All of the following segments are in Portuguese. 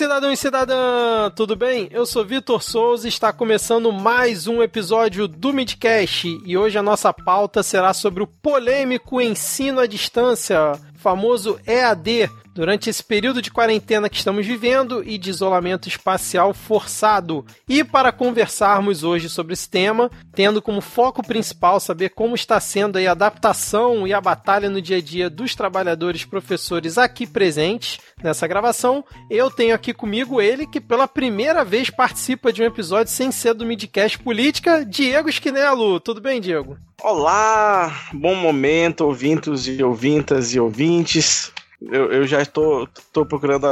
cidadão e cidadã! Tudo bem? Eu sou Vitor Souza e está começando mais um episódio do Midcast e hoje a nossa pauta será sobre o polêmico ensino à distância, famoso EAD, durante esse período de quarentena que estamos vivendo e de isolamento espacial forçado. E para conversarmos hoje sobre esse tema, tendo como foco principal saber como está sendo a adaptação e a batalha no dia a dia dos trabalhadores professores aqui presentes nessa gravação, eu tenho aqui comigo ele que pela primeira vez participa de um episódio sem ser do Midcast Política, Diego Esquinelo. Tudo bem, Diego? Olá, bom momento, ouvintos e ouvintas e ouvintes. Eu, eu já estou, estou procurando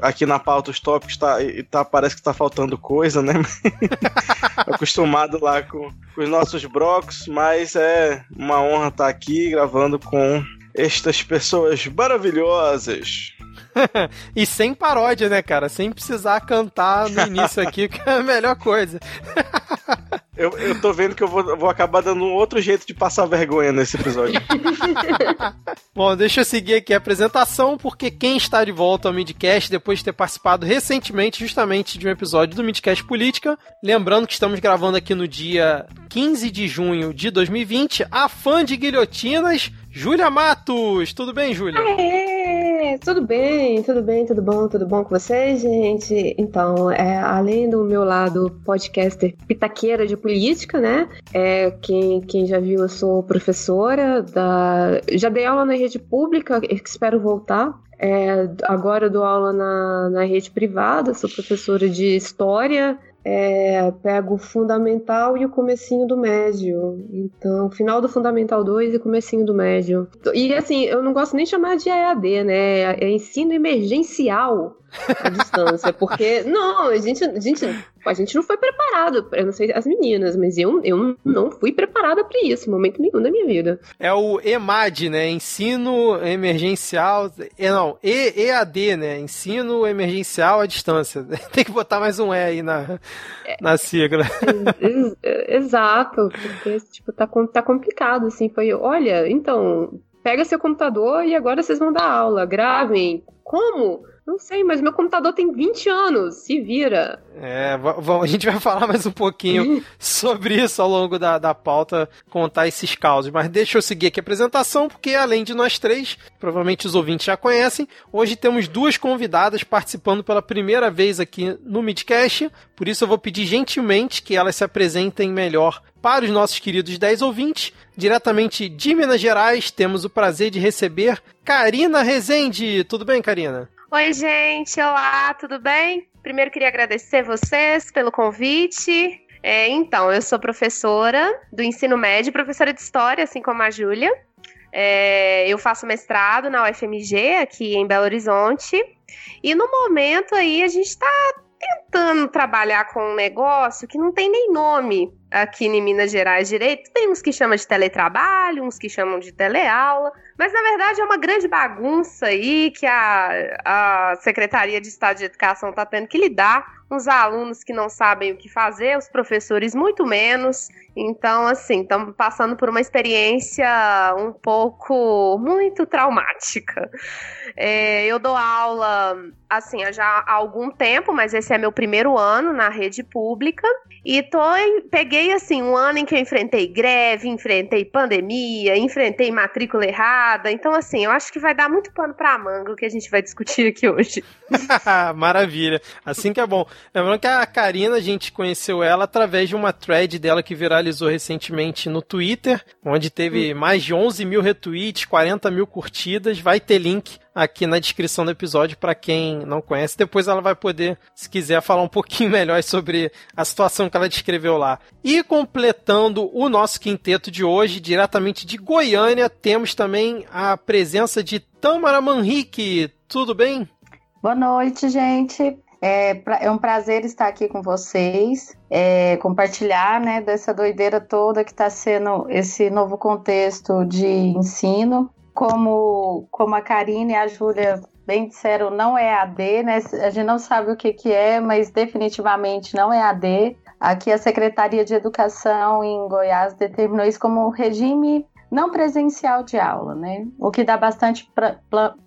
aqui na pauta os tópicos, tá, e tá, parece que está faltando coisa, né? Acostumado lá com, com, os nossos brocos, mas é uma honra estar aqui gravando com estas pessoas maravilhosas. e sem paródia, né, cara? Sem precisar cantar no início aqui, que é a melhor coisa. Eu, eu tô vendo que eu vou, vou acabar dando um outro jeito de passar vergonha nesse episódio. Bom, deixa eu seguir aqui a apresentação, porque quem está de volta ao Midcast, depois de ter participado recentemente justamente de um episódio do Midcast Política, lembrando que estamos gravando aqui no dia 15 de junho de 2020, a fã de guilhotinas, Júlia Matos. Tudo bem, Júlia? tudo bem, tudo bem, tudo bom, tudo bom com vocês, gente? Então, é, além do meu lado podcaster pitaqueira de política, né? É, quem, quem já viu, eu sou professora da. Já dei aula na rede pública, espero voltar. É, agora eu dou aula na, na rede privada, sou professora de história é, pego o fundamental e o comecinho do médio. Então, final do fundamental 2 e comecinho do médio. E assim, eu não gosto nem de chamar de EAD, né? É ensino emergencial à distância, porque não, a gente, a gente, a gente não foi preparado, eu não sei as meninas, mas eu, eu não fui preparada para isso, em momento nenhum da minha vida. É o EMAD, né? Ensino emergencial, é, não, e, EAD, né? Ensino emergencial à distância. Tem que botar mais um E aí na, na sigla. Exato, porque tipo tá, tá complicado assim, foi, olha, então, pega seu computador e agora vocês vão dar aula, gravem. Como? Não sei, mas meu computador tem 20 anos, se vira. É, a gente vai falar mais um pouquinho sobre isso ao longo da, da pauta, contar esses causos. Mas deixa eu seguir aqui a apresentação, porque além de nós três, provavelmente os ouvintes já conhecem, hoje temos duas convidadas participando pela primeira vez aqui no Midcast, por isso eu vou pedir gentilmente que elas se apresentem melhor para os nossos queridos 10 ouvintes. Diretamente de Minas Gerais, temos o prazer de receber Karina Rezende. Tudo bem, Karina? Oi, gente. Olá, tudo bem? Primeiro queria agradecer vocês pelo convite. É, então, eu sou professora do ensino médio, professora de história, assim como a Júlia. É, eu faço mestrado na UFMG, aqui em Belo Horizonte. E no momento aí a gente está tentando trabalhar com um negócio que não tem nem nome aqui em Minas Gerais direito. Tem uns que chamam de teletrabalho, uns que chamam de teleaula. Mas na verdade é uma grande bagunça aí que a, a Secretaria de Estado de Educação está tendo que lidar. Uns alunos que não sabem o que fazer, os professores muito menos. Então, assim, estamos passando por uma experiência um pouco muito traumática. É, eu dou aula, assim, já há algum tempo, mas esse é meu primeiro ano na rede pública. E tô, peguei, assim, um ano em que eu enfrentei greve, enfrentei pandemia, enfrentei matrícula errada então, assim, eu acho que vai dar muito pano pra manga o que a gente vai discutir aqui hoje. Maravilha. Assim que é bom. Lembrando que a Karina, a gente conheceu ela através de uma thread dela que viralizou recentemente no Twitter, onde teve hum. mais de 11 mil retweets, 40 mil curtidas. Vai ter link aqui na descrição do episódio para quem não conhece. Depois ela vai poder, se quiser, falar um pouquinho melhor sobre a situação que ela descreveu lá. E completando o nosso quinteto de hoje, diretamente de Goiânia, temos também a presença de Tamara Manrique. Tudo bem? Boa noite, gente. É, é, um prazer estar aqui com vocês, é, compartilhar né, dessa doideira toda que está sendo esse novo contexto de ensino como, como a Karine e a Júlia bem disseram, não é AD, né? A gente não sabe o que, que é, mas definitivamente não é AD. Aqui a Secretaria de Educação em Goiás determinou isso como regime não presencial de aula, né? O que dá bastante pra,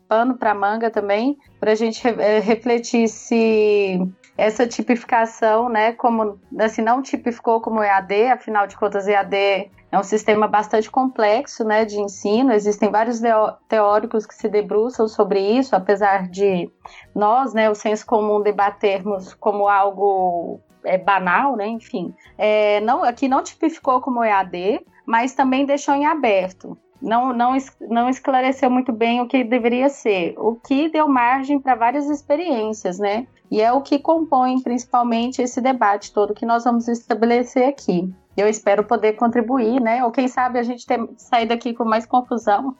pano para manga também, para a gente re, refletir se essa tipificação, né, como assim não tipificou como EAD, afinal de contas EAD é um sistema bastante complexo, né, de ensino. Existem vários teóricos que se debruçam sobre isso, apesar de nós, né, o senso comum debatermos como algo é, banal, né, enfim. É, não, aqui não tipificou como EAD, mas também deixou em aberto não, não, não esclareceu muito bem o que deveria ser, o que deu margem para várias experiências, né? E é o que compõe principalmente esse debate todo que nós vamos estabelecer aqui. Eu espero poder contribuir, né? Ou quem sabe a gente ter, sair daqui com mais confusão,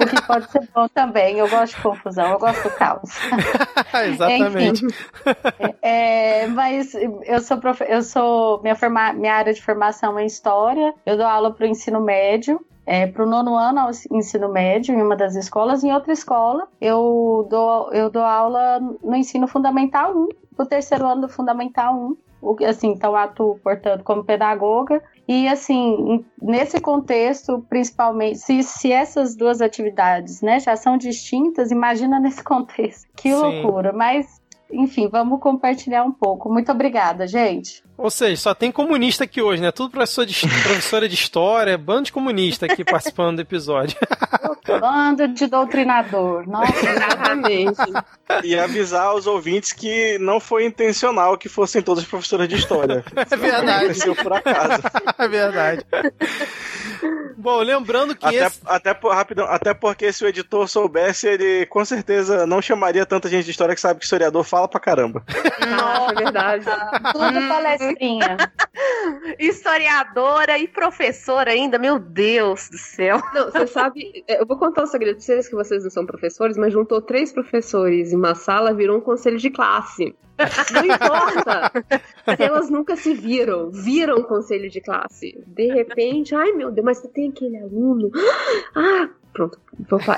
o que pode ser bom também. Eu gosto de confusão, eu gosto do caos. Exatamente. é, mas eu sou, profe... eu sou minha, forma... minha área de formação é história, eu dou aula para o ensino médio é, para o nono ano ao ensino médio em uma das escolas, em outra escola eu dou, eu dou aula no ensino fundamental 1, para o terceiro ano do fundamental 1. Assim, então atuo, portanto, como pedagoga. E assim, nesse contexto, principalmente, se, se essas duas atividades né, já são distintas, imagina nesse contexto. Que Sim. loucura. Mas enfim, vamos compartilhar um pouco. Muito obrigada, gente. Ou seja, só tem comunista aqui hoje, né? Tudo professor de, professora de história, bando de comunista aqui participando do episódio. bando de doutrinador. Nossa, exatamente. E avisar os ouvintes que não foi intencional que fossem todas professoras de história. É verdade. Aconteceu por acaso. É verdade. Bom, lembrando que até, esse... até, rapidão, até porque se o editor soubesse, ele com certeza não chamaria tanta gente de história que sabe que historiador fala pra caramba. Nossa, é verdade. Tudo palestrinha. Historiadora e professora ainda, meu Deus do céu. Não, você sabe, é, eu vou contar um segredo pra vocês que vocês não são professores, mas juntou três professores em uma sala, virou um conselho de classe. Não importa elas nunca se viram, viram o conselho de classe. De repente, ai meu Deus, mas você tem aquele aluno. Ah, pronto,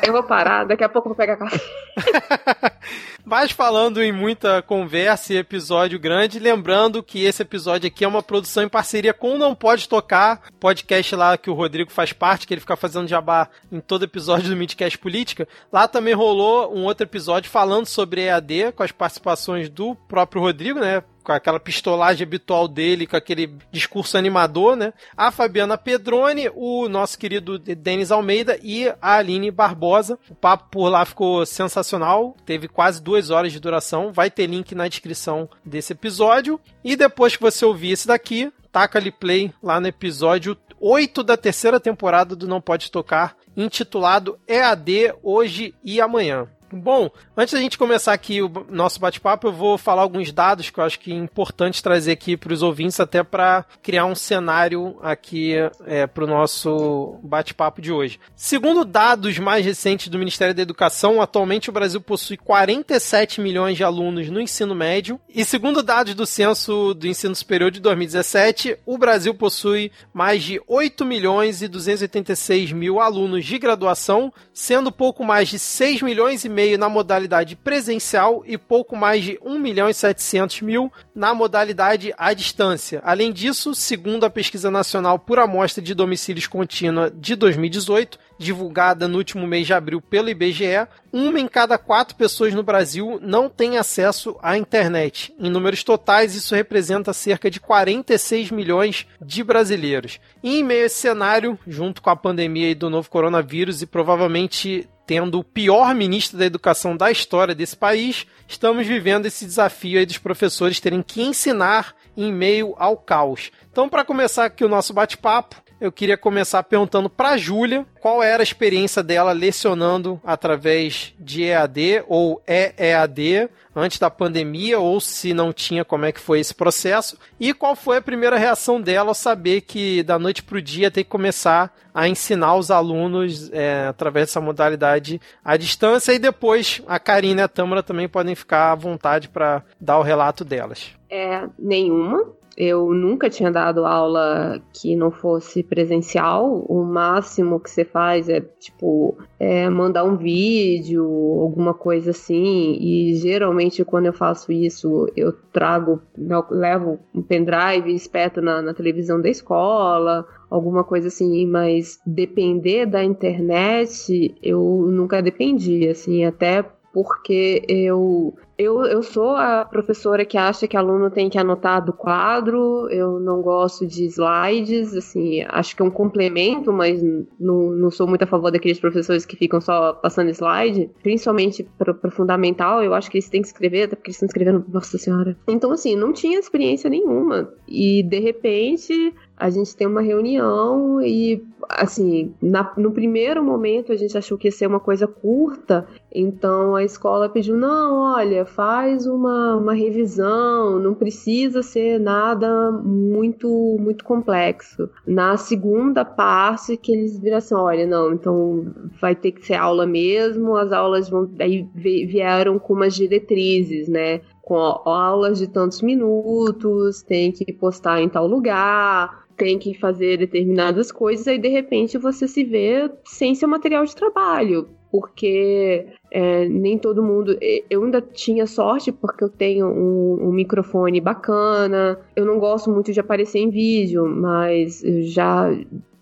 eu vou parar, daqui a pouco eu vou pegar café. Mas falando em muita conversa e episódio grande, lembrando que esse episódio aqui é uma produção em parceria com o Não Pode Tocar, podcast lá que o Rodrigo faz parte, que ele fica fazendo jabá em todo episódio do Midcast Política. Lá também rolou um outro episódio falando sobre EAD, com as participações do próprio Rodrigo, né? Com aquela pistolagem habitual dele, com aquele discurso animador, né? A Fabiana Pedrone, o nosso querido Denis Almeida e a Aline Barbosa. O papo por lá ficou sensacional, teve quase duas horas de duração. Vai ter link na descrição desse episódio. E depois que você ouvir esse daqui, taca ali play lá no episódio 8 da terceira temporada do Não Pode Tocar, intitulado EAD Hoje e Amanhã. Bom, antes da gente começar aqui o nosso bate-papo, eu vou falar alguns dados que eu acho que é importante trazer aqui para os ouvintes, até para criar um cenário aqui é, para o nosso bate-papo de hoje. Segundo dados mais recentes do Ministério da Educação, atualmente o Brasil possui 47 milhões de alunos no ensino médio, e segundo dados do Censo do Ensino Superior de 2017, o Brasil possui mais de 8 milhões e 286 mil alunos de graduação, sendo pouco mais de 6 milhões e meio meio na modalidade presencial e pouco mais de 1 milhão e 700 mil na modalidade à distância. Além disso, segundo a Pesquisa Nacional por Amostra de Domicílios Contínua de 2018, divulgada no último mês de abril pelo IBGE, uma em cada quatro pessoas no Brasil não tem acesso à internet. Em números totais, isso representa cerca de 46 milhões de brasileiros. E em meio a esse cenário, junto com a pandemia do novo coronavírus e provavelmente tendo o pior ministro da educação da história desse país, estamos vivendo esse desafio aí dos professores terem que ensinar em meio ao caos. Então, para começar aqui o nosso bate-papo, eu queria começar perguntando para a Júlia qual era a experiência dela lecionando através de EAD ou EEAD antes da pandemia ou se não tinha como é que foi esse processo e qual foi a primeira reação dela ao saber que da noite para o dia tem que começar a ensinar os alunos é, através dessa modalidade à distância e depois a Karina e a Tâmara também podem ficar à vontade para dar o relato delas. É, nenhuma eu nunca tinha dado aula que não fosse presencial. O máximo que você faz é, tipo, é mandar um vídeo, alguma coisa assim. E geralmente, quando eu faço isso, eu trago, eu levo um pendrive e espeto na, na televisão da escola alguma coisa assim, mas depender da internet, eu nunca dependi, assim, até porque eu, eu, eu sou a professora que acha que aluno tem que anotar do quadro, eu não gosto de slides, assim, acho que é um complemento, mas não, não sou muito a favor daqueles professores que ficam só passando slide, principalmente para fundamental, eu acho que eles têm que escrever, até porque eles estão escrevendo, nossa senhora. Então, assim, não tinha experiência nenhuma, e de repente a gente tem uma reunião e, assim, na, no primeiro momento a gente achou que ia ser uma coisa curta, então a escola pediu: não, olha, faz uma, uma revisão, não precisa ser nada muito, muito complexo. Na segunda parte, que eles viram assim: olha, não, então vai ter que ser aula mesmo, as aulas vão. Aí vieram com umas diretrizes, né? com aulas de tantos minutos, tem que postar em tal lugar, tem que fazer determinadas coisas, aí de repente você se vê sem seu material de trabalho, porque é, nem todo mundo. Eu ainda tinha sorte porque eu tenho um, um, microfone bacana. Eu não gosto muito de aparecer em vídeo, mas já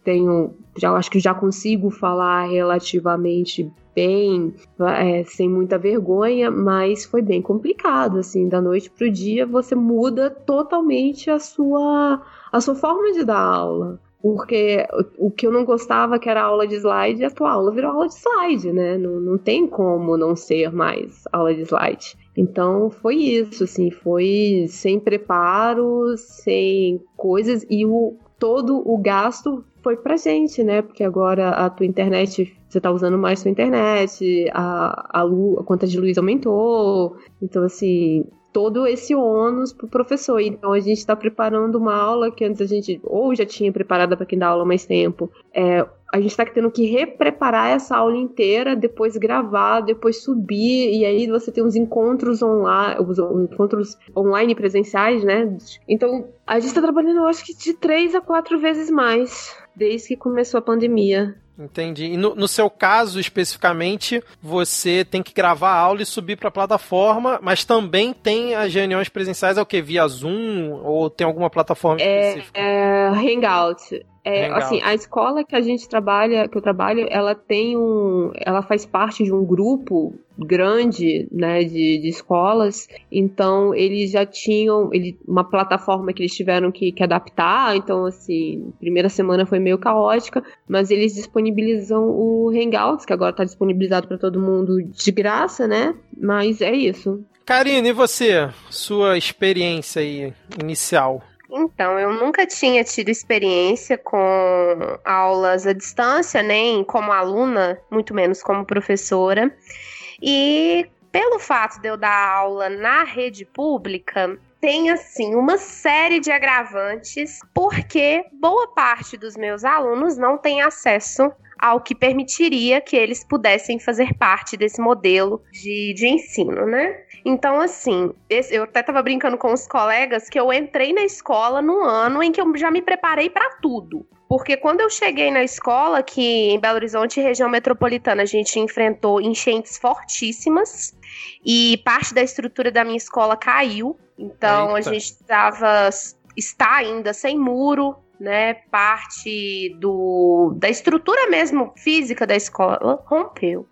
tenho. Já acho que já consigo falar relativamente bem, é, sem muita vergonha, mas foi bem complicado, assim, da noite pro dia você muda totalmente a sua a sua forma de dar aula. Porque o que eu não gostava, que era aula de slide, a tua aula virou aula de slide, né? Não, não tem como não ser mais aula de slide. Então foi isso, assim, foi sem preparo, sem coisas, e o, todo o gasto foi pra gente, né? Porque agora a tua internet, você tá usando mais sua internet, a, a, a conta de luz aumentou. Então, assim, todo esse ônus pro professor. Então a gente está preparando uma aula que antes a gente ou já tinha preparada para quem dá aula mais tempo. É, a gente está tendo que repreparar essa aula inteira, depois gravar, depois subir, e aí você tem os encontros online, os encontros online presenciais, né? Então, a gente está trabalhando, acho que de três a quatro vezes mais, desde que começou a pandemia. Entendi. E no, no, seu caso, especificamente, você tem que gravar a aula e subir para a plataforma, mas também tem as reuniões presenciais, é o que? Via Zoom? Ou tem alguma plataforma é, específica? É, Hangout. É, assim, a escola que a gente trabalha, que eu trabalho, ela tem um, ela faz parte de um grupo grande, né, de, de escolas. Então eles já tinham, ele, uma plataforma que eles tiveram que, que adaptar. Então assim, primeira semana foi meio caótica, mas eles disponibilizam o Hangouts, que agora está disponibilizado para todo mundo de graça, né? Mas é isso. Karine, e você? Sua experiência aí inicial? Então, eu nunca tinha tido experiência com aulas à distância, nem como aluna, muito menos como professora. E pelo fato de eu dar aula na rede pública, tem assim uma série de agravantes, porque boa parte dos meus alunos não tem acesso ao que permitiria que eles pudessem fazer parte desse modelo de, de ensino, né? Então, assim, esse, eu até tava brincando com os colegas que eu entrei na escola no ano em que eu já me preparei para tudo. Porque quando eu cheguei na escola, que em Belo Horizonte, região metropolitana, a gente enfrentou enchentes fortíssimas e parte da estrutura da minha escola caiu. Então Eita. a gente estava está ainda sem muro, né? Parte do da estrutura mesmo física da escola rompeu.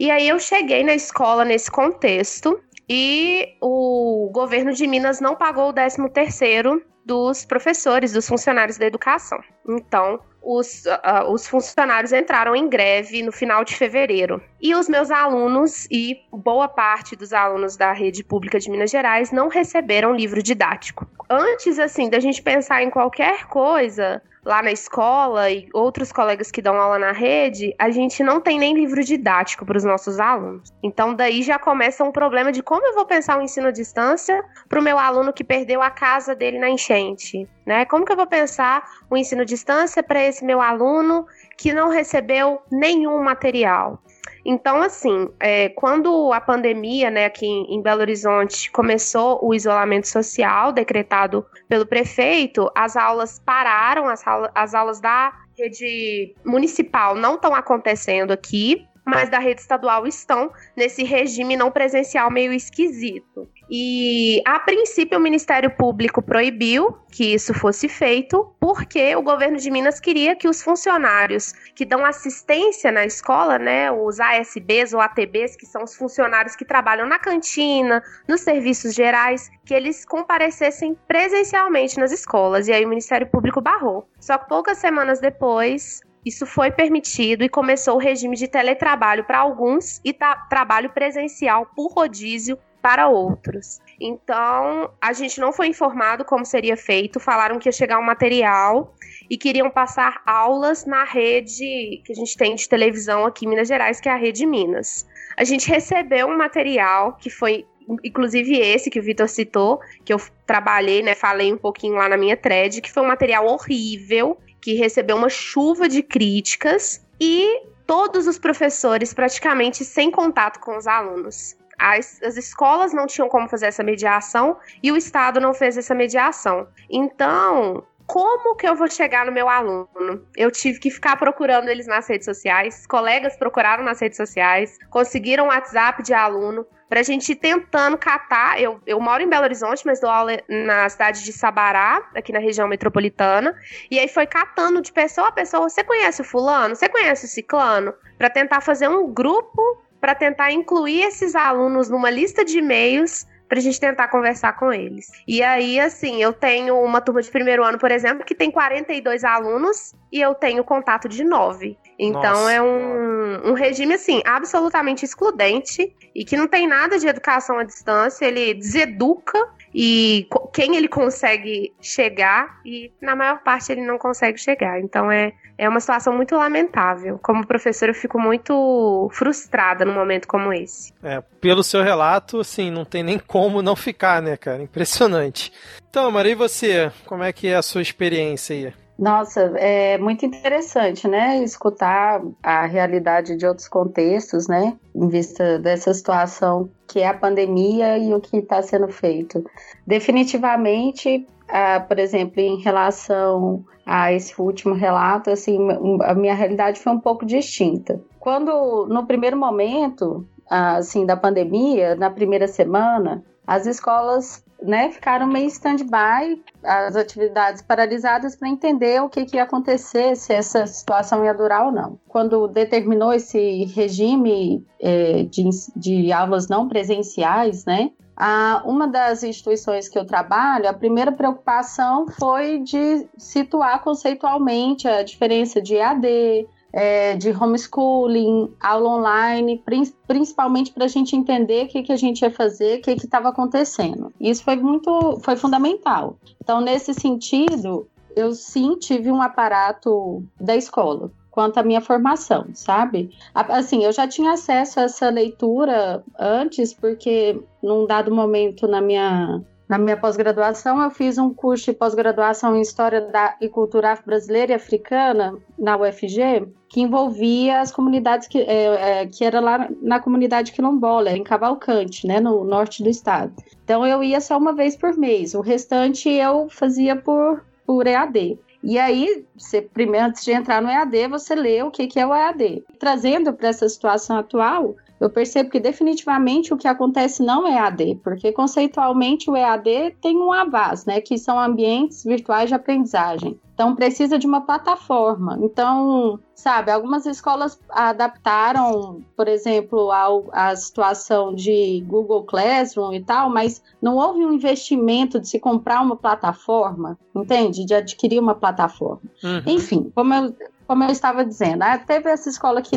E aí eu cheguei na escola nesse contexto e o governo de Minas não pagou o 13 terceiro dos professores, dos funcionários da educação. Então, os, uh, os funcionários entraram em greve no final de fevereiro. E os meus alunos e boa parte dos alunos da rede pública de Minas Gerais não receberam livro didático. Antes, assim, da gente pensar em qualquer coisa, lá na escola e outros colegas que dão aula na rede, a gente não tem nem livro didático para os nossos alunos. Então daí já começa um problema de como eu vou pensar o ensino à distância para o meu aluno que perdeu a casa dele na enchente, né? Como que eu vou pensar o ensino à distância para esse meu aluno que não recebeu nenhum material? Então, assim, é, quando a pandemia, né, aqui em Belo Horizonte, começou o isolamento social decretado pelo prefeito, as aulas pararam, as, as aulas da rede municipal não estão acontecendo aqui mas da rede estadual estão nesse regime não presencial meio esquisito. E a princípio o Ministério Público proibiu que isso fosse feito, porque o governo de Minas queria que os funcionários que dão assistência na escola, né, os ASBs ou ATBs, que são os funcionários que trabalham na cantina, nos serviços gerais, que eles comparecessem presencialmente nas escolas. E aí o Ministério Público barrou. Só que poucas semanas depois, isso foi permitido e começou o regime de teletrabalho para alguns e trabalho presencial por rodízio para outros. Então, a gente não foi informado como seria feito, falaram que ia chegar um material e queriam passar aulas na rede que a gente tem de televisão aqui em Minas Gerais, que é a Rede Minas. A gente recebeu um material que foi inclusive esse que o Vitor citou, que eu trabalhei, né, falei um pouquinho lá na minha thread, que foi um material horrível que recebeu uma chuva de críticas e todos os professores praticamente sem contato com os alunos. As, as, escolas não tinham como fazer essa mediação e o Estado não fez essa mediação. Então, como que eu vou chegar no meu aluno? Eu tive que ficar procurando eles nas redes sociais, colegas procuraram nas redes sociais, conseguiram um WhatsApp de aluno, pra gente ir tentando catar. Eu, eu moro em Belo Horizonte, mas dou aula na cidade de Sabará, aqui na região metropolitana. E aí foi catando de pessoa a pessoa. Você conhece o fulano? Você conhece o ciclano? Para tentar fazer um grupo para tentar incluir esses alunos numa lista de e-mails pra gente tentar conversar com eles. E aí, assim, eu tenho uma turma de primeiro ano, por exemplo, que tem 42 alunos e eu tenho contato de 9. Então Nossa. é um, um regime, assim, absolutamente excludente e que não tem nada de educação à distância, ele deseduca e quem ele consegue chegar e na maior parte ele não consegue chegar. Então é, é uma situação muito lamentável. Como professora eu fico muito frustrada num momento como esse. É, pelo seu relato, assim, não tem nem como não ficar, né, cara? Impressionante. Então, Maria, e você? Como é que é a sua experiência aí? Nossa, é muito interessante, né? Escutar a realidade de outros contextos, né? Em vista dessa situação que é a pandemia e o que está sendo feito. Definitivamente, ah, por exemplo, em relação a esse último relato, assim, a minha realidade foi um pouco distinta. Quando, no primeiro momento, assim, da pandemia, na primeira semana, as escolas né, ficaram meio stand-by, as atividades paralisadas para entender o que, que ia acontecer, se essa situação ia durar ou não. Quando determinou esse regime é, de, de aulas não presenciais, né, a, uma das instituições que eu trabalho, a primeira preocupação foi de situar conceitualmente a diferença de EAD, é, de homeschooling, aula online, principalmente para a gente entender o que, que a gente ia fazer, o que estava acontecendo. Isso foi muito, foi fundamental. Então, nesse sentido, eu sim tive um aparato da escola quanto à minha formação, sabe? Assim, eu já tinha acesso a essa leitura antes, porque num dado momento na minha na minha pós-graduação, eu fiz um curso de pós-graduação em História da e Cultura Brasileira e Africana na UFG, que envolvia as comunidades que, é, é, que era lá na comunidade quilombola, em Cavalcante, né, no norte do estado. Então eu ia só uma vez por mês, o restante eu fazia por, por EAD. E aí, você, primeiro, antes de entrar no EAD, você lê o que, que é o EAD. Trazendo para essa situação atual, eu percebo que definitivamente o que acontece não é EAD, porque conceitualmente o EAD tem um AVAS, né, que são ambientes virtuais de aprendizagem. Então precisa de uma plataforma. Então, sabe, algumas escolas adaptaram, por exemplo, a situação de Google Classroom e tal, mas não houve um investimento de se comprar uma plataforma, entende? De adquirir uma plataforma. Uhum. Enfim, como eu como eu estava dizendo, ah, teve essa escola que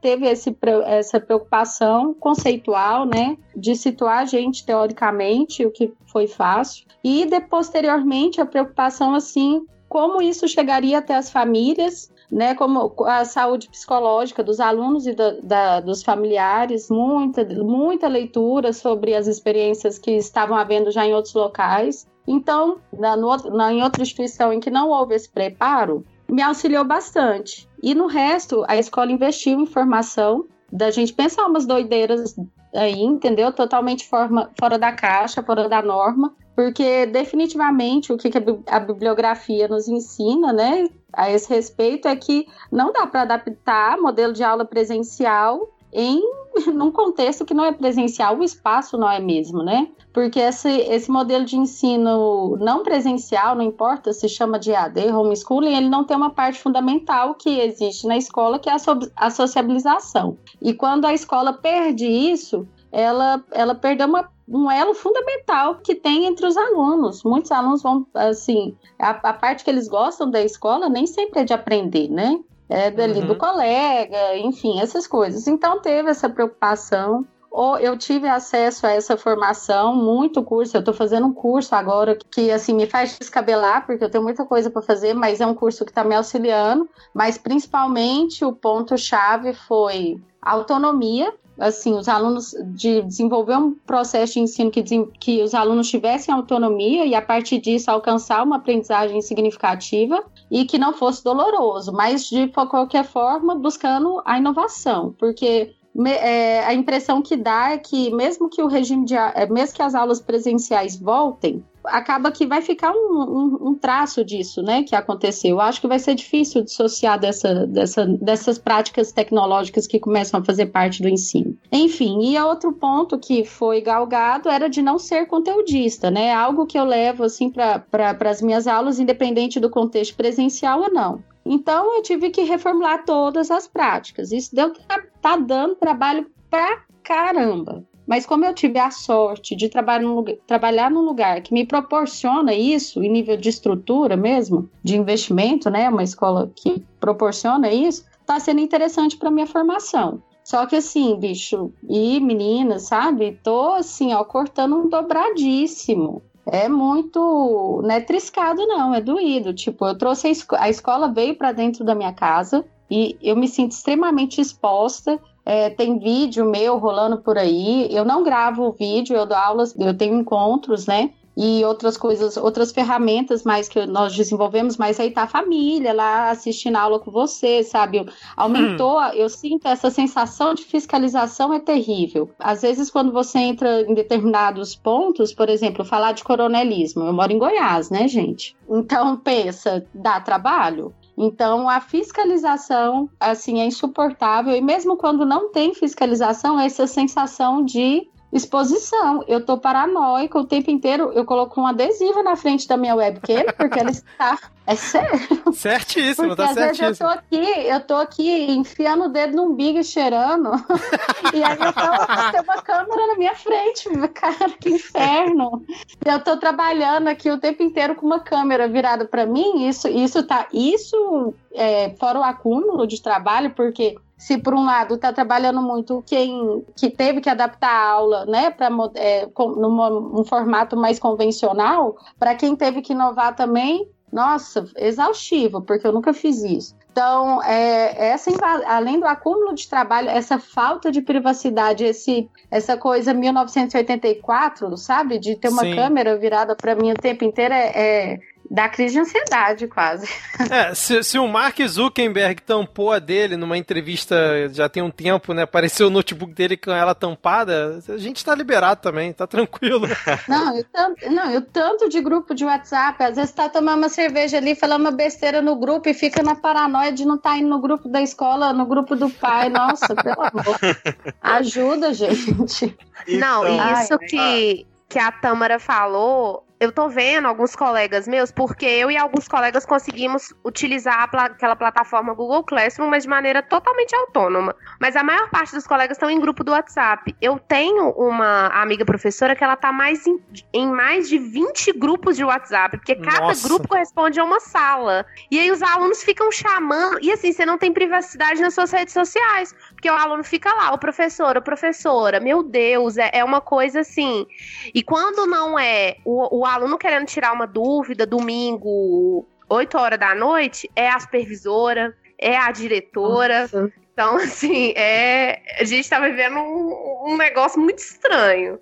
teve esse, essa preocupação conceitual, né, de situar a gente teoricamente, o que foi fácil, e de, posteriormente a preocupação assim, como isso chegaria até as famílias, né, como a saúde psicológica dos alunos e da, da, dos familiares, muita, muita leitura sobre as experiências que estavam havendo já em outros locais. Então, na, no, na, em outra instituição em que não houve esse preparo, me auxiliou bastante. E no resto, a escola investiu em formação da gente pensar umas doideiras aí, entendeu? Totalmente forma, fora da caixa, fora da norma, porque definitivamente o que, a bibliografia nos ensina, né, a esse respeito é que não dá para adaptar modelo de aula presencial em num contexto que não é presencial, o espaço não é mesmo, né? Porque esse, esse modelo de ensino não presencial, não importa se chama de AD, homeschooling, ele não tem uma parte fundamental que existe na escola, que é a, so, a sociabilização. E quando a escola perde isso, ela, ela perdeu uma, um elo fundamental que tem entre os alunos. Muitos alunos vão, assim, a, a parte que eles gostam da escola nem sempre é de aprender, né? É dali uhum. do colega, enfim, essas coisas. Então teve essa preocupação ou eu tive acesso a essa formação, muito curso. Eu estou fazendo um curso agora que assim me faz descabelar, porque eu tenho muita coisa para fazer, mas é um curso que está me auxiliando. Mas principalmente o ponto chave foi autonomia assim, os alunos de desenvolver um processo de ensino que, que os alunos tivessem autonomia e a partir disso alcançar uma aprendizagem significativa e que não fosse doloroso, mas de qualquer forma buscando a inovação, porque é, a impressão que dá é que mesmo que o regime de é, mesmo que as aulas presenciais voltem, acaba que vai ficar um, um, um, traço disso, né, que aconteceu. Eu acho que vai ser difícil dissociar dessa, dessa, dessas práticas tecnológicas que começam a fazer parte do ensino. Enfim, e outro ponto que foi galgado era de não ser conteudista, né, algo que eu levo assim para as minhas aulas, independente do contexto presencial ou não. Então eu tive que reformular todas as práticas. Isso deu tá dando trabalho pra caramba. Mas como eu tive a sorte de trabalhar num, lugar, trabalhar num lugar que me proporciona isso, em nível de estrutura mesmo, de investimento, né? Uma escola que proporciona isso, tá sendo interessante para minha formação. Só que assim, bicho, e meninas, sabe? Tô assim, ó, cortando um dobradíssimo. É muito, não é triscado não, é doído. Tipo, eu trouxe a, esco a escola veio para dentro da minha casa e eu me sinto extremamente exposta é, tem vídeo meu rolando por aí. Eu não gravo vídeo, eu dou aulas, eu tenho encontros, né? E outras coisas, outras ferramentas mais que nós desenvolvemos, mas aí tá a família lá assistindo a aula com você, sabe? Aumentou, hum. eu sinto essa sensação de fiscalização é terrível. Às vezes, quando você entra em determinados pontos, por exemplo, falar de coronelismo, eu moro em Goiás, né, gente? Então, pensa, dá trabalho? Então, a fiscalização, assim, é insuportável. E mesmo quando não tem fiscalização, essa sensação de exposição. Eu tô paranoica o tempo inteiro. Eu coloco um adesivo na frente da minha webcam, porque ela está. É sério. Certíssimo, porque tá às certíssimo. Vezes eu tô aqui, eu tô aqui enfiando o dedo num big e cheirando. e aí eu tô, tem uma câmera na minha frente. Cara, que inferno. Eu tô trabalhando aqui o tempo inteiro com uma câmera virada para mim. Isso, isso tá. Isso é, fora o acúmulo de trabalho, porque se por um lado está trabalhando muito quem que teve que adaptar a aula, né, para é, num formato mais convencional, para quem teve que inovar também, nossa, exaustivo, porque eu nunca fiz isso. Então, é, essa, além do acúmulo de trabalho, essa falta de privacidade, esse, essa coisa 1984, sabe? De ter uma Sim. câmera virada para mim o tempo inteiro é, é da crise de ansiedade, quase. É, se, se, o Mark Zuckerberg tampou a dele numa entrevista já tem um tempo, né? Apareceu o notebook dele com ela tampada, a gente tá liberado também, tá tranquilo. Não, eu tanto, não, eu tanto de grupo de WhatsApp, às vezes tá tomando uma cerveja ali, falando uma besteira no grupo e fica na paranoia de não estar tá indo no grupo da escola, no grupo do pai. Nossa, pelo amor. Ajuda, gente. Não, isso Ai, que, que a Tâmara falou eu tô vendo alguns colegas meus, porque eu e alguns colegas conseguimos utilizar pla aquela plataforma Google Classroom, mas de maneira totalmente autônoma. Mas a maior parte dos colegas estão em grupo do WhatsApp. Eu tenho uma amiga professora que ela tá mais em, em mais de 20 grupos de WhatsApp, porque cada Nossa. grupo corresponde a uma sala. E aí os alunos ficam chamando, e assim, você não tem privacidade nas suas redes sociais, porque o aluno fica lá, o professor, a professora, meu Deus, é, é uma coisa assim. E quando não é o, o aluno querendo tirar uma dúvida, domingo, 8 horas da noite, é a supervisora, é a diretora. Nossa. Então, assim, é, a gente tá vivendo um, um negócio muito estranho.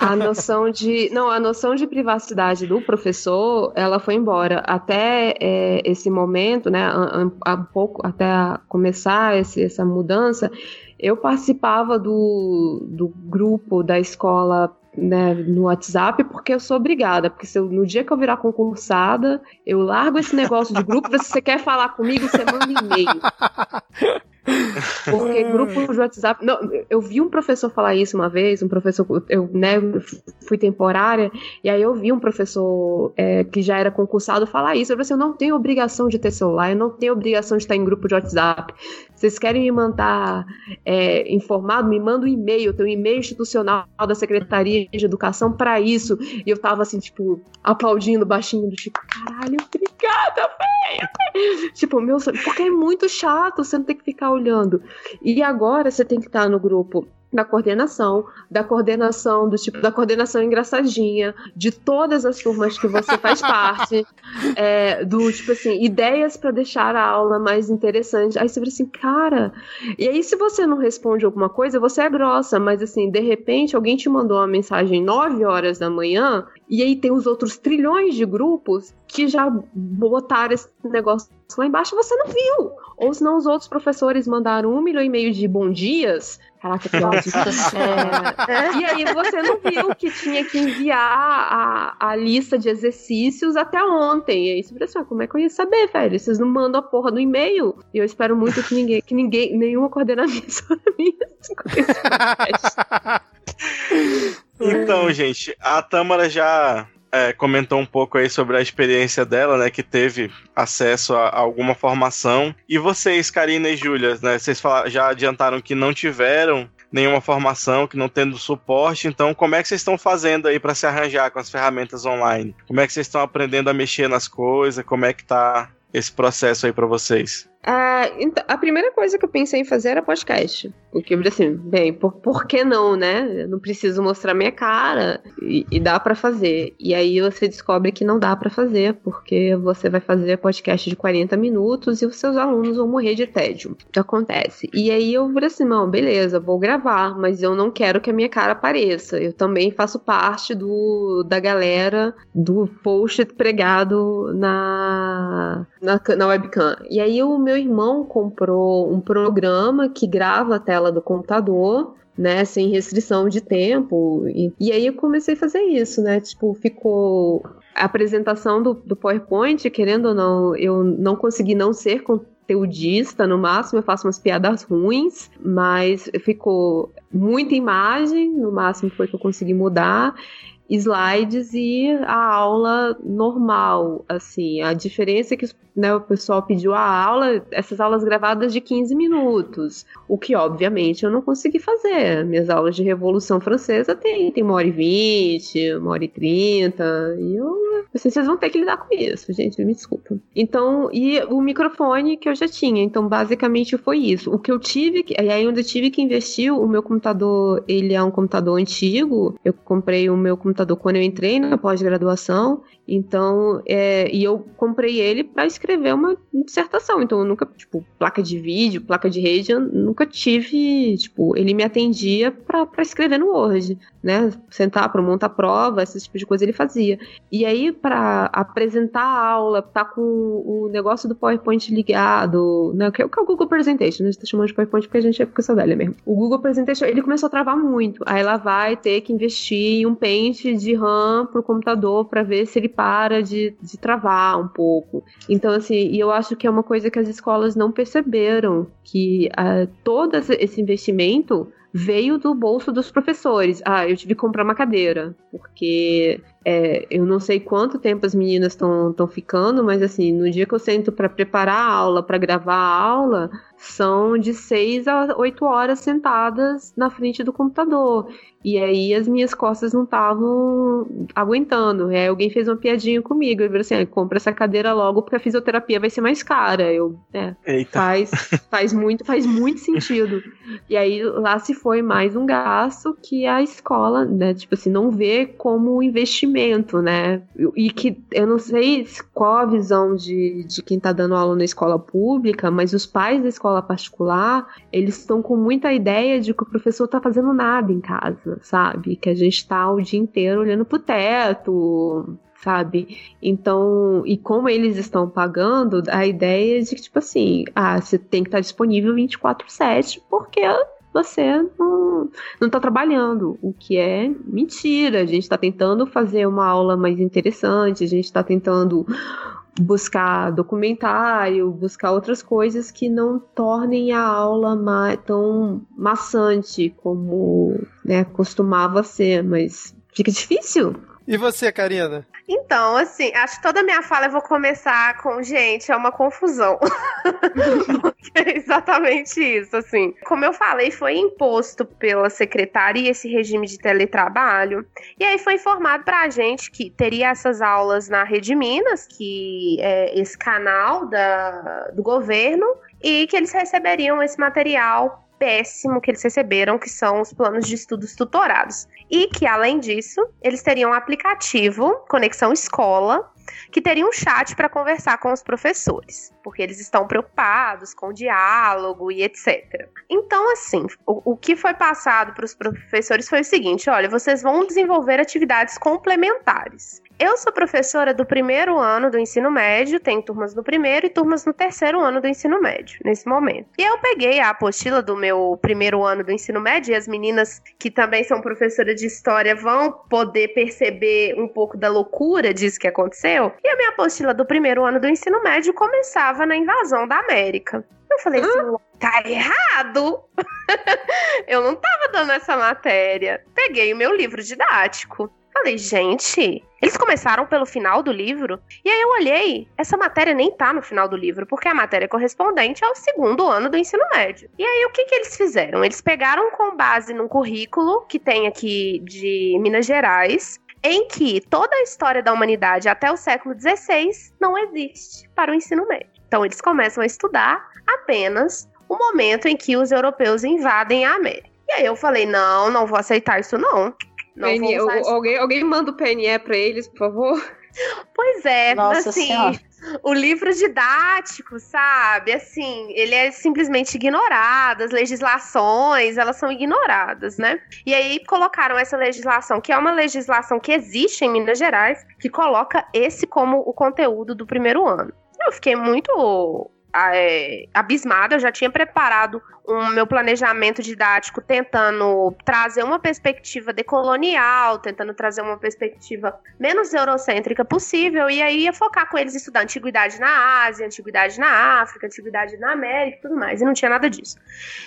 A noção de. Não, a noção de privacidade do professor, ela foi embora. Até é, esse momento, né? Há um pouco, até começar esse, essa mudança, eu participava do, do grupo da escola né, no WhatsApp porque eu sou obrigada. Porque se eu, no dia que eu virar concursada, eu largo esse negócio de grupo. Se você quer falar comigo, você manda e-mail. Porque grupo de WhatsApp. Não, eu vi um professor falar isso uma vez, um professor. Eu né, fui temporária, e aí eu vi um professor é, que já era concursado falar isso. Eu falei assim: eu não tenho obrigação de ter celular, eu não tenho obrigação de estar em grupo de WhatsApp. Vocês querem me mandar é, informado? Me manda um e-mail, tem um e-mail institucional da Secretaria de Educação para isso. E eu tava assim, tipo, aplaudindo baixinho, do tipo, caralho, obrigada, velho. tipo, meu, porque é muito chato, você não tem que ficar olhando. E agora você tem que estar no grupo da coordenação, da coordenação do tipo da coordenação engraçadinha, de todas as turmas que você faz parte, é, do tipo assim, ideias para deixar a aula mais interessante. Aí você fala assim, cara, e aí se você não responde alguma coisa, você é grossa, mas assim, de repente alguém te mandou uma mensagem 9 horas da manhã, e aí tem os outros trilhões de grupos que já botaram esse negócio lá embaixo você não viu. Ou senão os outros professores mandaram um milhão e meio de bom dias Caraca, que ótimo. é, e aí você não viu que tinha que enviar a, a lista de exercícios até ontem. E aí você falou assim, ah, como é que eu ia saber, velho? Vocês não mandam a porra do e-mail. E eu espero muito que ninguém, que ninguém, nenhuma coordenadora minha Então, gente, a Tâmara já é, comentou um pouco aí sobre a experiência dela, né, que teve acesso a, a alguma formação. E vocês, Karina e Júlia, né, vocês falaram, já adiantaram que não tiveram nenhuma formação, que não tendo suporte. Então, como é que vocês estão fazendo aí para se arranjar com as ferramentas online? Como é que vocês estão aprendendo a mexer nas coisas? Como é que tá esse processo aí para vocês? Ah, então, a primeira coisa que eu pensei em fazer era podcast. Porque, assim, bem, por, por que não, né? Eu não preciso mostrar minha cara e, e dá para fazer. E aí você descobre que não dá para fazer, porque você vai fazer podcast de 40 minutos e os seus alunos vão morrer de tédio. O que acontece? E aí eu falei assim: não, beleza, vou gravar, mas eu não quero que a minha cara apareça. Eu também faço parte do da galera do post pregado na, na, na webcam. E aí o meu irmão comprou um programa que grava a tela do computador né, sem restrição de tempo. E, e, aí eu comecei a fazer isso, né? Tipo, ficou a apresentação do, do PowerPoint, querendo ou não, eu não consegui não ser conteudista, no máximo eu faço umas piadas ruins, mas ficou muita imagem, no máximo foi que eu consegui mudar slides e a aula normal, assim, a diferença é que né, o pessoal pediu a aula, essas aulas gravadas de 15 minutos, o que obviamente eu não consegui fazer. Minhas aulas de Revolução Francesa tem, tem uma hora e vinte, uma hora e trinta, e eu, assim, vocês vão ter que lidar com isso, gente, me desculpa. Então, e o microfone que eu já tinha, então basicamente foi isso. O que eu tive, e aí eu tive que investir, o meu computador, ele é um computador antigo, eu comprei o meu computador quando eu entrei na pós-graduação, então, é, e eu comprei ele para escrever uma dissertação. Então, eu nunca, tipo, placa de vídeo, placa de rede, eu nunca tive, tipo, ele me atendia para escrever no Word, né? Sentar para montar prova, esse tipo de coisa ele fazia. E aí, para apresentar a aula, tá com o negócio do PowerPoint ligado, né? É, que é o Google Presentation, né? a gente tá chamando de PowerPoint porque a gente é porque velha mesmo. O Google Presentation, ele começou a travar muito. Aí ela vai ter que investir em um pente de RAM pro computador para ver se ele para de, de travar um pouco. Então, e eu acho que é uma coisa que as escolas não perceberam, que uh, todo esse investimento veio do bolso dos professores. Ah, eu tive que comprar uma cadeira, porque é, eu não sei quanto tempo as meninas estão ficando, mas assim, no dia que eu sento para preparar a aula, para gravar a aula, são de seis a oito horas sentadas na frente do computador. E aí as minhas costas não estavam aguentando. Aí alguém fez uma piadinha comigo. Ele falou assim: ah, compra essa cadeira logo porque a fisioterapia vai ser mais cara. Eu, é, faz, faz muito, faz muito sentido. E aí lá se foi mais um gasto que a escola, né, tipo assim, não vê como investimento, né? E que eu não sei qual a visão de, de quem tá dando aula na escola pública, mas os pais da escola particular, eles estão com muita ideia de que o professor tá fazendo nada em casa, sabe? Que a gente tá o dia inteiro olhando pro teto, sabe? Então, e como eles estão pagando, a ideia é de que, tipo assim, ah, você tem que estar disponível 24-7, porque você não, não tá trabalhando, o que é mentira. A gente está tentando fazer uma aula mais interessante, a gente está tentando buscar documentário, buscar outras coisas que não tornem a aula tão maçante como né, costumava ser, mas fica difícil. E você, Karina? Então, assim, acho que toda a minha fala eu vou começar com, gente, é uma confusão. é exatamente isso, assim. Como eu falei, foi imposto pela secretaria esse regime de teletrabalho. E aí foi informado pra gente que teria essas aulas na Rede Minas, que é esse canal da, do governo, e que eles receberiam esse material péssimo que eles receberam, que são os planos de estudos tutorados. E que, além disso, eles teriam um aplicativo, Conexão Escola, que teria um chat para conversar com os professores, porque eles estão preocupados com o diálogo e etc. Então, assim, o, o que foi passado para os professores foi o seguinte: olha, vocês vão desenvolver atividades complementares. Eu sou professora do primeiro ano do ensino médio, tenho turmas no primeiro e turmas no terceiro ano do ensino médio, nesse momento. E eu peguei a apostila do meu primeiro ano do ensino médio, e as meninas que também são professoras de história vão poder perceber um pouco da loucura disso que aconteceu. E a minha apostila do primeiro ano do ensino médio começava na invasão da América. Eu falei assim, tá errado! eu não tava dando essa matéria. Peguei o meu livro didático. Falei, gente, eles começaram pelo final do livro. E aí eu olhei, essa matéria nem tá no final do livro, porque a matéria é correspondente ao segundo ano do ensino médio. E aí o que, que eles fizeram? Eles pegaram com base num currículo que tem aqui de Minas Gerais, em que toda a história da humanidade até o século XVI não existe para o ensino médio. Então eles começam a estudar apenas o momento em que os europeus invadem a América. E aí eu falei, não, não vou aceitar isso não. Não PNE, alguém, alguém manda o PNE para eles, por favor? Pois é, Nossa assim, senhora. o livro didático, sabe? Assim, ele é simplesmente ignorado, as legislações, elas são ignoradas, né? E aí colocaram essa legislação, que é uma legislação que existe em Minas Gerais, que coloca esse como o conteúdo do primeiro ano. Eu fiquei muito é, abismada, eu já tinha preparado o meu planejamento didático tentando trazer uma perspectiva decolonial, tentando trazer uma perspectiva menos eurocêntrica possível, e aí ia focar com eles estudar antiguidade na Ásia, antiguidade na África, antiguidade na América e tudo mais, e não tinha nada disso.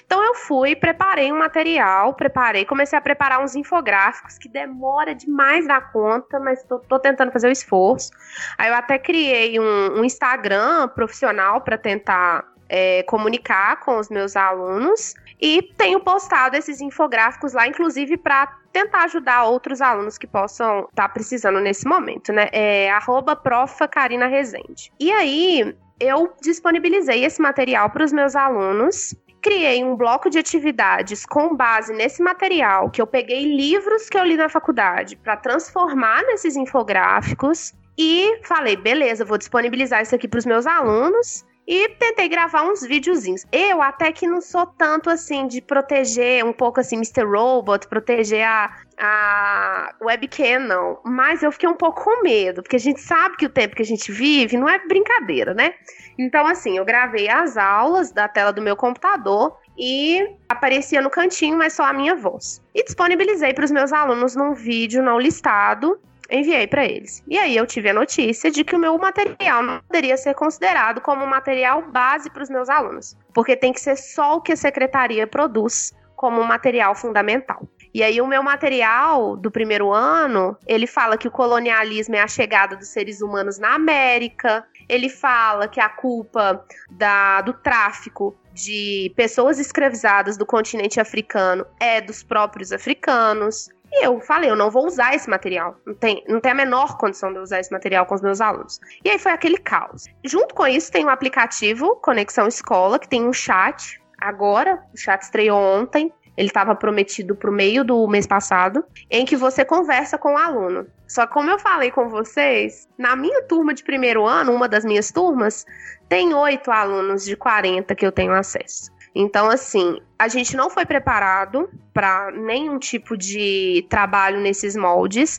Então eu fui, preparei um material, preparei, comecei a preparar uns infográficos que demora demais da conta, mas tô, tô tentando fazer o esforço. Aí eu até criei um, um Instagram profissional para tentar é, comunicar com os meus alunos e tenho postado esses infográficos lá, inclusive para tentar ajudar outros alunos que possam estar tá precisando nesse momento, né? É arroba profa Karina Rezende. E aí, eu disponibilizei esse material para os meus alunos criei um bloco de atividades com base nesse material, que eu peguei livros que eu li na faculdade para transformar nesses infográficos e falei, beleza, vou disponibilizar isso aqui para os meus alunos e tentei gravar uns videozinhos. Eu até que não sou tanto assim de proteger um pouco assim Mr. Robot, proteger a, a webcam, não. Mas eu fiquei um pouco com medo, porque a gente sabe que o tempo que a gente vive não é brincadeira, né? Então, assim, eu gravei as aulas da tela do meu computador e aparecia no cantinho, mas só a minha voz. E disponibilizei para os meus alunos num vídeo não listado enviei para eles. E aí eu tive a notícia de que o meu material não poderia ser considerado como material base para os meus alunos, porque tem que ser só o que a secretaria produz como material fundamental. E aí o meu material do primeiro ano, ele fala que o colonialismo é a chegada dos seres humanos na América, ele fala que a culpa da, do tráfico de pessoas escravizadas do continente africano é dos próprios africanos. E eu falei, eu não vou usar esse material. Não tem, não tem a menor condição de usar esse material com os meus alunos. E aí foi aquele caos. Junto com isso, tem um aplicativo, Conexão Escola, que tem um chat. Agora, o chat estreou ontem. ele estava prometido para o meio do mês passado, em que você conversa com o aluno. Só que como eu falei com vocês, na minha turma de primeiro ano, uma das minhas turmas, tem oito alunos de 40 que eu tenho acesso. Então, assim, a gente não foi preparado para nenhum tipo de trabalho nesses moldes.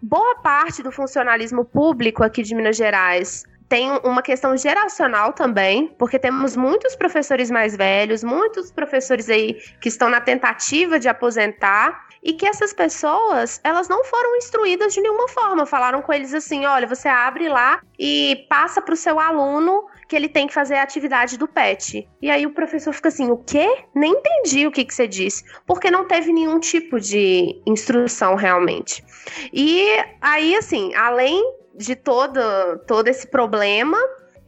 Boa parte do funcionalismo público aqui de Minas Gerais tem uma questão geracional também, porque temos muitos professores mais velhos, muitos professores aí que estão na tentativa de aposentar e que essas pessoas, elas não foram instruídas de nenhuma forma. Falaram com eles assim: olha, você abre lá e passa para o seu aluno que ele tem que fazer a atividade do PET. E aí o professor fica assim: o quê? Nem entendi o que, que você disse. Porque não teve nenhum tipo de instrução realmente. E aí, assim, além de todo, todo esse problema,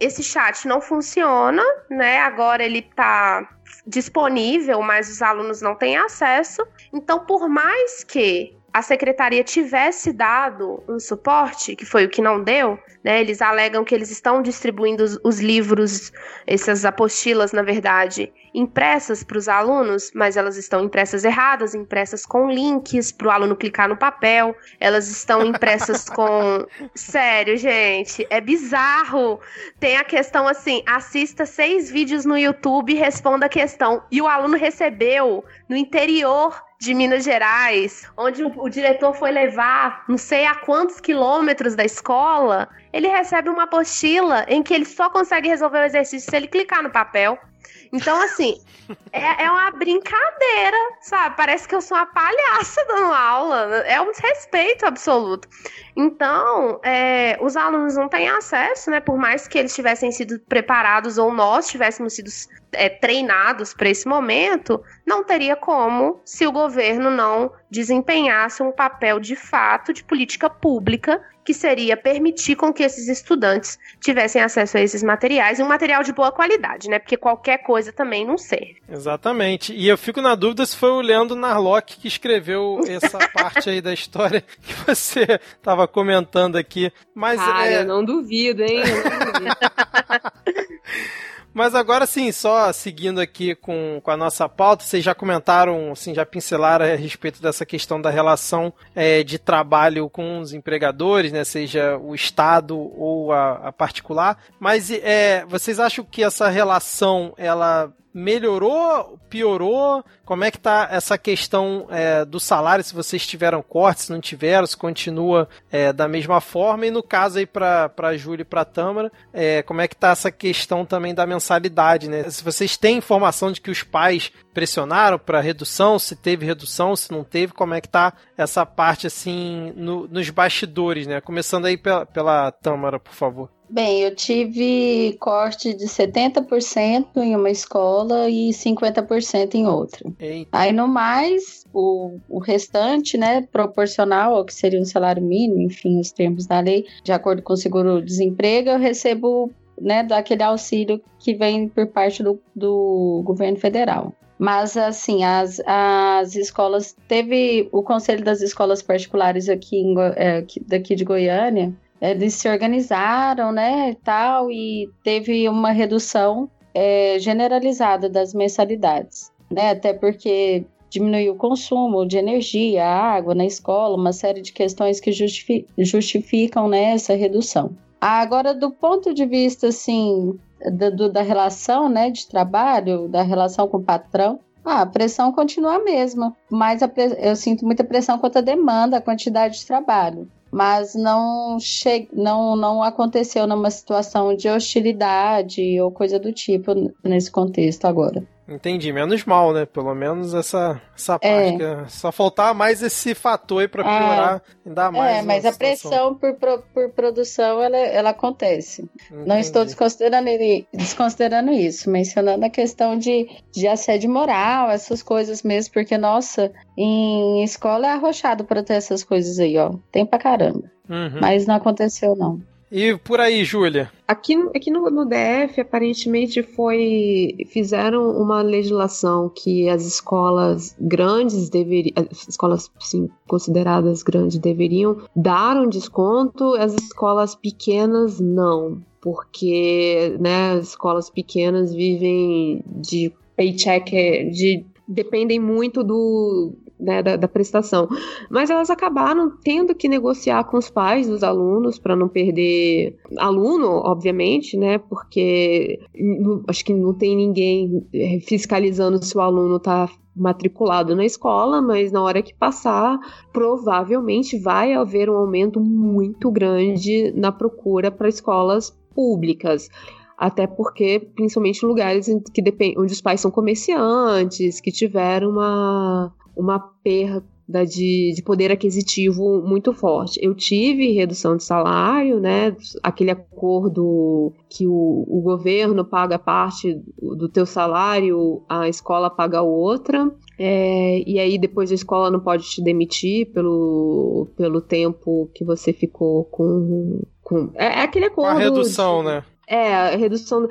esse chat não funciona, né? Agora ele tá disponível, mas os alunos não têm acesso. Então, por mais que a secretaria tivesse dado um suporte, que foi o que não deu, né? Eles alegam que eles estão distribuindo os, os livros, essas apostilas, na verdade, impressas para os alunos, mas elas estão impressas erradas, impressas com links para o aluno clicar no papel. Elas estão impressas com. Sério, gente, é bizarro. Tem a questão assim: assista seis vídeos no YouTube e responda a questão. E o aluno recebeu no interior de Minas Gerais, onde o, o, diretor foi levar não sei a quantos quilômetros da escola, ele recebe uma apostila em que ele só consegue resolver o exercício se ele clicar no papel. Então, assim, é, é uma brincadeira, sabe? Parece que eu sou uma palhaça dando aula. É um desrespeito absoluto. Então, é, os alunos não têm acesso, né? Por mais que eles tivessem sido preparados ou nós tivéssemos sido é, treinados para esse momento, não teria como se o governo não desempenhasse um papel de fato de política pública que seria permitir com que esses estudantes tivessem acesso a esses materiais e um material de boa qualidade, né? Porque qualquer coisa também não serve. Exatamente. E eu fico na dúvida se foi o Leandro Narlock que escreveu essa parte aí da história que você estava comentando aqui. Mas Cara, é... eu não duvido, hein? Eu não duvido. Mas agora sim, só seguindo aqui com, com a nossa pauta, vocês já comentaram, assim, já pincelaram a respeito dessa questão da relação é, de trabalho com os empregadores, né, seja o Estado ou a, a particular. Mas é, vocês acham que essa relação ela melhorou, piorou? Como é que tá essa questão é, do salário? Se vocês tiveram cortes, se não tiveram, se continua é, da mesma forma? E no caso aí para a Júlia e para a Tâmara, é, como é que tá essa questão também da mensalidade, né? Se vocês têm informação de que os pais pressionaram para redução, se teve redução, se não teve, como é que tá essa parte assim no, nos bastidores, né? Começando aí pela, pela Tâmara, por favor. Bem, eu tive corte de 70% em uma escola e 50% em outra. Eita. Aí no mais, o, o restante, né, proporcional ao que seria um salário mínimo, enfim, os termos da lei, de acordo com o seguro-desemprego, eu recebo né, daquele auxílio que vem por parte do, do governo federal. Mas, assim, as, as escolas. Teve o Conselho das Escolas Particulares aqui, em, é, daqui de Goiânia, eles se organizaram, né, e tal, e teve uma redução é, generalizada das mensalidades, né, até porque diminuiu o consumo de energia, água na escola, uma série de questões que justifi justificam, né, essa redução. Agora, do ponto de vista, assim, do, da relação, né, de trabalho, da relação com o patrão, ah, a pressão continua a mesma, mas a eu sinto muita pressão quanto à demanda, a quantidade de trabalho mas não, che não, não aconteceu numa situação de hostilidade ou coisa do tipo nesse contexto agora. Entendi, menos mal, né? Pelo menos essa, essa é. parte. É. Só faltar mais esse fator aí pra piorar, é. ainda mais. É, mas a pressão por, por produção, ela, ela acontece. Entendi. Não estou desconsiderando, desconsiderando isso, mencionando a questão de, de assédio moral, essas coisas mesmo, porque, nossa, em escola é arrochado pra ter essas coisas aí, ó. Tem pra caramba. Uhum. Mas não aconteceu, não. E por aí, Júlia? Aqui, aqui no, no, DF, aparentemente, foi. Fizeram uma legislação que as escolas grandes deveriam. As escolas sim, consideradas grandes deveriam dar um desconto, as escolas pequenas não. Porque né, as escolas pequenas vivem de paycheck de dependem muito do, né, da, da, prestação. Mas elas acabaram tendo que negociar com os pais dos alunos para não perder aluno, obviamente, né? Porque acho que não tem ninguém é, fiscalizando se o aluno está matriculado na escola, mas na hora que passar, provavelmente vai haver um aumento muito grande na procura para escolas públicas até porque, principalmente lugares que depend... onde os pais são comerciantes, que tiveram uma, uma perda de, de, poder aquisitivo muito forte. Eu tive redução de salário, né? Aquele acordo que o, o governo paga parte do teu salário, a escola paga outra. É, e aí depois a escola não pode te demitir pelo, pelo tempo que você ficou com. com é, é aquele acordo. A redução, de, né? É, a redução.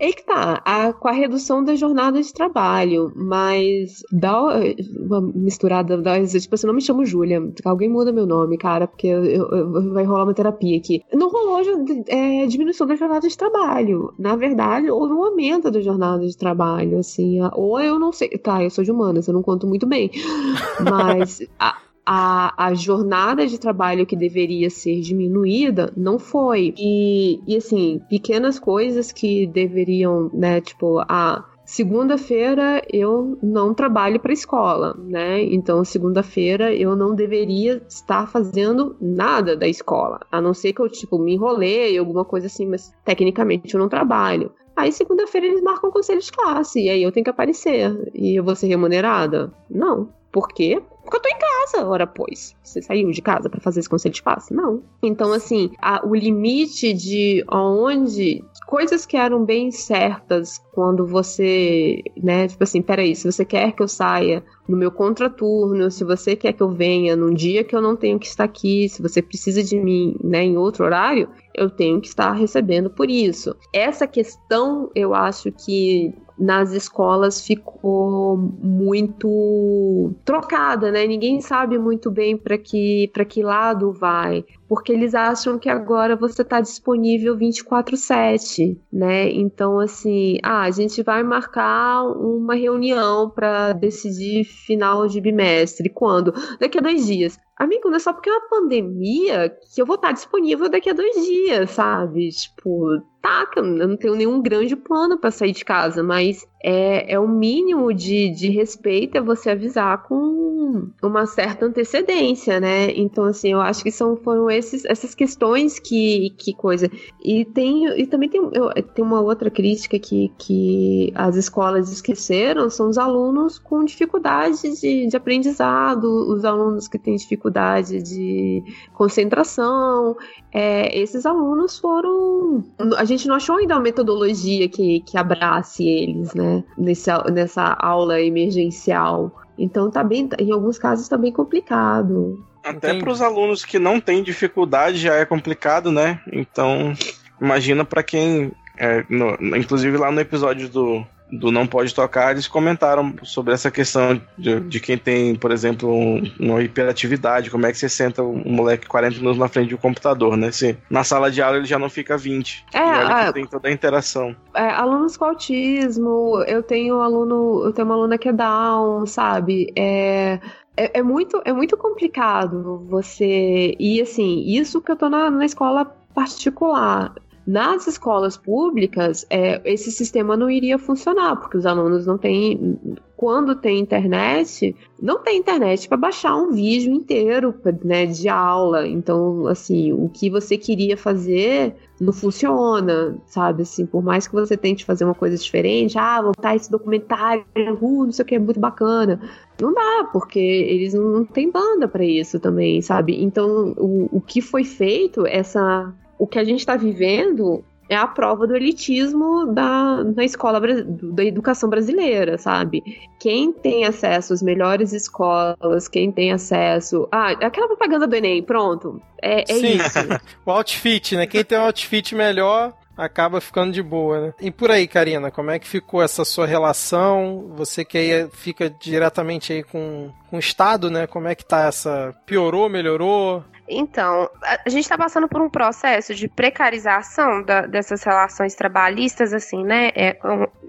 É que tá, a, com a redução da jornada de trabalho, mas dá uma misturada, dá, tipo assim, não me chamo Júlia, alguém muda meu nome, cara, porque eu, eu, vai rolar uma terapia aqui. Não rolou é, diminuição da jornada de trabalho. Na verdade, houve um aumento da jornada de trabalho, assim, ou eu não sei, tá, eu sou de humanas, eu não conto muito bem, mas a, a, a jornada de trabalho que deveria ser diminuída não foi. E, e assim, pequenas coisas que deveriam, né, tipo, a segunda-feira eu não trabalho para escola, né? Então, segunda-feira eu não deveria estar fazendo nada da escola, a não ser que eu tipo me enrolei, alguma coisa assim, mas tecnicamente eu não trabalho. Aí segunda-feira eles marcam conselho de classe e aí eu tenho que aparecer e eu vou ser remunerada? Não. Por quê? Porque eu tô em casa, ora pois. Você saiu de casa para fazer esse conselho de classe? Não. Então, assim, a, o limite de onde coisas que eram bem certas quando você, né, tipo assim, peraí, se você quer que eu saia no meu contraturno, se você quer que eu venha num dia que eu não tenho que estar aqui, se você precisa de mim, né, em outro horário, eu tenho que estar recebendo por isso. Essa questão, eu acho que nas escolas ficou muito trocada, né? Ninguém sabe muito bem para que para que lado vai, porque eles acham que agora você está disponível 24/7, né? Então assim, ah, a gente vai marcar uma reunião para decidir final de bimestre. Quando? Daqui a dois dias. Amigo, não é só porque é uma pandemia que eu vou estar disponível daqui a dois dias, sabe? Tipo, taca, eu não tenho nenhum grande plano para sair de casa, mas é, é o mínimo de, de respeito é você avisar com uma certa antecedência, né? Então, assim, eu acho que são, foram esses, essas questões que, que coisa. E, tem, e também tem, eu, tem uma outra crítica que, que as escolas esqueceram, são os alunos com dificuldade de, de aprendizado, os alunos que têm dificuldade de concentração. É, esses alunos foram. A gente não achou ainda uma metodologia que, que abrace eles, né? Nessa, nessa aula emergencial. Então tá bem, em alguns casos tá bem complicado. Até para os alunos que não têm dificuldade já é complicado, né? Então, imagina para quem, é, no, inclusive lá no episódio do do Não Pode Tocar, eles comentaram sobre essa questão de, de quem tem, por exemplo, um, uma hiperatividade, como é que você senta um moleque 40 minutos na frente do computador, né? Se na sala de aula ele já não fica 20. É, e tem toda a interação. É, alunos com autismo, eu tenho aluno, eu tenho uma aluna que é down, sabe? É, é, é, muito, é muito complicado você. E assim, isso que eu tô na, na escola particular. Nas escolas públicas, é, esse sistema não iria funcionar, porque os alunos não têm. Quando tem internet, não tem internet para baixar um vídeo inteiro né, de aula. Então, assim, o que você queria fazer não funciona, sabe? Assim, por mais que você tente fazer uma coisa diferente, ah, voltar esse documentário, uh, não sei o que, é muito bacana. Não dá, porque eles não têm banda para isso também, sabe? Então, o, o que foi feito, essa o que a gente está vivendo é a prova do elitismo da, da escola da educação brasileira, sabe? Quem tem acesso às melhores escolas, quem tem acesso. Ah, aquela propaganda do Enem, pronto. É, é isso. o outfit, né? Quem tem um outfit melhor acaba ficando de boa, né? E por aí, Karina, como é que ficou essa sua relação? Você que aí fica diretamente aí com, com o Estado, né? Como é que tá essa... Piorou, melhorou? Então, a gente está passando por um processo de precarização da, dessas relações trabalhistas, assim, né? É,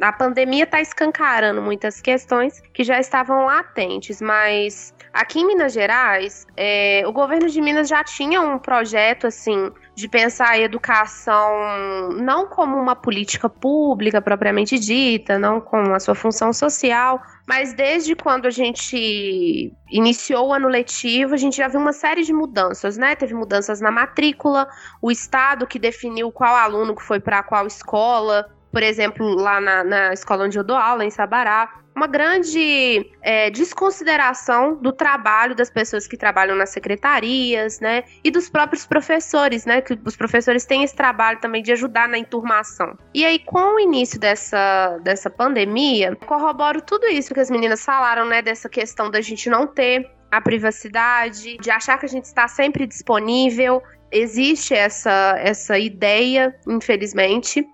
a pandemia está escancarando muitas questões que já estavam latentes, mas aqui em Minas Gerais, é, o governo de Minas já tinha um projeto, assim, de pensar a educação não como uma política pública propriamente dita, não com a sua função social, mas desde quando a gente iniciou o ano letivo, a gente já viu uma série de mudanças, né? Teve mudanças na matrícula, o Estado que definiu qual aluno que foi para qual escola, por exemplo, lá na, na escola onde eu dou aula, em Sabará, uma grande é, desconsideração do trabalho das pessoas que trabalham nas secretarias, né? E dos próprios professores, né? Que os professores têm esse trabalho também de ajudar na enturmação. E aí, com o início dessa, dessa pandemia, corroboro tudo isso que as meninas falaram, né? Dessa questão da gente não ter a privacidade, de achar que a gente está sempre disponível. Existe essa, essa ideia, infelizmente.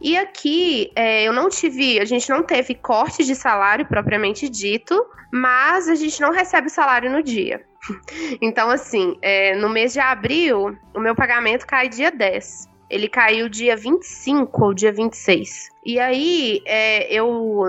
E aqui é, eu não tive, a gente não teve corte de salário propriamente dito, mas a gente não recebe salário no dia. Então, assim, é, no mês de abril, o meu pagamento cai dia 10. Ele caiu dia 25 ou dia 26. E aí, é, eu,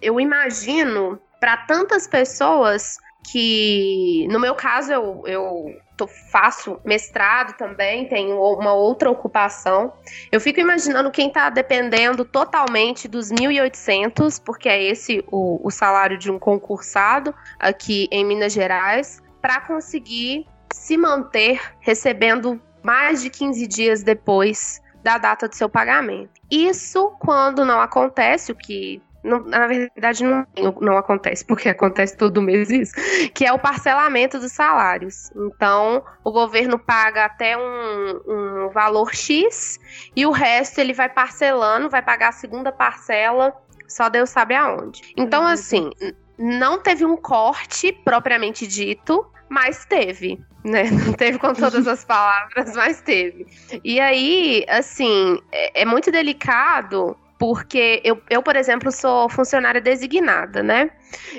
eu imagino para tantas pessoas que, no meu caso, eu, eu tô, faço mestrado também, tenho uma outra ocupação. Eu fico imaginando quem está dependendo totalmente dos 1.800, porque é esse o, o salário de um concursado aqui em Minas Gerais, para conseguir se manter recebendo mais de 15 dias depois da data do seu pagamento. Isso quando não acontece, o que não, na verdade, não, não acontece, porque acontece todo mês isso, que é o parcelamento dos salários. Então, o governo paga até um, um valor X e o resto ele vai parcelando, vai pagar a segunda parcela, só Deus sabe aonde. Então, assim, não teve um corte propriamente dito, mas teve, né? Não teve com todas as palavras, mas teve. E aí, assim, é, é muito delicado porque eu, eu, por exemplo, sou funcionária designada, né?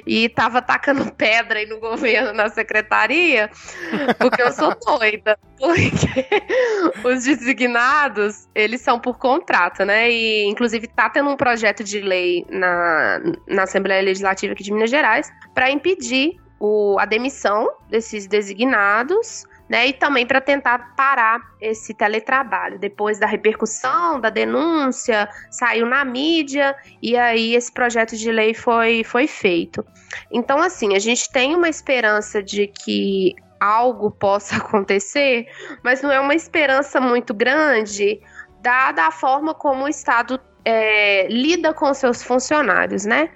E tava tacando pedra aí no governo, na secretaria, porque eu sou doida. Porque os designados, eles são por contrato, né? E, inclusive, tá tendo um projeto de lei na, na Assembleia Legislativa aqui de Minas Gerais para impedir o, a demissão desses designados né? E também para tentar parar esse teletrabalho. Depois da repercussão, da denúncia, saiu na mídia e aí esse projeto de lei foi, foi feito. Então, assim, a gente tem uma esperança de que algo possa acontecer, mas não é uma esperança muito grande, dada a forma como o Estado é, lida com seus funcionários, né?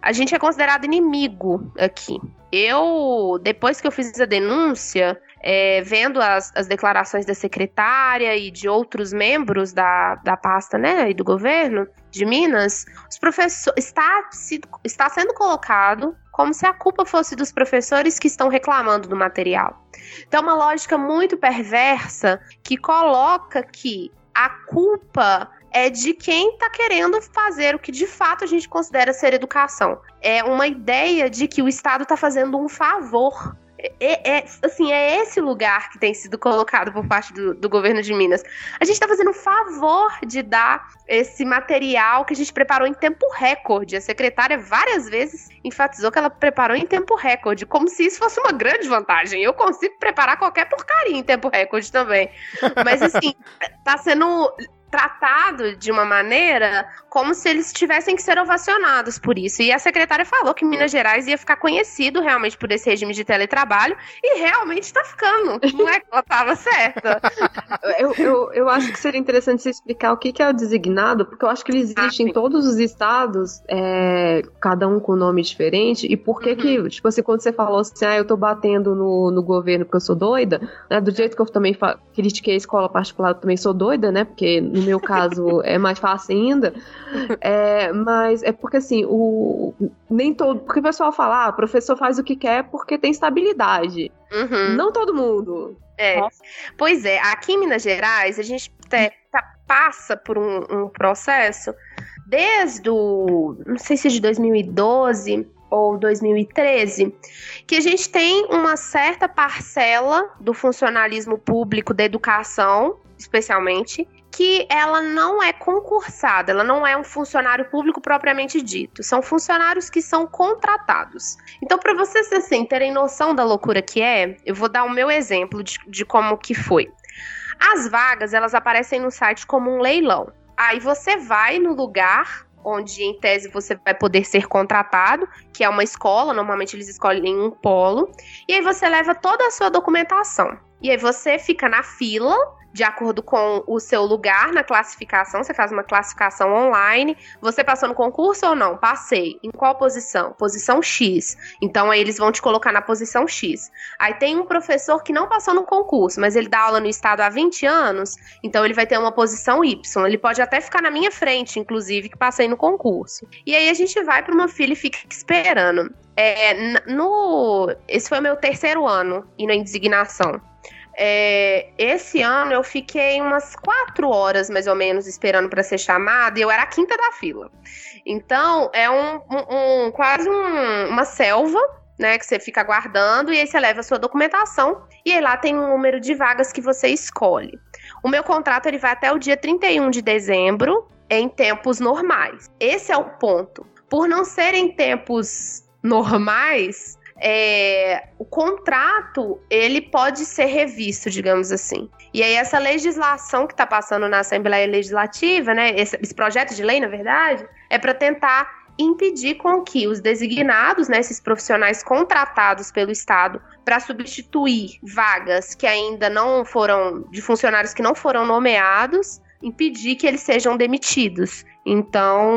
A gente é considerado inimigo aqui. Eu, depois que eu fiz a denúncia, é, vendo as, as, declarações da secretária e de outros membros da, da pasta né, e do governo de Minas, os professores está, se, está sendo colocado como se a culpa fosse dos professores que estão reclamando do material. Então, é uma lógica muito perversa que coloca que a culpa é de quem está querendo fazer o que de fato a gente considera ser educação. É uma ideia de que o Estado está fazendo um favor é, é, assim, é esse lugar que tem sido colocado por parte do, do governo de Minas. A gente está fazendo um favor de dar esse material que a gente preparou em tempo recorde. A secretária várias vezes enfatizou que ela preparou em tempo recorde, como se isso fosse uma grande vantagem. Eu consigo preparar qualquer porcaria em tempo recorde também. Mas assim, tá sendo tratado de uma maneira como se eles tivessem que ser ovacionados por isso. E a secretária falou que Minas Gerais ia ficar conhecido realmente por esse regime de teletrabalho e realmente está ficando. Não é que ela estava certa. eu, eu, eu acho que seria interessante você explicar o que, que é o designado, porque eu acho que ele existe ah, em todos os estados, é, cada um com nome diferente, e por que uhum. que, tipo assim, quando você falou assim, ah, eu tô batendo no, no governo porque eu sou doida, né, do jeito que eu também critiquei a escola particular, eu também sou doida, né, porque no meu caso é mais fácil ainda. É, mas é porque assim, o nem todo, porque o pessoal fala, ah, professor faz o que quer porque tem estabilidade. Uhum. Não todo mundo. É. Pois é, aqui em Minas Gerais, a gente é, tá, passa por um, um processo desde o. não sei se de 2012 ou 2013, que a gente tem uma certa parcela do funcionalismo público da educação, especialmente, que ela não é concursada, ela não é um funcionário público propriamente dito. São funcionários que são contratados. Então, para vocês assim terem noção da loucura que é, eu vou dar o meu exemplo de, de como que foi. As vagas, elas aparecem no site como um leilão. Aí você vai no lugar onde em tese você vai poder ser contratado, que é uma escola, normalmente eles escolhem um polo, e aí você leva toda a sua documentação. E aí você fica na fila de acordo com o seu lugar na classificação. Você faz uma classificação online. Você passou no concurso ou não? Passei. Em qual posição? Posição X. Então aí eles vão te colocar na posição X. Aí tem um professor que não passou no concurso, mas ele dá aula no estado há 20 anos, então ele vai ter uma posição Y. Ele pode até ficar na minha frente, inclusive, que passei no concurso. E aí a gente vai para uma fila e fica esperando. É, no, esse foi o meu terceiro ano indo em designação. É, esse ano eu fiquei umas quatro horas mais ou menos esperando para ser chamada e eu era a quinta da fila. Então é um, um, um quase um, uma selva. Né, que você fica aguardando e aí você leva a sua documentação e aí lá tem um número de vagas que você escolhe. O meu contrato ele vai até o dia 31 de dezembro em tempos normais. Esse é o ponto. Por não serem tempos normais, é, o contrato ele pode ser revisto, digamos assim. E aí essa legislação que está passando na Assembleia Legislativa, né, esse, esse projeto de lei, na verdade, é para tentar impedir com que os designados, né, esses profissionais contratados pelo Estado para substituir vagas que ainda não foram de funcionários que não foram nomeados, impedir que eles sejam demitidos. Então,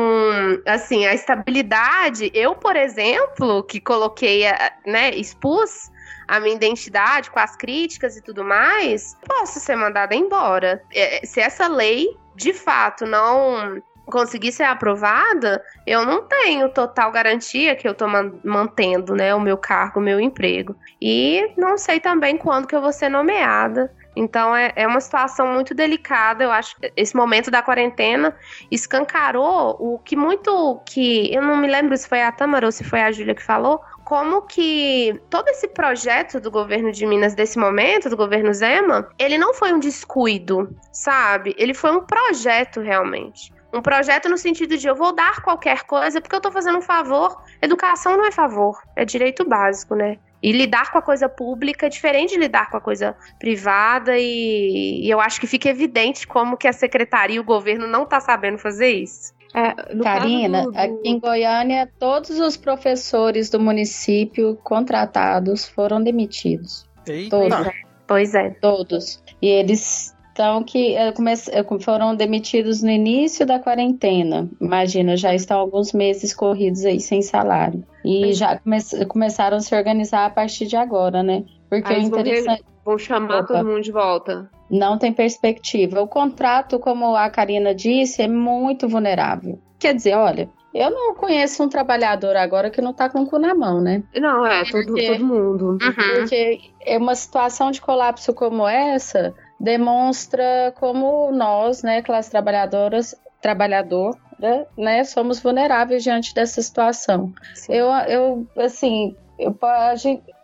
assim, a estabilidade, eu, por exemplo, que coloquei, né, expus a minha identidade com as críticas e tudo mais, posso ser mandada embora. É, se essa lei, de fato, não conseguir ser aprovada, eu não tenho total garantia que eu tô mantendo, né, o meu cargo, o meu emprego. E não sei também quando que eu vou ser nomeada. Então é, é uma situação muito delicada. Eu acho que esse momento da quarentena escancarou o que muito que. Eu não me lembro se foi a Tamara ou se foi a Júlia que falou, como que todo esse projeto do governo de Minas desse momento, do governo Zema, ele não foi um descuido, sabe? Ele foi um projeto realmente. Um projeto no sentido de eu vou dar qualquer coisa porque eu tô fazendo um favor. Educação não é favor, é direito básico, né? E lidar com a coisa pública é diferente de lidar com a coisa privada e, e eu acho que fica evidente como que a secretaria e o governo não tá sabendo fazer isso. É, Karina, do, aqui em Goiânia, todos os professores do município contratados foram demitidos. Eita. Todos. Pois é. Todos. E eles então, que foram demitidos no início da quarentena. Imagina, já estão alguns meses corridos aí sem salário. E já come começaram a se organizar a partir de agora, né? Porque aí o interessante. Vão chamar Opa. todo mundo de volta. Não tem perspectiva. O contrato, como a Karina disse, é muito vulnerável. Quer dizer, olha, eu não conheço um trabalhador agora que não tá com o cu na mão, né? Não, é, todo, todo mundo. Uhum. Porque é uma situação de colapso como essa demonstra como nós, né, classe trabalhadoras, trabalhador, né, somos vulneráveis diante dessa situação. Eu, eu, assim, eu,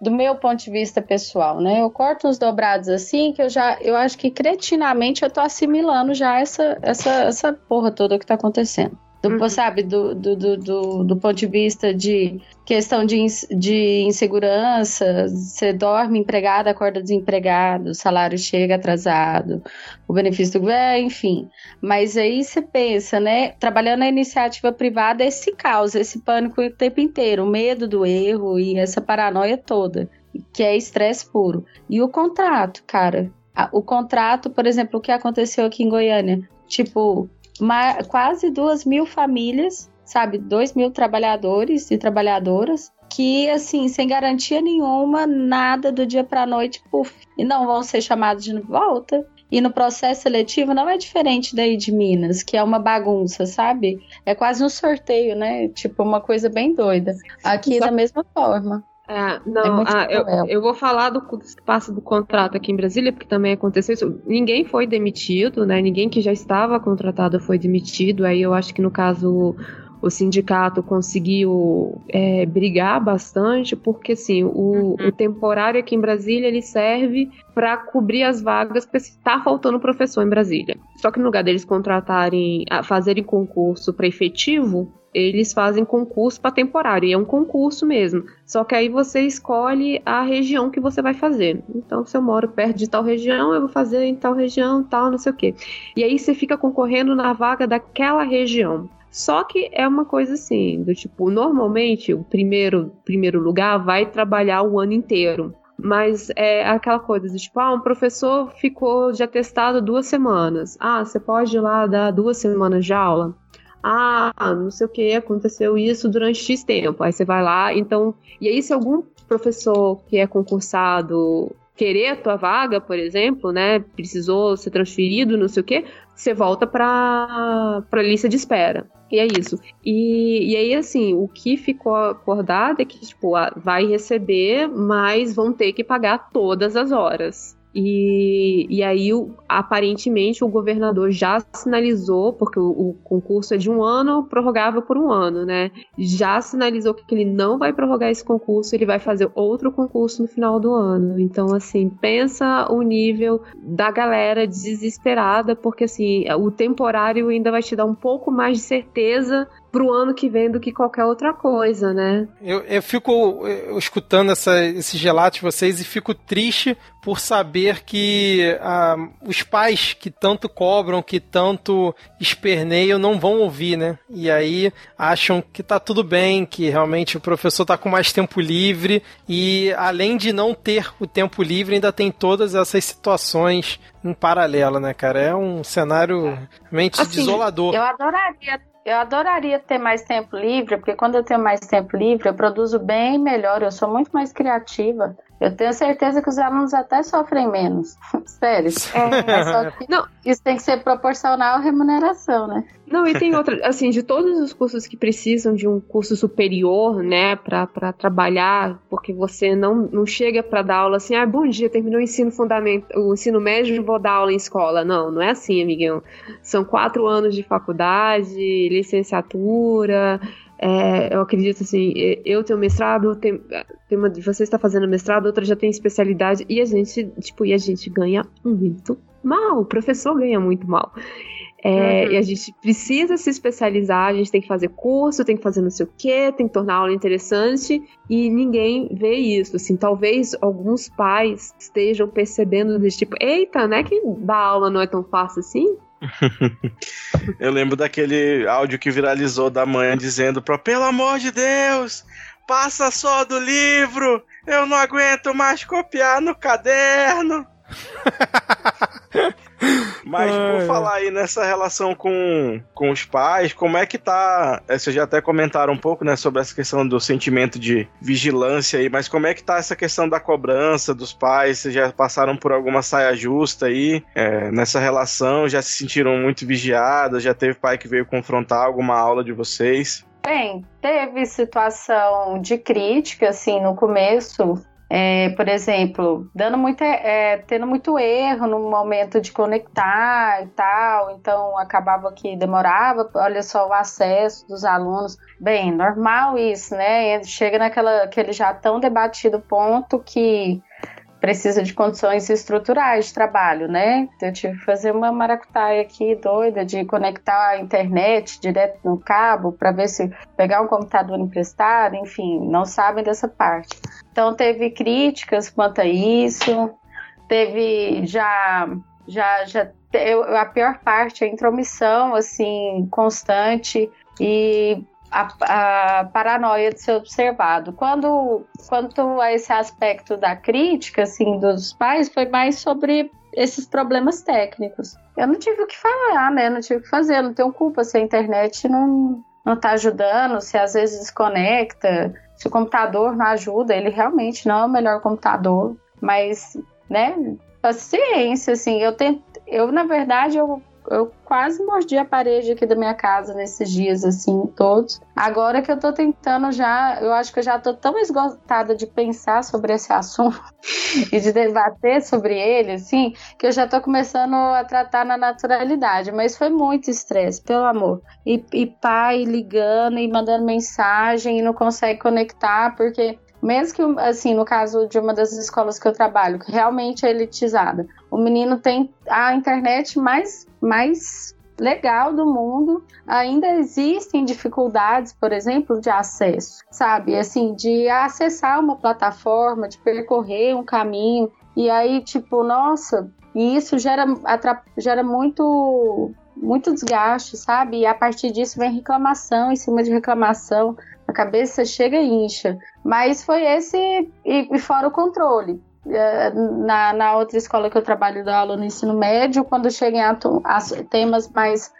do meu ponto de vista pessoal, né, eu corto uns dobrados assim que eu já, eu acho que cretinamente eu tô assimilando já essa, essa, essa porra toda que tá acontecendo. Do, uhum. Sabe, do, do, do, do, ponto de vista de questão de, de insegurança, você dorme empregado, acorda desempregado, o salário chega atrasado, o benefício do é, enfim. Mas aí você pensa, né? Trabalhando na iniciativa privada, esse caos, esse pânico o tempo inteiro, o medo do erro e essa paranoia toda, que é estresse puro. E o contrato, cara. O contrato, por exemplo, o que aconteceu aqui em Goiânia. Tipo, uma, quase duas mil famílias, sabe? Dois mil trabalhadores e trabalhadoras que, assim, sem garantia nenhuma, nada do dia para noite, puf, e não vão ser chamados de volta. E no processo seletivo não é diferente daí de Minas, que é uma bagunça, sabe? É quase um sorteio, né? Tipo, uma coisa bem doida. Aqui da mesma forma. É, não, é ah, eu, eu, vou falar do que passa do contrato aqui em Brasília, porque também aconteceu isso. Ninguém foi demitido, né? Ninguém que já estava contratado foi demitido. Aí eu acho que no caso o sindicato conseguiu é, brigar bastante, porque assim, o, uhum. o, temporário aqui em Brasília ele serve para cobrir as vagas, porque está faltando professor em Brasília. Só que no lugar deles contratarem, fazerem concurso para efetivo, eles fazem concurso para temporário, e é um concurso mesmo. Só que aí você escolhe a região que você vai fazer. Então, se eu moro perto de tal região, eu vou fazer em tal região, tal, não sei o quê. E aí você fica concorrendo na vaga daquela região. Só que é uma coisa assim, do tipo, normalmente o primeiro, primeiro lugar vai trabalhar o ano inteiro. Mas é aquela coisa do tipo, ah, um professor ficou de atestado duas semanas. Ah, você pode ir lá dar duas semanas de aula? Ah, não sei o que, aconteceu isso durante X tempo. Aí você vai lá, então. E aí, se algum professor que é concursado querer a tua vaga, por exemplo, né, precisou ser transferido, não sei o que, você volta para a lista de espera. E é isso. E, e aí, assim, o que ficou acordado é que, tipo, vai receber, mas vão ter que pagar todas as horas. E, e aí, aparentemente, o governador já sinalizou, porque o, o, concurso é de um ano, prorrogável por um ano, né? Já sinalizou que ele não vai prorrogar esse concurso, ele vai fazer outro concurso no final do ano. Então, assim, pensa o nível da galera desesperada, porque, assim, o temporário ainda vai te dar um pouco mais de certeza pro ano que vem do que qualquer outra coisa, né? Eu, eu fico eu, escutando essa, esses relatos de vocês e fico triste por saber que ah, os pais que tanto cobram, que tanto esperneiam, não vão ouvir, né? E aí acham que tá tudo bem, que realmente o professor tá com mais tempo livre e além de não ter o tempo livre, ainda tem todas essas situações em paralelo, né, cara? É um cenário realmente assim, desolador. Eu adoraria eu adoraria ter mais tempo livre, porque quando eu tenho mais tempo livre, eu produzo bem melhor, eu sou muito mais criativa. Eu tenho certeza que os alunos até sofrem menos. Sério. É, que não, isso tem que ser proporcional à remuneração, né? Não, e tem outra, assim, de todos os cursos que precisam de um curso superior, né, para trabalhar, porque você não, não chega para dar aula assim, ah, bom dia, terminou o ensino fundamental, o ensino médio, vou dar aula em escola. Não, não é assim, amiguinho. São quatro anos de faculdade, licenciatura, é, eu acredito assim, eu tenho mestrado, tem, tem uma, você está fazendo mestrado, outra já tem especialidade, e a gente, tipo, e a gente ganha muito mal, o professor ganha muito mal. É, uhum. E a gente precisa se especializar, a gente tem que fazer curso, tem que fazer não sei o que, tem que tornar a aula interessante, e ninguém vê isso. Assim, talvez alguns pais estejam percebendo desse tipo, eita, né, que dar aula não é tão fácil assim? Eu lembro daquele áudio que viralizou da mãe dizendo pro pelo amor de Deus, passa só do livro, eu não aguento mais copiar no caderno. Mas por falar aí nessa relação com, com os pais, como é que tá? É, vocês já até comentaram um pouco, né, sobre essa questão do sentimento de vigilância aí, mas como é que tá essa questão da cobrança dos pais? Vocês já passaram por alguma saia justa aí é, nessa relação? Já se sentiram muito vigiadas? Já teve pai que veio confrontar alguma aula de vocês? Bem, teve situação de crítica, assim, no começo, é, por exemplo, dando é, tendo muito erro no momento de conectar e tal, então acabava que demorava, olha só o acesso dos alunos. Bem, normal isso, né? Chega naquela aquele já tão debatido ponto que precisa de condições estruturais de trabalho, né? Eu tive que fazer uma maracutaia aqui doida de conectar a internet direto no cabo para ver se pegar um computador emprestado, enfim, não sabem dessa parte. Então teve críticas quanto a isso, teve já já já a pior parte a intromissão assim constante e a, a, paranoia de ser observado. Quando, quanto a esse aspecto da crítica, assim, dos pais, foi mais sobre esses problemas técnicos. Eu não tive o que falar, né? Não tive o que fazer, não tenho culpa se a internet não, não tá ajudando, se às vezes desconecta, se o computador não ajuda, ele realmente não é o melhor computador, mas, né, paciência, assim, eu tento, eu, na verdade, eu eu quase mordi a parede aqui da minha casa nesses dias, assim, todos. Agora que eu tô tentando já, eu acho que eu já tô tão esgotada de pensar sobre esse assunto e de debater sobre ele, assim, que eu já tô começando a tratar na naturalidade. Mas foi muito estresse, pelo amor. E, e pai ligando e mandando mensagem e não consegue conectar, porque mesmo que, assim, no caso de uma das escolas que eu trabalho, que realmente é elitizada, o menino tem a internet mais, mais legal do mundo, ainda existem dificuldades, por exemplo, de acesso, sabe? Assim, de acessar uma plataforma, de percorrer um caminho, e aí, tipo, nossa, e isso gera, gera muito, muito desgaste, sabe? E a partir disso vem reclamação em cima de reclamação, a cabeça chega e incha. Mas foi esse, e, e fora o controle. É, na, na outra escola que eu trabalho da aula no ensino médio, quando chegam a, a temas mais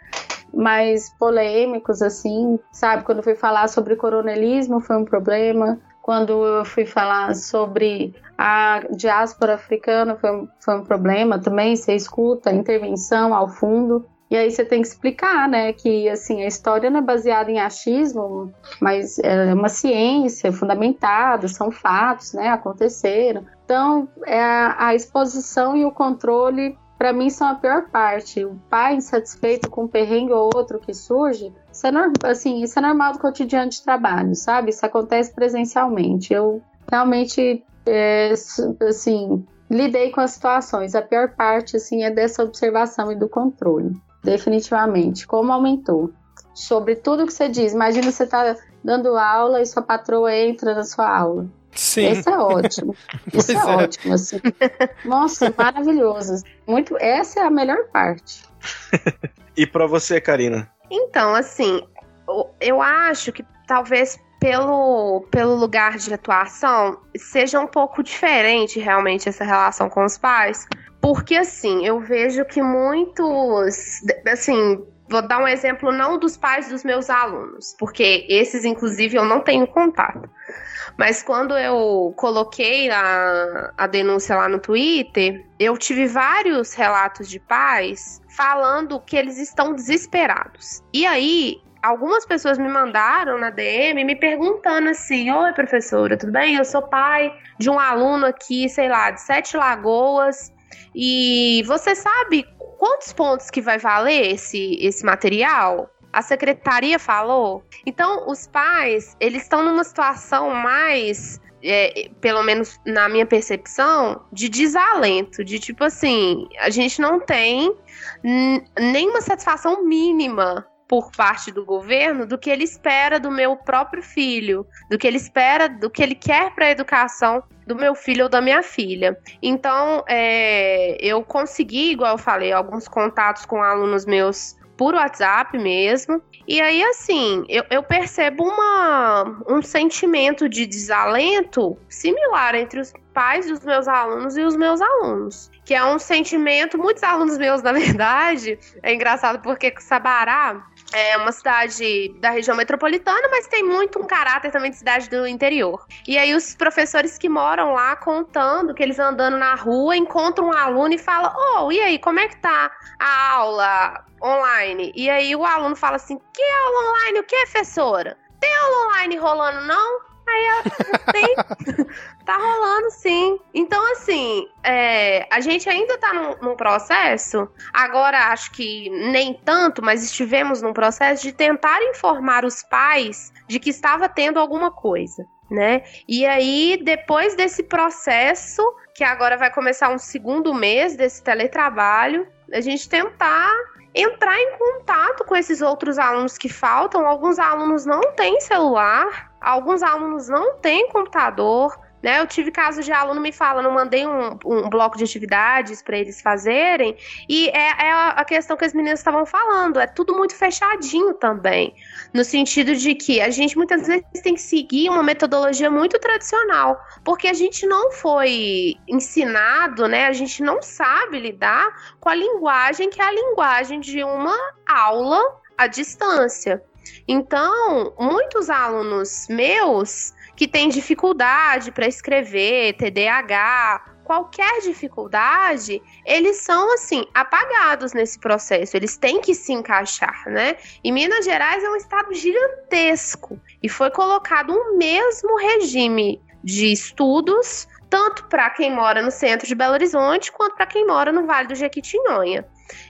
mais polêmicos, assim, sabe? Quando eu fui falar sobre coronelismo foi um problema. Quando eu fui falar sobre a diáspora africana foi foi um problema também. Você escuta intervenção ao fundo. E aí você tem que explicar, né, que assim, a história não é baseada em achismo, mas é uma ciência fundamentada, são fatos, né, aconteceram. Então, é a, a exposição e o controle para mim são a pior parte. O pai insatisfeito com um perrengue ou outro que surge, isso é, assim, isso é normal do cotidiano de trabalho, sabe? Isso acontece presencialmente. Eu realmente, é, assim, lidei com as situações. A pior parte, assim, é dessa observação e do controle definitivamente. Como aumentou. Sobre tudo que você diz. Imagina você tá dando aula e sua patroa entra na sua aula. Sim. Isso é ótimo. Isso é, é, ótimo, assim. Nossa, maravilhoso. Muito, essa é a melhor parte. e para você, Karina? Então, assim, eu acho que talvez pelo, pelo lugar de atuação seja um pouco diferente realmente essa relação com os pais, porque assim, eu vejo que muitos, assim, vou dar um exemplo não dos pais dos meus alunos, porque esses inclusive eu não tenho contato. Mas quando eu coloquei a, a denúncia lá no Twitter, eu tive vários relatos de pais falando que eles estão desesperados. E aí, algumas pessoas me mandaram na DM me perguntando assim: Oi, professora, tudo bem? Eu sou pai de um aluno aqui, sei lá, de Sete Lagoas e você sabe quantos pontos que vai valer esse, esse material? A secretaria falou. Então, os pais, eles estão numa situação mais é, pelo menos na minha percepção, de desalento, de tipo assim, a gente não tem nenhuma satisfação mínima por parte do governo do que ele espera do meu próprio filho, do que ele espera, do que ele quer para a educação do meu filho ou da minha filha. Então, é, eu consegui, igual eu falei, alguns contatos com alunos meus por WhatsApp mesmo. E aí, assim, eu, eu, percebo uma, um sentimento de desalento similar entre os pais dos meus alunos e os meus alunos. Que é um sentimento, muitos alunos meus, na verdade, é engraçado porque Sabará é uma cidade da região metropolitana, mas tem muito um caráter também de cidade do interior. E aí os professores que moram lá contando que eles andando na rua encontram um aluno e falam: "Oh, e aí, como é que tá a aula online?" E aí o aluno fala assim: "Que aula online? O que, professora? Tem aula online rolando não?" Aí tem. tá rolando, sim. Então, assim, é, a gente ainda tá num, num, processo. Agora, acho que nem tanto, mas estivemos num processo de tentar informar os pais de que estava tendo alguma coisa. Né? E aí, depois desse processo, que agora vai começar um segundo mês desse teletrabalho, a gente tentar entrar em contato com esses outros alunos que faltam. Alguns alunos não têm celular, alguns alunos não têm computador. Né, eu tive casos de aluno me falando, mandei um, um bloco de atividades para eles fazerem, e é, é, a questão que as meninas estavam falando, é tudo muito fechadinho também, no sentido de que a gente muitas vezes tem que seguir uma metodologia muito tradicional, porque a gente não foi ensinado, né, a gente não sabe lidar com a linguagem que é a linguagem de uma aula à distância. Então, muitos alunos meus que têm dificuldade para escrever, TDAH qualquer dificuldade, eles são assim apagados nesse processo. Eles têm que se encaixar, né? E Minas Gerais é um estado gigantesco e foi colocado um mesmo regime de estudos tanto para quem mora no centro de Belo Horizonte quanto para quem mora no Vale do Jequitinhonha.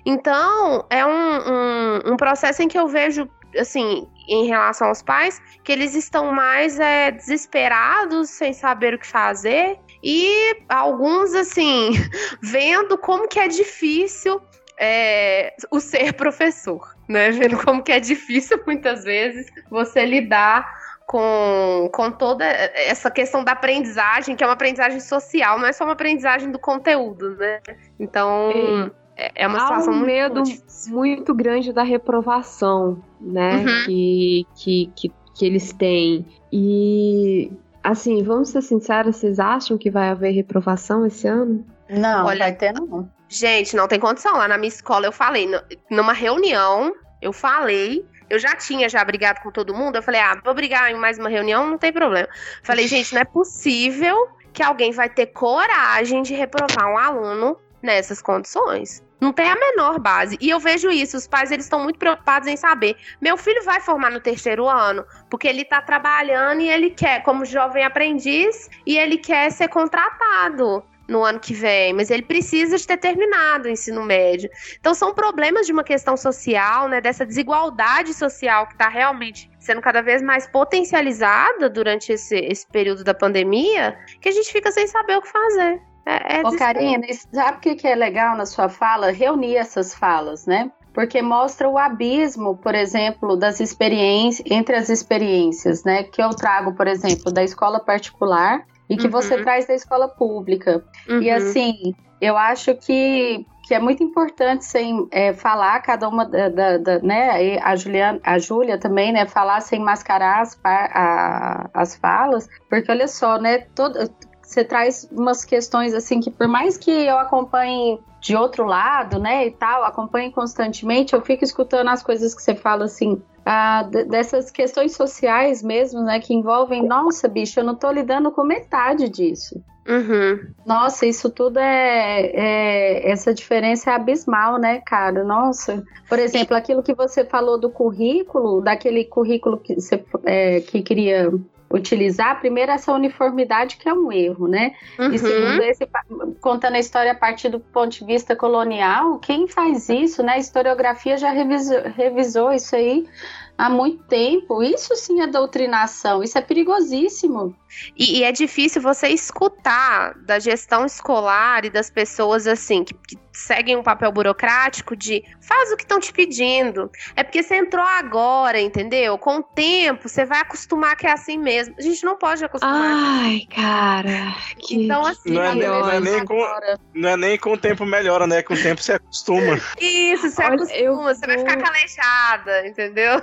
Então, é um, um, um, processo em que eu vejo, assim, em relação aos pais, que eles estão mais é, desesperados, sem saber o que fazer, e alguns, assim, vendo como que é difícil é, o ser professor, né? Vendo como que é difícil, muitas vezes, você lidar com, com toda essa questão da aprendizagem, que é uma aprendizagem social, não é só uma aprendizagem do conteúdo, né? Então, é, é uma situação Há um muito medo difícil. muito grande da reprovação, né? Uhum. Que, que, que, que eles têm. E, assim, vamos ser sinceros, vocês acham que vai haver reprovação esse ano? Não, Olha- vai ter não. Gente, não tem condição. Lá na minha escola eu falei, numa reunião, eu falei. Eu já tinha já brigado com todo mundo. Eu falei, ah, vou brigar em mais uma reunião, não tem problema. Falei, gente, não é possível que alguém vai ter coragem de reprovar um aluno nessas condições. Não tem a menor base. E eu vejo isso, os pais eles estão muito preocupados em saber. Meu filho vai formar no terceiro ano, porque ele tá trabalhando e ele quer, como jovem aprendiz, e ele quer ser contratado no ano que vem, mas ele precisa de ter terminado o ensino médio. Então são problemas de uma questão social, né, dessa desigualdade social que está realmente sendo cada vez mais potencializada durante esse, esse período da pandemia, que a gente fica sem saber o que fazer. É, é Ô. Karina, e sabe o que que é legal na sua fala? Reunir essas falas, né? Porque mostra o abismo, por exemplo, das experiências, entre as experiências, né? Que eu trago, por exemplo, da escola particular e que Uhum. você traz da escola pública. E Uhum. assim, eu acho que, que é muito importante sem é, falar cada uma da, da- da- né, e a Juliana, a Júlia também, né, falar sem mascarar as, a- as falas, porque olha só, né, todo, você traz umas questões assim que por mais que eu acompanhe de outro lado, né, e tal, acompanhe constantemente, eu fico escutando as coisas que você fala assim, ah, dessas questões sociais mesmo, né, que envolvem, nossa, bicho, eu não tô lidando com metade disso. Uhum. Nossa, isso tudo é, é- Essa diferença é abismal, né, cara? Nossa. Por exemplo, aquilo que você falou do currículo, daquele currículo que você é, que queria utilizar, primeiro essa uniformidade que é um erro, né? Uhum. E segundo esse, contando a história a partir do ponto de vista colonial, quem faz isso, né? A historiografia já revisou, revisou isso aí há muito tempo. Isso sim é doutrinação, isso é perigosíssimo. E, e é difícil você escutar da gestão escolar e das pessoas assim que, que seguem um papel burocrático de faz o que estão te pedindo. É porque você entrou agora, entendeu? Com o tempo, você vai acostumar que é assim mesmo. A gente não pode acostumar. Ai, cara. Que, Então, assim, Não é, nem- não é nem com, não é nem com o tempo melhora, né? Com o tempo você acostuma. Isso, você Olha, acostuma, eu você vai ficar calejada, entendeu?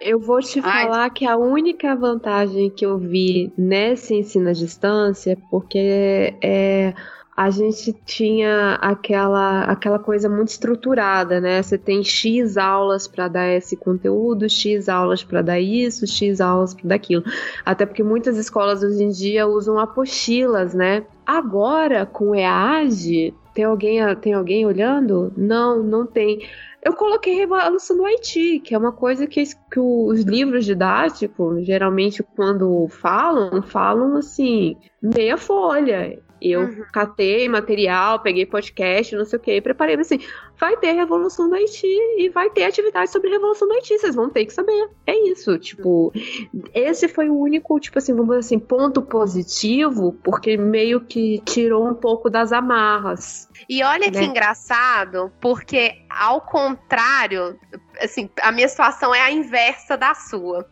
Eu vou te Ai. falar que a única vantagem que eu vi nesse ensino à distância, porque é, a gente tinha aquela, aquela coisa muito estruturada, né? Você tem X aulas para dar esse conteúdo, X aulas para dar isso, X aulas para dar aquilo. Até porque muitas escolas hoje em dia usam apostilas, né? Agora, com o EAD, tem alguém, tem alguém olhando? Não, não tem. Eu coloquei Revolução do Haiti, que é uma coisa que, que os livros didáticos, geralmente, quando falam, falam assim, meia folha. Eu Uhum. catei material, peguei podcast, não sei o que, e preparei assim: vai ter Revolução do Haiti e vai ter atividade sobre Revolução do Haiti, vocês vão ter que saber. É isso, tipo, esse foi o único, tipo assim, vamos dizer assim, ponto positivo, porque meio que tirou um pouco das amarras. E olha que Né? engraçado, porque ao contrário, assim, a minha situação é a inversa da sua.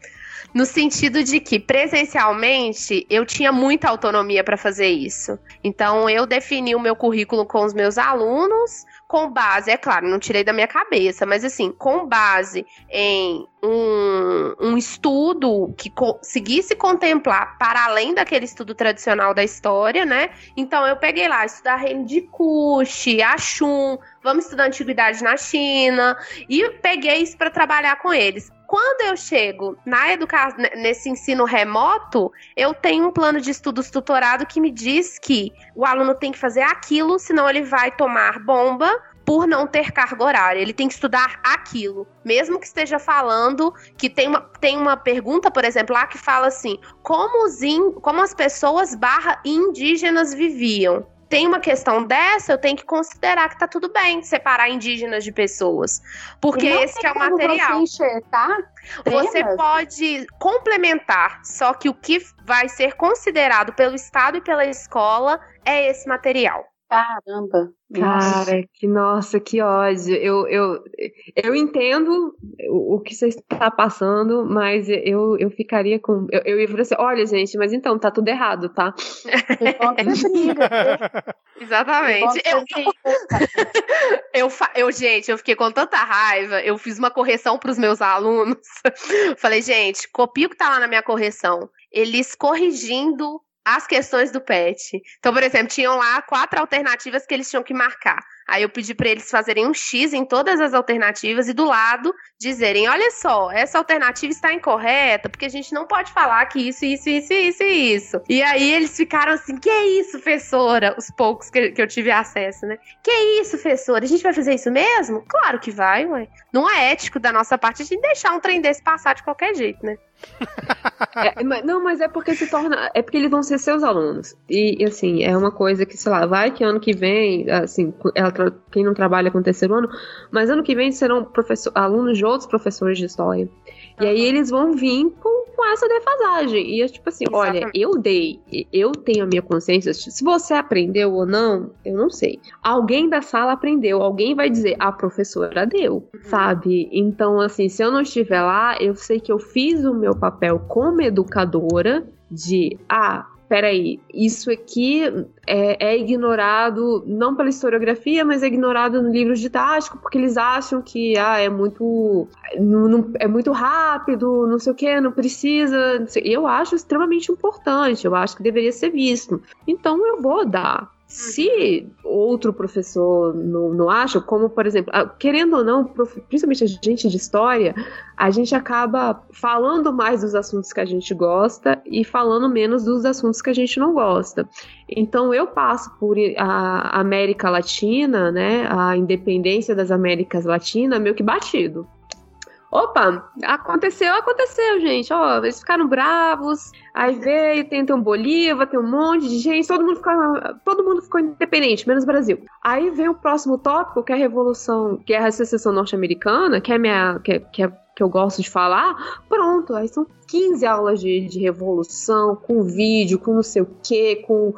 No sentido de que presencialmente eu tinha muita autonomia para fazer isso. Então eu defini o meu currículo com os meus alunos, com base, é claro, não tirei da minha cabeça, mas assim, com base em um, um estudo que conseguisse contemplar para além daquele estudo tradicional da história, né? Então eu peguei lá, estudar reino de Kush, Ashum, vamos estudar antiguidade na China, e peguei isso para trabalhar com eles. Quando eu chego na educação, nesse ensino remoto, eu tenho um plano de estudos tutorado que me diz que o aluno tem que fazer aquilo, senão ele vai tomar bomba por não ter carga horária. Ele tem que estudar aquilo. Mesmo que esteja falando que tem uma, tem uma pergunta, por exemplo, lá que fala assim: como, os in, como as pessoas barra indígenas viviam? Tem uma questão dessa, eu tenho que considerar que tá tudo bem separar indígenas de pessoas. Porque esse é o material. Você, enxertar você pode complementar, só que o que vai ser considerado pelo Estado e pela escola é esse material. Caramba. Cara, que nossa, que ódio. Eu, eu, eu entendo o, o que você está passando, mas eu, eu ficaria com. Eu, eu ia falar assim: olha, gente, mas então, tá tudo errado, tá? Exatamente. Eu, eu, eu, gente, eu fiquei com tanta raiva, eu fiz uma correção para os meus alunos. Falei, gente, copia o que tá lá na minha correção. Eles corrigindo as questões do PET. Então, por exemplo, tinham lá quatro alternativas que eles tinham que marcar. Aí eu pedi para eles fazerem um X em todas as alternativas e do lado dizerem: olha só, essa alternativa está incorreta, porque a gente não pode falar que isso, isso, isso, isso e isso. E aí eles ficaram assim: que isso, professora? Os poucos que, que eu tive acesso, né? Que isso, professora? A gente vai fazer isso mesmo? Claro que vai, ué. Não é ético da nossa parte a gente deixar um trem desse passar de qualquer jeito, né? é, não, mas é porque se torna. É porque eles vão ser seus alunos. E, assim, é uma coisa que, sei lá, vai que ano que vem, assim, ela, quem não trabalha com o terceiro ano, mas ano que vem serão alunos de outros professores de história. E aí eles vão vir com, com essa defasagem. E é tipo assim, Exatamente. olha, eu dei, eu tenho a minha consciência. Se você aprendeu ou não, eu não sei. Alguém da sala aprendeu, alguém vai dizer, a professora deu, uhum. sabe? Então, assim, se eu não estiver lá, eu sei que eu fiz o meu papel como educadora de, ah, peraí, isso aqui é, é, ignorado não pela historiografia, mas é ignorado no livro didático, porque eles acham que ah, é muito não, não, é muito rápido, não sei o que, não precisa. Não eu acho extremamente importante, eu acho que deveria ser visto. Então eu vou dar. Se outro professor não, não acha, como por exemplo, ah, querendo ou não, principalmente a gente de história, a gente acaba falando mais dos assuntos que a gente gosta e falando menos dos assuntos que a gente não gosta. Então eu passo por a América Latina, né, a independência das Américas Latinas, meio que batido. Opa, aconteceu, aconteceu, gente. Ó, eles ficaram bravos. Aí veio, tem, tem um Bolívar, tem um monte de gente, todo mundo ficou, todo mundo ficou independente, menos o Brasil. Aí vem o próximo tópico, que é a Revolução, que é a Secessão Norte-Americana, que é minha, que, é, que, é, que eu gosto de falar. Pronto, aí são 15 aulas de, de revolução, com vídeo, com não sei o quê, com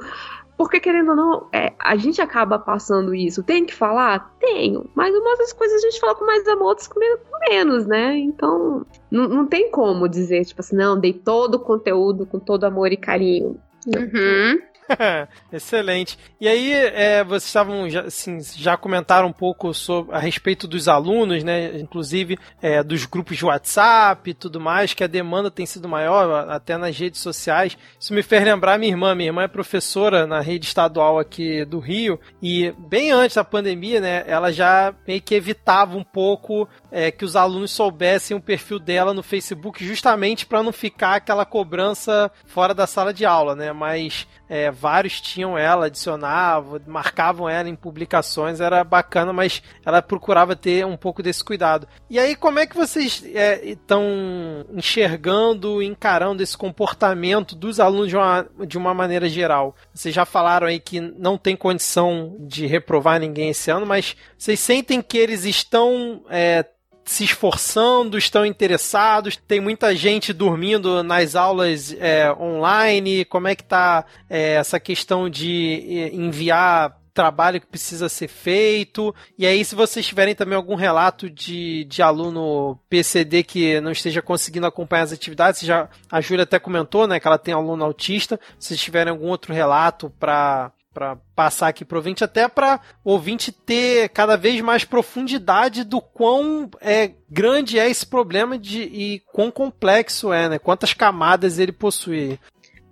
porque, querendo ou não, é, a gente acaba passando isso. Tem que falar? Tenho. Mas umas das coisas a gente fala com mais amor, outras com menos, né? Então, não, não tem como dizer, tipo assim, não, dei todo o conteúdo com todo amor e carinho. Uhum. Excelente. E aí, é, vocês estavam já, assim, já comentaram um pouco sobre, a respeito dos alunos, né? Inclusive é, dos grupos de WhatsApp e tudo mais, que a demanda tem sido maior, até nas redes sociais. Isso me fez lembrar minha irmã. Minha irmã é professora na rede estadual aqui do Rio, e bem antes da pandemia, né? Ela já meio que evitava um pouco é, que os alunos soubessem o perfil dela no Facebook, justamente para não ficar aquela cobrança fora da sala de aula, né? Mas é, vários tinham ela, adicionavam, marcavam ela em publicações, era bacana, mas ela procurava ter um pouco desse cuidado. E aí, como é que vocês estão é, enxergando, encarando esse comportamento dos alunos de uma, de uma maneira geral? Vocês já falaram aí que não tem condição de reprovar ninguém esse ano, mas vocês sentem que eles estão é, se esforçando, estão interessados, tem muita gente dormindo nas aulas é, online, como é que tá é, essa questão de é, enviar trabalho que precisa ser feito. E aí, se vocês tiverem também algum relato de, de aluno PCD que não esteja conseguindo acompanhar as atividades, já a Júlia até comentou, né, que ela tem aluno autista. Se tiverem algum outro relato para para passar aqui pro ouvinte, até para o ouvinte ter cada vez mais profundidade do quão é, grande é esse problema de, e quão complexo é, né? Quantas camadas ele possui.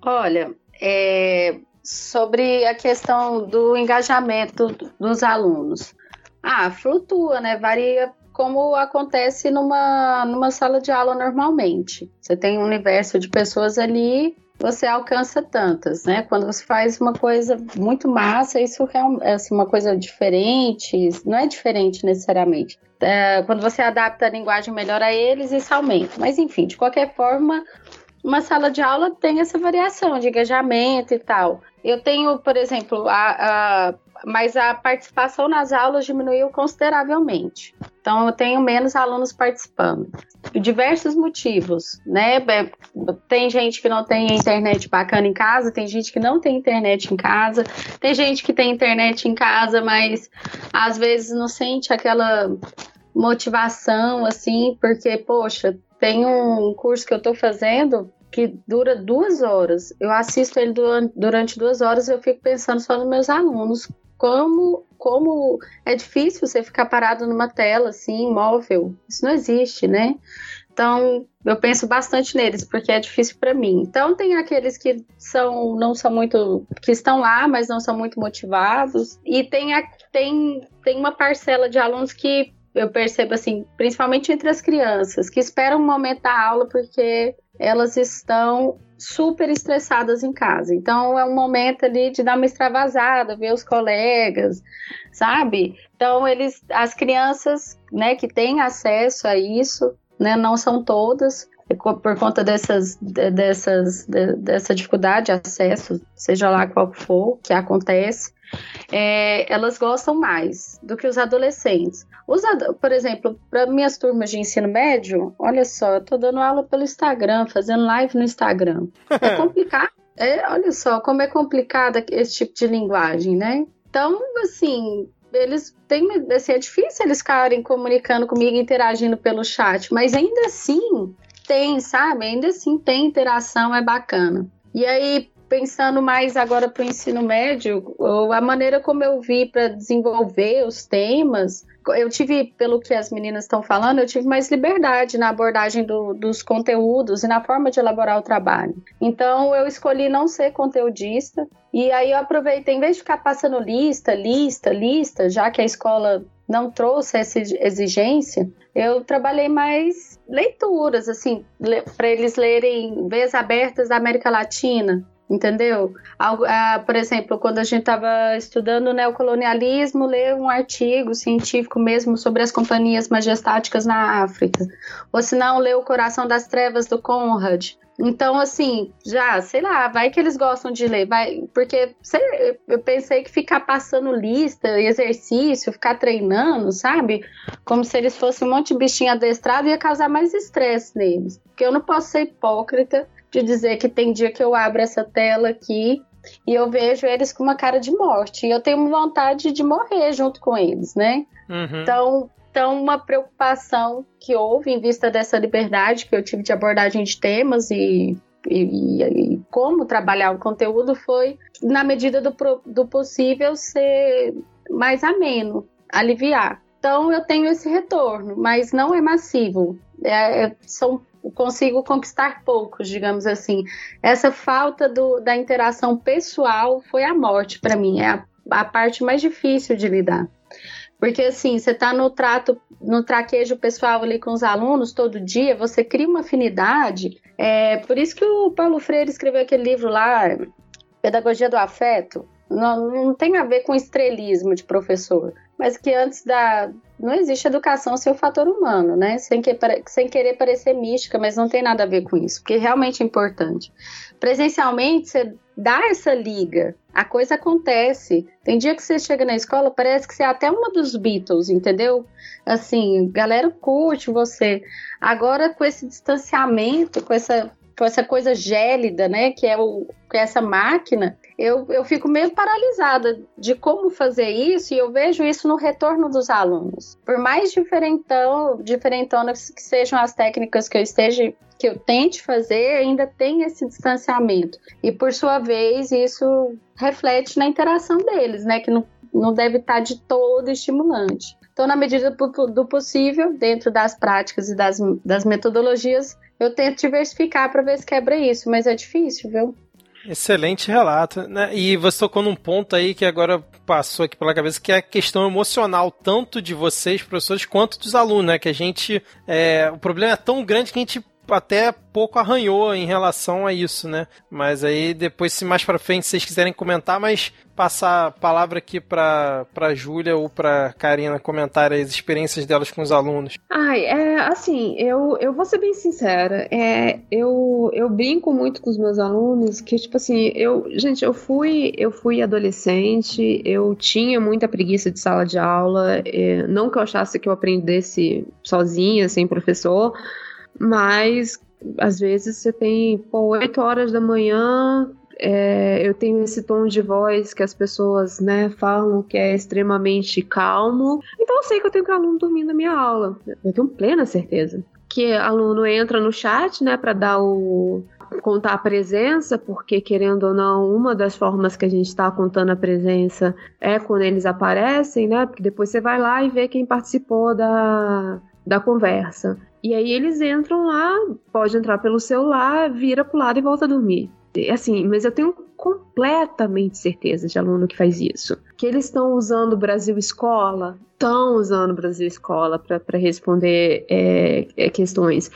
Olha, é, sobre a questão do engajamento dos alunos. Ah, flutua, né? Varia como acontece numa, numa sala de aula normalmente. Você tem um universo de pessoas ali, você alcança tantas, né? Quando você faz uma coisa muito massa, isso é assim, uma coisa diferente, não é diferente necessariamente. É, quando você adapta a linguagem melhor a eles, isso aumenta. Mas enfim, de qualquer forma, uma sala de aula tem essa variação de engajamento e tal. Eu tenho, por exemplo, a, a, mas a participação nas aulas diminuiu consideravelmente. Então, eu tenho menos alunos participando. Por diversos motivos, né? Tem gente que não tem internet bacana em casa, tem gente que não tem internet em casa, tem gente que tem internet em casa, mas às vezes não sente aquela motivação, assim, porque, poxa, tem um curso que eu estou fazendo que dura duas horas. Eu assisto ele durante duas horas e eu fico pensando só nos meus alunos. Como, como é difícil você ficar parado numa tela assim, móvel. Isso não existe, né? Então, eu penso bastante neles, porque é difícil para mim. Então, tem aqueles que são não são muito que estão lá, mas não são muito motivados, e tem a, tem tem uma parcela de alunos que eu percebo assim, principalmente entre as crianças, que esperam o momento da aula porque elas estão super estressadas em casa. Então é um momento ali de dar uma extravasada, ver os colegas, sabe? Então eles, as crianças, né, que têm acesso a isso, né, não são todas, por conta dessas, dessas, dessa dificuldade de acesso, seja lá qual for, que acontece, é, elas gostam mais do que os adolescentes. Os, por exemplo, para minhas turmas de ensino médio, olha só, eu estou dando aula pelo Instagram, fazendo live no Instagram. É complicado. É, olha só como é complicado esse tipo de linguagem, né? Então, assim, eles têm. Assim, é difícil eles ficarem comunicando comigo, interagindo pelo chat, mas ainda assim tem, sabe? Ainda assim tem interação, é bacana. E aí, pensando mais agora para o ensino médio, a maneira como eu vi para desenvolver os temas, eu tive, pelo que as meninas estão falando, eu tive mais liberdade na abordagem do, dos conteúdos e na forma de elaborar o trabalho. Então, eu escolhi não ser conteudista, e aí eu aproveitei, em vez de ficar passando lista, lista, lista, já que a escola não trouxe essa exigência, eu trabalhei mais leituras, assim, para eles lerem Veias Abertas da América Latina, entendeu? Ah, por exemplo, quando a gente estava estudando neocolonialismo, ler um artigo científico mesmo sobre as companhias majestáticas na África. Ou se não, ler O Coração das Trevas do Conrad. Então, assim, já, sei lá, vai que eles gostam de ler, vai, porque sei, eu pensei que ficar passando lista, exercício, ficar treinando, sabe? Como se eles fossem um monte de bichinho adestrado ia causar mais estresse neles. Porque eu não posso ser hipócrita de dizer que tem dia que eu abro essa tela aqui e eu vejo eles com uma cara de morte. E eu tenho vontade de morrer junto com eles, né? Uhum. Então, então, uma preocupação que houve em vista dessa liberdade que eu tive de abordagem de temas e, e, e como trabalhar o conteúdo foi, na medida do, do possível, ser mais ameno, aliviar. Então, eu tenho esse retorno, mas não é massivo. É, é são consigo conquistar poucos, digamos assim. Essa falta do, da interação pessoal foi a morte para mim, é a, a parte mais difícil de lidar. Porque assim, você está no trato, no traquejo pessoal ali com os alunos todo dia, você cria uma afinidade. É, por isso que o Paulo Freire escreveu aquele livro lá, Pedagogia do Afeto. Não, não tem a ver com estrelismo de professor, mas que antes da, não existe educação sem o fator humano, né? Sem, que, sem querer parecer mística, mas não tem nada a ver com isso, porque realmente é importante. Presencialmente, você dá essa liga, a coisa acontece. Tem dia que você chega na escola, parece que você é até uma dos Beatles, entendeu? Assim, galera curte você. Agora, com esse distanciamento, com essa com essa coisa gélida, né, que é, o, que é essa máquina, eu, eu fico meio paralisada de como fazer isso e eu vejo isso no retorno dos alunos. Por mais diferentão, diferentonas que sejam as técnicas que eu esteja que eu tente fazer, ainda tem esse distanciamento. E por sua vez, isso reflete na interação deles, né, que não, não deve estar de todo estimulante. Então, na medida do possível, dentro das práticas e das, das metodologias, eu tento diversificar para ver se quebra isso, mas é difícil, viu? Excelente relato, né? E você tocou num ponto aí que agora passou aqui pela cabeça, que é a questão emocional, tanto de vocês, professores, quanto dos alunos, né? Que a gente. É, o problema é tão grande que a gente até pouco arranhou em relação a isso, né? Mas aí depois, se mais para frente vocês quiserem comentar, mas passar a palavra aqui para para Júlia ou para Karina comentar as experiências delas com os alunos. Ai, é assim, eu, eu vou ser bem sincera, é, eu, eu brinco muito com os meus alunos que tipo assim, eu, gente, eu fui eu fui adolescente, eu tinha muita preguiça de sala de aula, é, não que eu achasse que eu aprendesse sozinha, sem professor, mas às vezes você tem, pô, 8 horas da manhã, é, eu tenho esse tom de voz que as pessoas, né, falam que é extremamente calmo. Então eu sei que eu tenho que aluno dormindo na minha aula. Eu tenho plena certeza. Que aluno entra no chat, né, para dar o contar a presença, porque querendo ou não, uma das formas que a gente está contando a presença é quando eles aparecem, né? Porque depois você vai lá e vê quem participou da, da conversa. E aí eles entram lá, pode entrar pelo celular, vira pro lado e volta a dormir. Assim, mas eu tenho completamente certeza de aluno que faz isso. Que eles estão usando o Brasil Escola, estão usando o Brasil Escola para responder é, é, questões.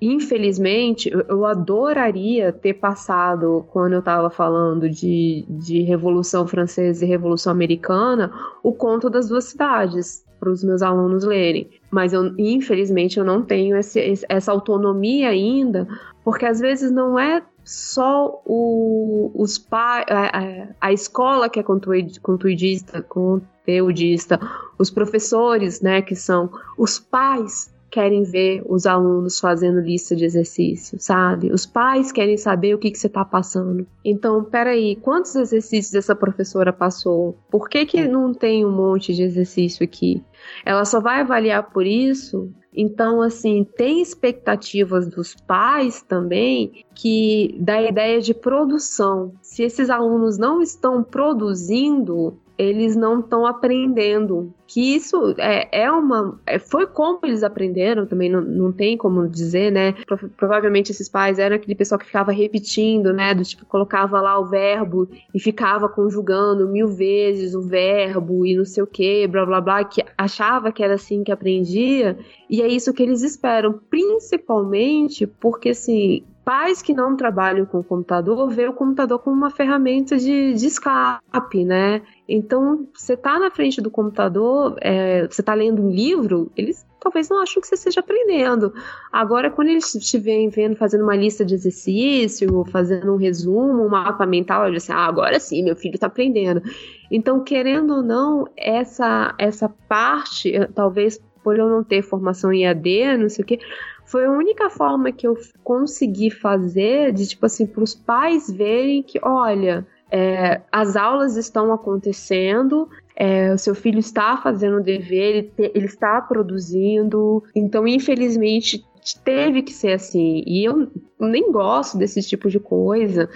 Infelizmente, eu adoraria ter passado, quando eu estava falando de, de Revolução Francesa e Revolução Americana, o conto das duas cidades para os meus alunos lerem. Mas eu, infelizmente eu não tenho esse, essa autonomia ainda, porque às vezes não é só o, os pais, a, a, escola que é conteudista, conteudista, os professores, né, que são os pais querem ver os alunos fazendo lista de exercícios, sabe? Os pais querem saber o que, que você está passando. Então, peraí, quantos exercícios essa professora passou? Por que, que não tem um monte de exercício aqui? Ela só vai avaliar por isso? Então, assim, tem expectativas dos pais também que da ideia de produção. Se esses alunos não estão produzindo, eles não estão aprendendo. Que isso é, é uma. É, foi como eles aprenderam, também não, não tem como dizer, né? Pro, provavelmente esses pais eram aquele pessoal que ficava repetindo, né? Do tipo, colocava lá o verbo e ficava conjugando mil vezes o verbo e não sei o que, blá blá blá, que achava que era assim que aprendia. E é isso que eles esperam, principalmente porque, assim, pais que não trabalham com computador vê o computador como uma ferramenta de, de escape, né? Então, você tá na frente do computador, é, você tá lendo um livro, eles talvez não acham que você esteja aprendendo. Agora, quando eles estiverem vendo, fazendo uma lista de exercício, fazendo um resumo, um mapa mental, eles dizem, ah, agora sim, meu filho está aprendendo. Então, querendo ou não, essa, essa parte, talvez por eu não ter formação em AD, não sei o quê, foi a única forma que eu consegui fazer de, tipo assim, para os pais verem que, olha, é, as aulas estão acontecendo, é, o seu filho está fazendo o dever, ele, te, ele está produzindo, então, infelizmente, teve que ser assim. E eu nem gosto desse tipo de coisa,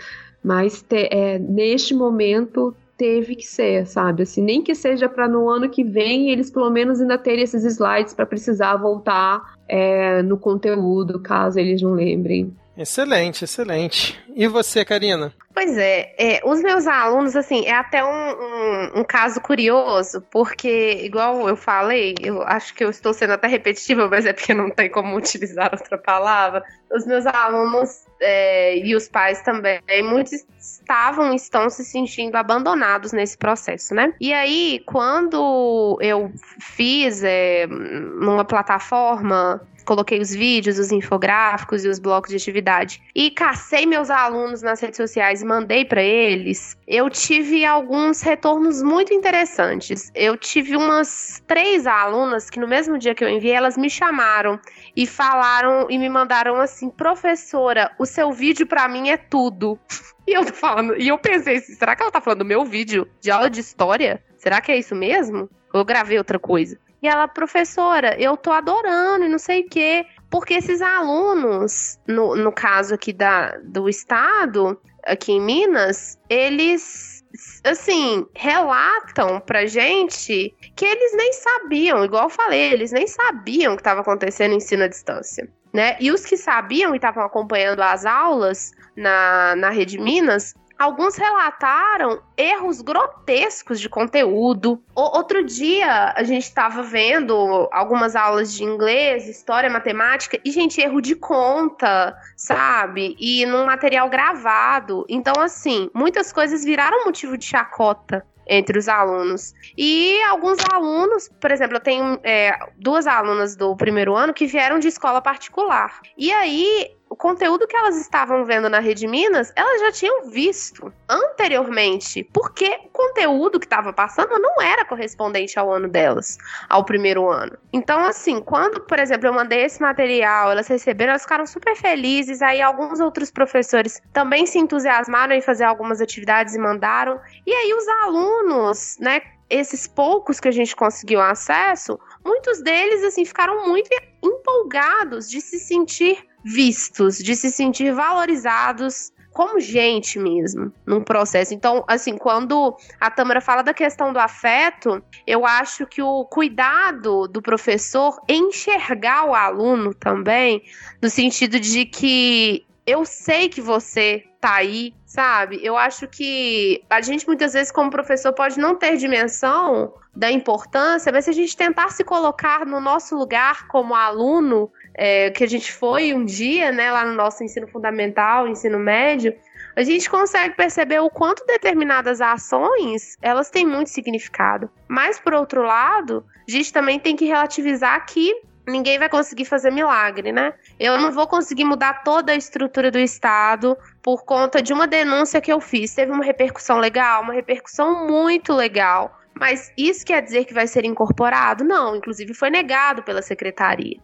mas te, é, neste momento teve que ser, sabe? Assim, nem que seja para no ano que vem eles pelo menos ainda terem esses slides para precisar voltar é, no conteúdo, caso eles não lembrem. Excelente, excelente. E você, Karina? Pois é, é, os meus alunos, assim, é até um, um, um, caso curioso, porque, igual eu falei, eu acho que eu estou sendo até repetitiva, mas é porque não tem como utilizar outra palavra. Os meus alunos é, e os pais também, muitos estavam, estão se sentindo abandonados nesse processo, né? E aí, quando eu fiz é, numa plataforma coloquei os vídeos, os infográficos e os blocos de atividade e cacei meus alunos nas redes sociais e mandei para eles, eu tive alguns retornos muito interessantes. Eu tive umas três alunas que no mesmo dia que eu enviei, elas me chamaram e falaram e me mandaram assim: "Professora, o seu vídeo para mim é tudo". E eu falando, e eu pensei, será que ela tá falando do meu vídeo de aula de história? Será que é isso mesmo? Eu gravei outra coisa? E ela, professora, eu tô adorando e não sei o quê. Porque esses alunos, no, no caso aqui da, do estado, aqui em Minas, eles, assim, relatam pra gente que eles nem sabiam, igual eu falei, eles nem sabiam que estava acontecendo ensino à distância. Né? E os que sabiam e estavam acompanhando as aulas na, na Rede Minas alguns relataram erros grotescos de conteúdo. O, outro dia a gente estava vendo algumas aulas de inglês, história, matemática, e, gente, erro de conta, sabe? E num material gravado. Então, assim, muitas coisas viraram motivo de chacota entre os alunos. E alguns alunos, por exemplo, eu tenho é, duas alunas do primeiro ano que vieram de escola particular. E aí o conteúdo que elas estavam vendo na Rede Minas, elas já tinham visto anteriormente, porque o conteúdo que estava passando não era correspondente ao ano delas, ao primeiro ano. Então, assim, quando, por exemplo, eu mandei esse material, elas receberam, elas ficaram super felizes. Aí, alguns outros professores também se entusiasmaram em fazer algumas atividades e mandaram. E aí, os alunos, né, esses poucos que a gente conseguiu acesso, muitos deles assim ficaram muito empolgados de se sentir vistos, de se sentir valorizados como gente mesmo, num processo. Então, assim, quando a Tâmara fala da questão do afeto, eu acho que o cuidado do professor enxergar o aluno também, no sentido de que eu sei que você tá aí, sabe? Eu acho que a gente muitas vezes, como professor, pode não ter dimensão da importância, mas se a gente tentar se colocar no nosso lugar como aluno, é, que a gente foi um dia, né, lá no nosso ensino fundamental, ensino médio, a gente consegue perceber o quanto determinadas ações elas têm muito significado. Mas por outro lado, a gente também tem que relativizar que ninguém vai conseguir fazer milagre, né? Eu não vou conseguir mudar toda a estrutura do Estado por conta de uma denúncia que eu fiz. Teve uma repercussão legal, uma repercussão muito legal. Mas isso quer dizer que vai ser incorporado? Não, inclusive foi negado pela secretaria.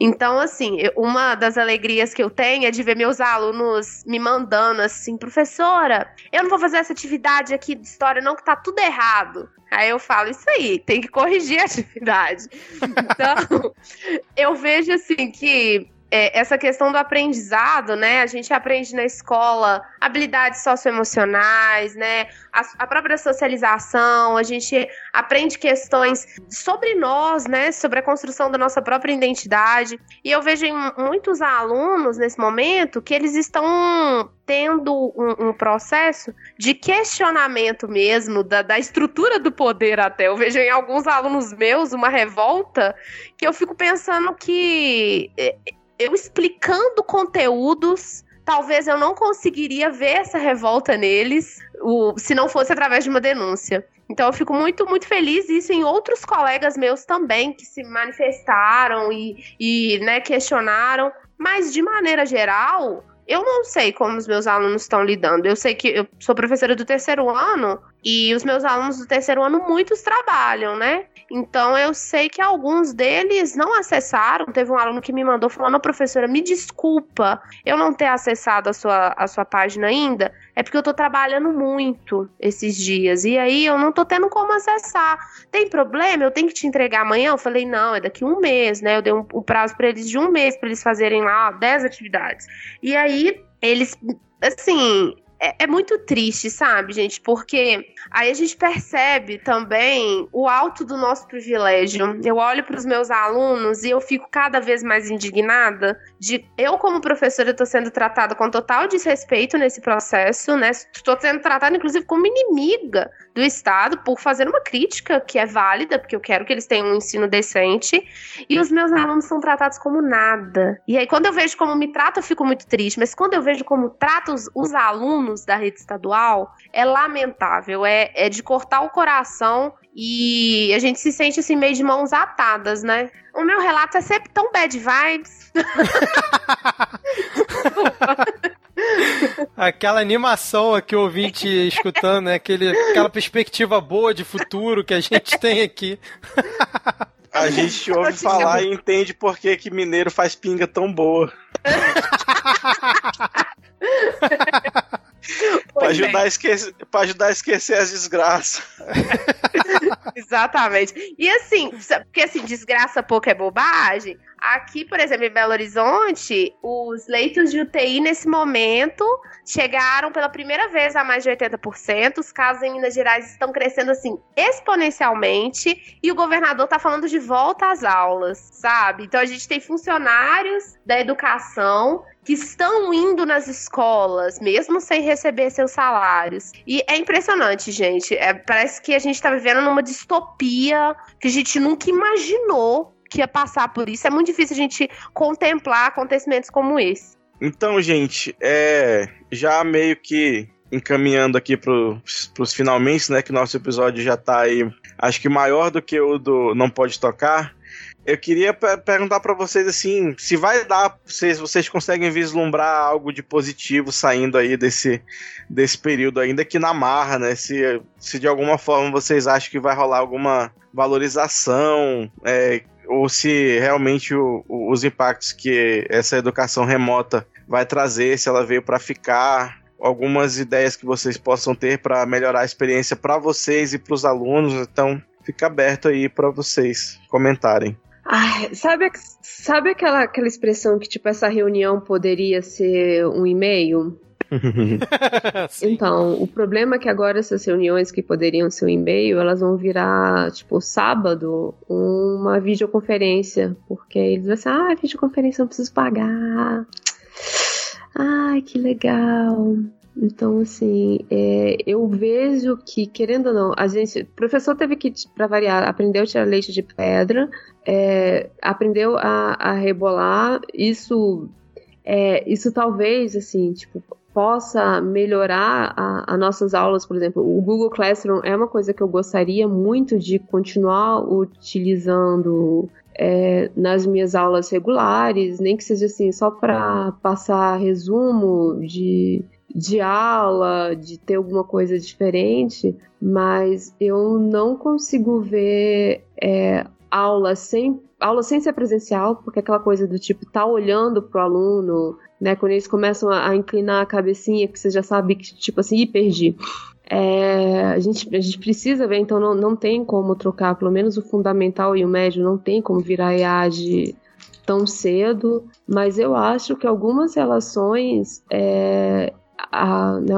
Então, assim, uma das alegrias que eu tenho é de ver meus alunos me mandando assim, professora, eu não vou fazer essa atividade aqui de história, não, que tá tudo errado. Aí eu falo, isso aí, tem que corrigir a atividade. Então, eu vejo assim que é, essa questão do aprendizado, né? A gente aprende na escola habilidades socioemocionais, né? A, a, própria socialização, a gente aprende questões sobre nós, né? Sobre a construção da nossa própria identidade. E eu vejo em muitos alunos nesse momento que eles estão tendo um, um processo de questionamento mesmo da, da estrutura do poder até. Eu vejo em alguns alunos meus uma revolta que eu fico pensando que é, eu explicando conteúdos, talvez eu não conseguiria ver essa revolta neles o, se não fosse através de uma denúncia. Então eu fico muito, muito feliz isso em outros colegas meus também que se manifestaram e, e né, questionaram. Mas de maneira geral, eu não sei como os meus alunos estão lidando. Eu sei que eu sou professora do terceiro ano e os meus alunos do terceiro ano, muitos trabalham, né? Então eu sei que alguns deles não acessaram. Teve um aluno que me mandou falando, professora, me desculpa eu não ter acessado a sua, a sua página ainda. É porque eu tô trabalhando muito esses dias. E aí eu não tô tendo como acessar. Tem problema? Eu tenho que te entregar amanhã? Eu falei, não, é daqui um mês, né? Eu dei um, um prazo para eles de um mês para eles fazerem lá 10 atividades. E aí eles assim, é, é, muito triste, sabe, gente? Porque aí a gente percebe também o alto do nosso privilégio. Eu olho para os meus alunos e eu fico cada vez mais indignada de eu, como professora, estou sendo tratada com total desrespeito nesse processo, né? Estou sendo tratada, inclusive, como inimiga do Estado por fazer uma crítica que é válida, porque eu quero que eles tenham um ensino decente. E os meus alunos são tratados como nada. E aí, quando eu vejo como me trata, eu fico muito triste. Mas quando eu vejo como trata os, os alunos, alunos da rede estadual é lamentável, é, é de cortar o coração e a gente se sente assim meio de mãos atadas, né? O meu relato é sempre tão bad vibes. Aquela animação aqui, o ouvinte escutando, né? Aquele, aquela perspectiva boa de futuro que a gente tem aqui. A gente ouve falar e entende por que, que mineiro faz pinga tão boa. pra, ajudar a esquecer, pra ajudar a esquecer as desgraças. Exatamente. E assim, porque assim, desgraça pouco é bobagem. Aqui, por exemplo, em Belo Horizonte, os leitos de UTI nesse momento chegaram pela primeira vez a mais de 80%. Os casos em Minas Gerais estão crescendo assim exponencialmente e o governador está falando de volta às aulas, sabe? Então a gente tem funcionários da educação que estão indo nas escolas, mesmo sem receber seus salários. E é impressionante, gente. É, parece que a gente está vivendo numa distopia que a gente nunca imaginou que ia passar por isso. É muito difícil a gente contemplar acontecimentos como esse. Então, gente, é já meio que encaminhando aqui para os finalmente, né? Que nosso episódio já está aí, acho que maior do que o do Não Pode Tocar. Eu queria perguntar para vocês assim, se vai dar, se vocês conseguem vislumbrar algo de positivo saindo aí desse, desse período, ainda que na marra, né? Se, se de alguma forma vocês acham que vai rolar alguma valorização, é, ou se realmente o, o, os impactos que essa educação remota vai trazer, se ela veio para ficar, algumas ideias que vocês possam ter para melhorar a experiência para vocês e para os alunos. Então, fica aberto aí para vocês comentarem. Ai, sabe, sabe aquela, aquela expressão que, tipo, essa reunião poderia ser um e-mail? então, o problema é que agora essas reuniões que poderiam ser um e-mail, elas vão virar, tipo, sábado, uma videoconferência. Porque eles vão ser, ah, videoconferência não preciso pagar. Ai, que legal. Então, assim, é, eu vejo que, querendo ou não, a gente. O professor teve que, para variar, aprendeu a tirar leite de pedra, é, aprendeu a, a rebolar. Isso, é, isso talvez, assim, tipo, possa melhorar as nossas aulas, por exemplo, o Google Classroom é uma coisa que eu gostaria muito de continuar utilizando é, nas minhas aulas regulares, nem que seja assim, só para passar resumo de, de aula, de ter alguma coisa diferente, mas eu não consigo ver é, aula sem aula sem ser presencial, porque aquela coisa do tipo tá olhando pro aluno, né? Quando eles começam a, a inclinar a cabecinha, que você já sabe que tipo assim, perdi. É, a, gente, a gente precisa ver, então não, não tem como trocar, pelo menos o fundamental e o médio não tem como virar IAD tão cedo, mas eu acho que algumas relações é, a, né,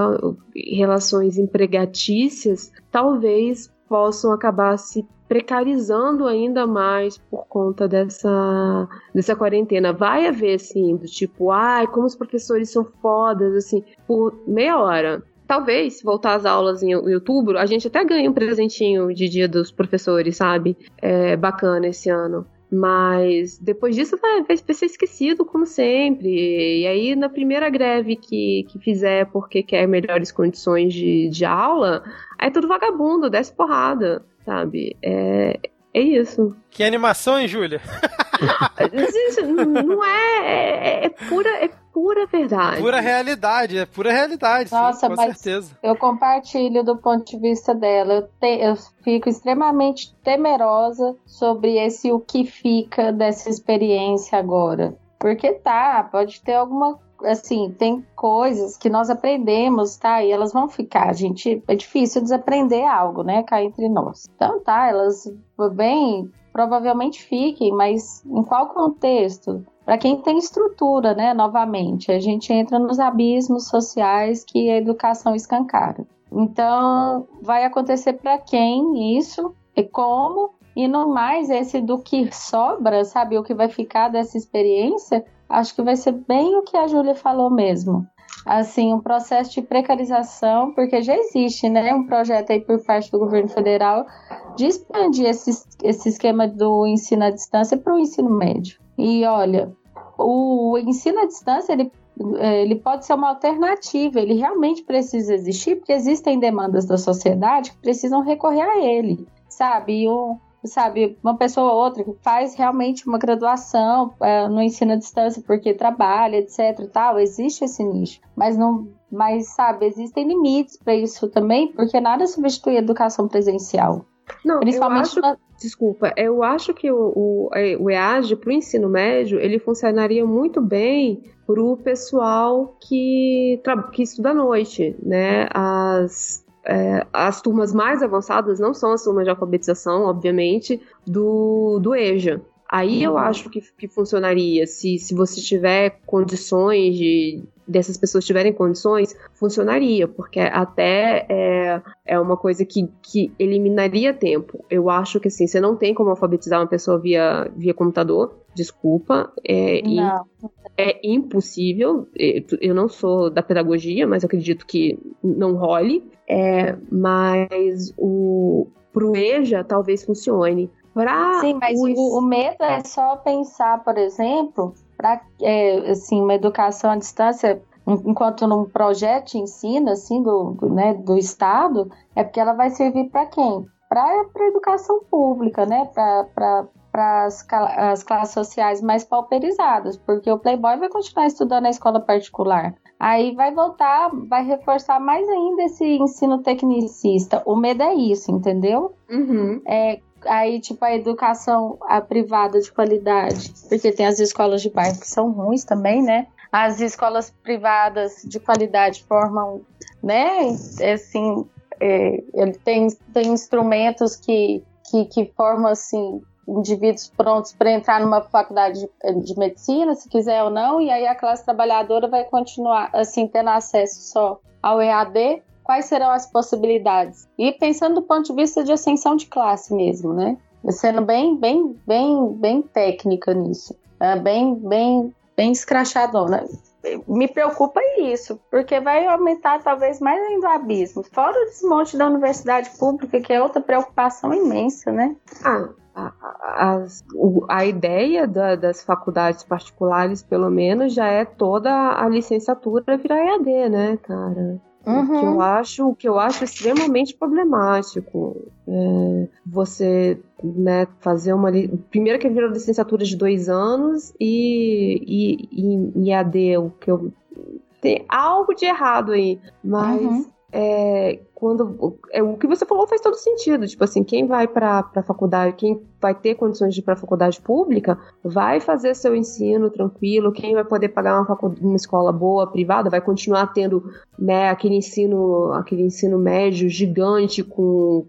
relações empregatícias talvez possam acabar se precarizando ainda mais por conta dessa, dessa quarentena. Vai haver, assim, do tipo, ai, como os professores são fodas, assim, por meia hora. Talvez, se voltar às aulas em outubro, a gente até ganhe um presentinho de dia dos professores, sabe? É bacana esse ano. Mas depois disso vai, vai ser esquecido, como sempre. E aí, na primeira greve que, que fizer porque quer melhores condições de, de aula, aí é tudo vagabundo, desce porrada, sabe? É, é isso. Que animação, hein, Júlia? não é, é, é, pura, é pura verdade. Pura realidade, é pura realidade. Nossa, sim, com mas certeza. Eu compartilho do ponto de vista dela. Eu, te, eu fico extremamente temerosa sobre esse o que fica dessa experiência agora. Porque tá, pode ter alguma assim, tem coisas que nós aprendemos, tá? E elas vão ficar. gente, é difícil desaprender algo, né? Cá entre nós. Então tá, elas bem provavelmente fiquem, mas em qual contexto? Para quem tem estrutura, né? Novamente, a gente entra nos abismos sociais que a educação escancara. Então, vai acontecer para quem isso e como e no mais esse do que sobra, sabe, o que vai ficar dessa experiência, acho que vai ser bem o que a Júlia falou mesmo. Assim, um processo de precarização, porque já existe, né, um projeto aí por parte do governo federal de expandir esse, esse esquema do ensino à distância para o ensino médio. E olha, o ensino à distância ele, é, ele pode ser uma alternativa, ele realmente precisa existir, porque existem demandas da sociedade que precisam recorrer a ele, sabe? E um, sabe, uma pessoa ou outra que faz realmente uma graduação é, no ensino à distância porque trabalha, etc tal, existe esse nicho, mas não, mas sabe, existem limites para isso também, porque nada substitui a educação presencial. Não, Principalmente eu acho, na... desculpa, eu acho que o, o, é, o EAD para o ensino médio ele funcionaria muito bem para o pessoal que, que estuda à noite, né? As, é, as turmas mais avançadas não são as turmas de alfabetização, obviamente, do, do EJA. Aí eu acho que, que funcionaria. Se, se você tiver condições de, dessas pessoas tiverem condições, funcionaria, porque até é, é uma coisa que, que eliminaria tempo. Eu acho que assim, você não tem como alfabetizar uma pessoa via, via computador, desculpa, é, é impossível. É, eu não sou da pedagogia, mas acredito que não role. É, mas o pro EJA talvez funcione. Pra Sim, mas o, o medo é só pensar, por exemplo, para é, assim, uma educação à distância, enquanto num projeto de ensino assim, do, do, né, do Estado, é porque ela vai servir para quem? Para a educação pública, né? Para as, as classes sociais mais pauperizadas, porque o Playboy vai continuar estudando na escola particular. Aí vai voltar, vai reforçar mais ainda esse ensino tecnicista. O medo é isso, entendeu? Uhum. É, aí, tipo, a educação a privada de qualidade, porque tem as escolas de bairro que são ruins também, né? As escolas privadas de qualidade formam, né? Assim, é, tem, tem instrumentos que, que, que formam, assim, indivíduos prontos para entrar numa faculdade de, de, medicina, se quiser ou não, e aí a classe trabalhadora vai continuar, assim, tendo acesso só ao EAD, quais serão as possibilidades? E pensando do ponto de vista de ascensão de classe mesmo, né? Sendo bem, bem, bem, bem técnica nisso. É bem, bem, bem escrachadona. Me preocupa isso, porque vai aumentar talvez mais ainda o abismo. Fora o desmonte da universidade pública, que é outra preocupação imensa, né? Ah, a, a, a ideia da, das faculdades particulares, pelo menos, já é toda a licenciatura virar EAD, né, cara? Uhum. Que eu acho, o que eu acho extremamente problemático. É você né, fazer uma. Primeiro que vira licenciatura de dois anos e, e, e, e AD, o que eu. Tem algo de errado aí. Mas uhum é, quando é, o que você falou faz todo sentido. Tipo assim, quem vai para a faculdade, quem vai ter condições de ir para a faculdade pública, vai fazer seu ensino tranquilo. Quem vai poder pagar uma, uma escola boa, privada, vai continuar tendo né, aquele ensino, aquele ensino médio gigante com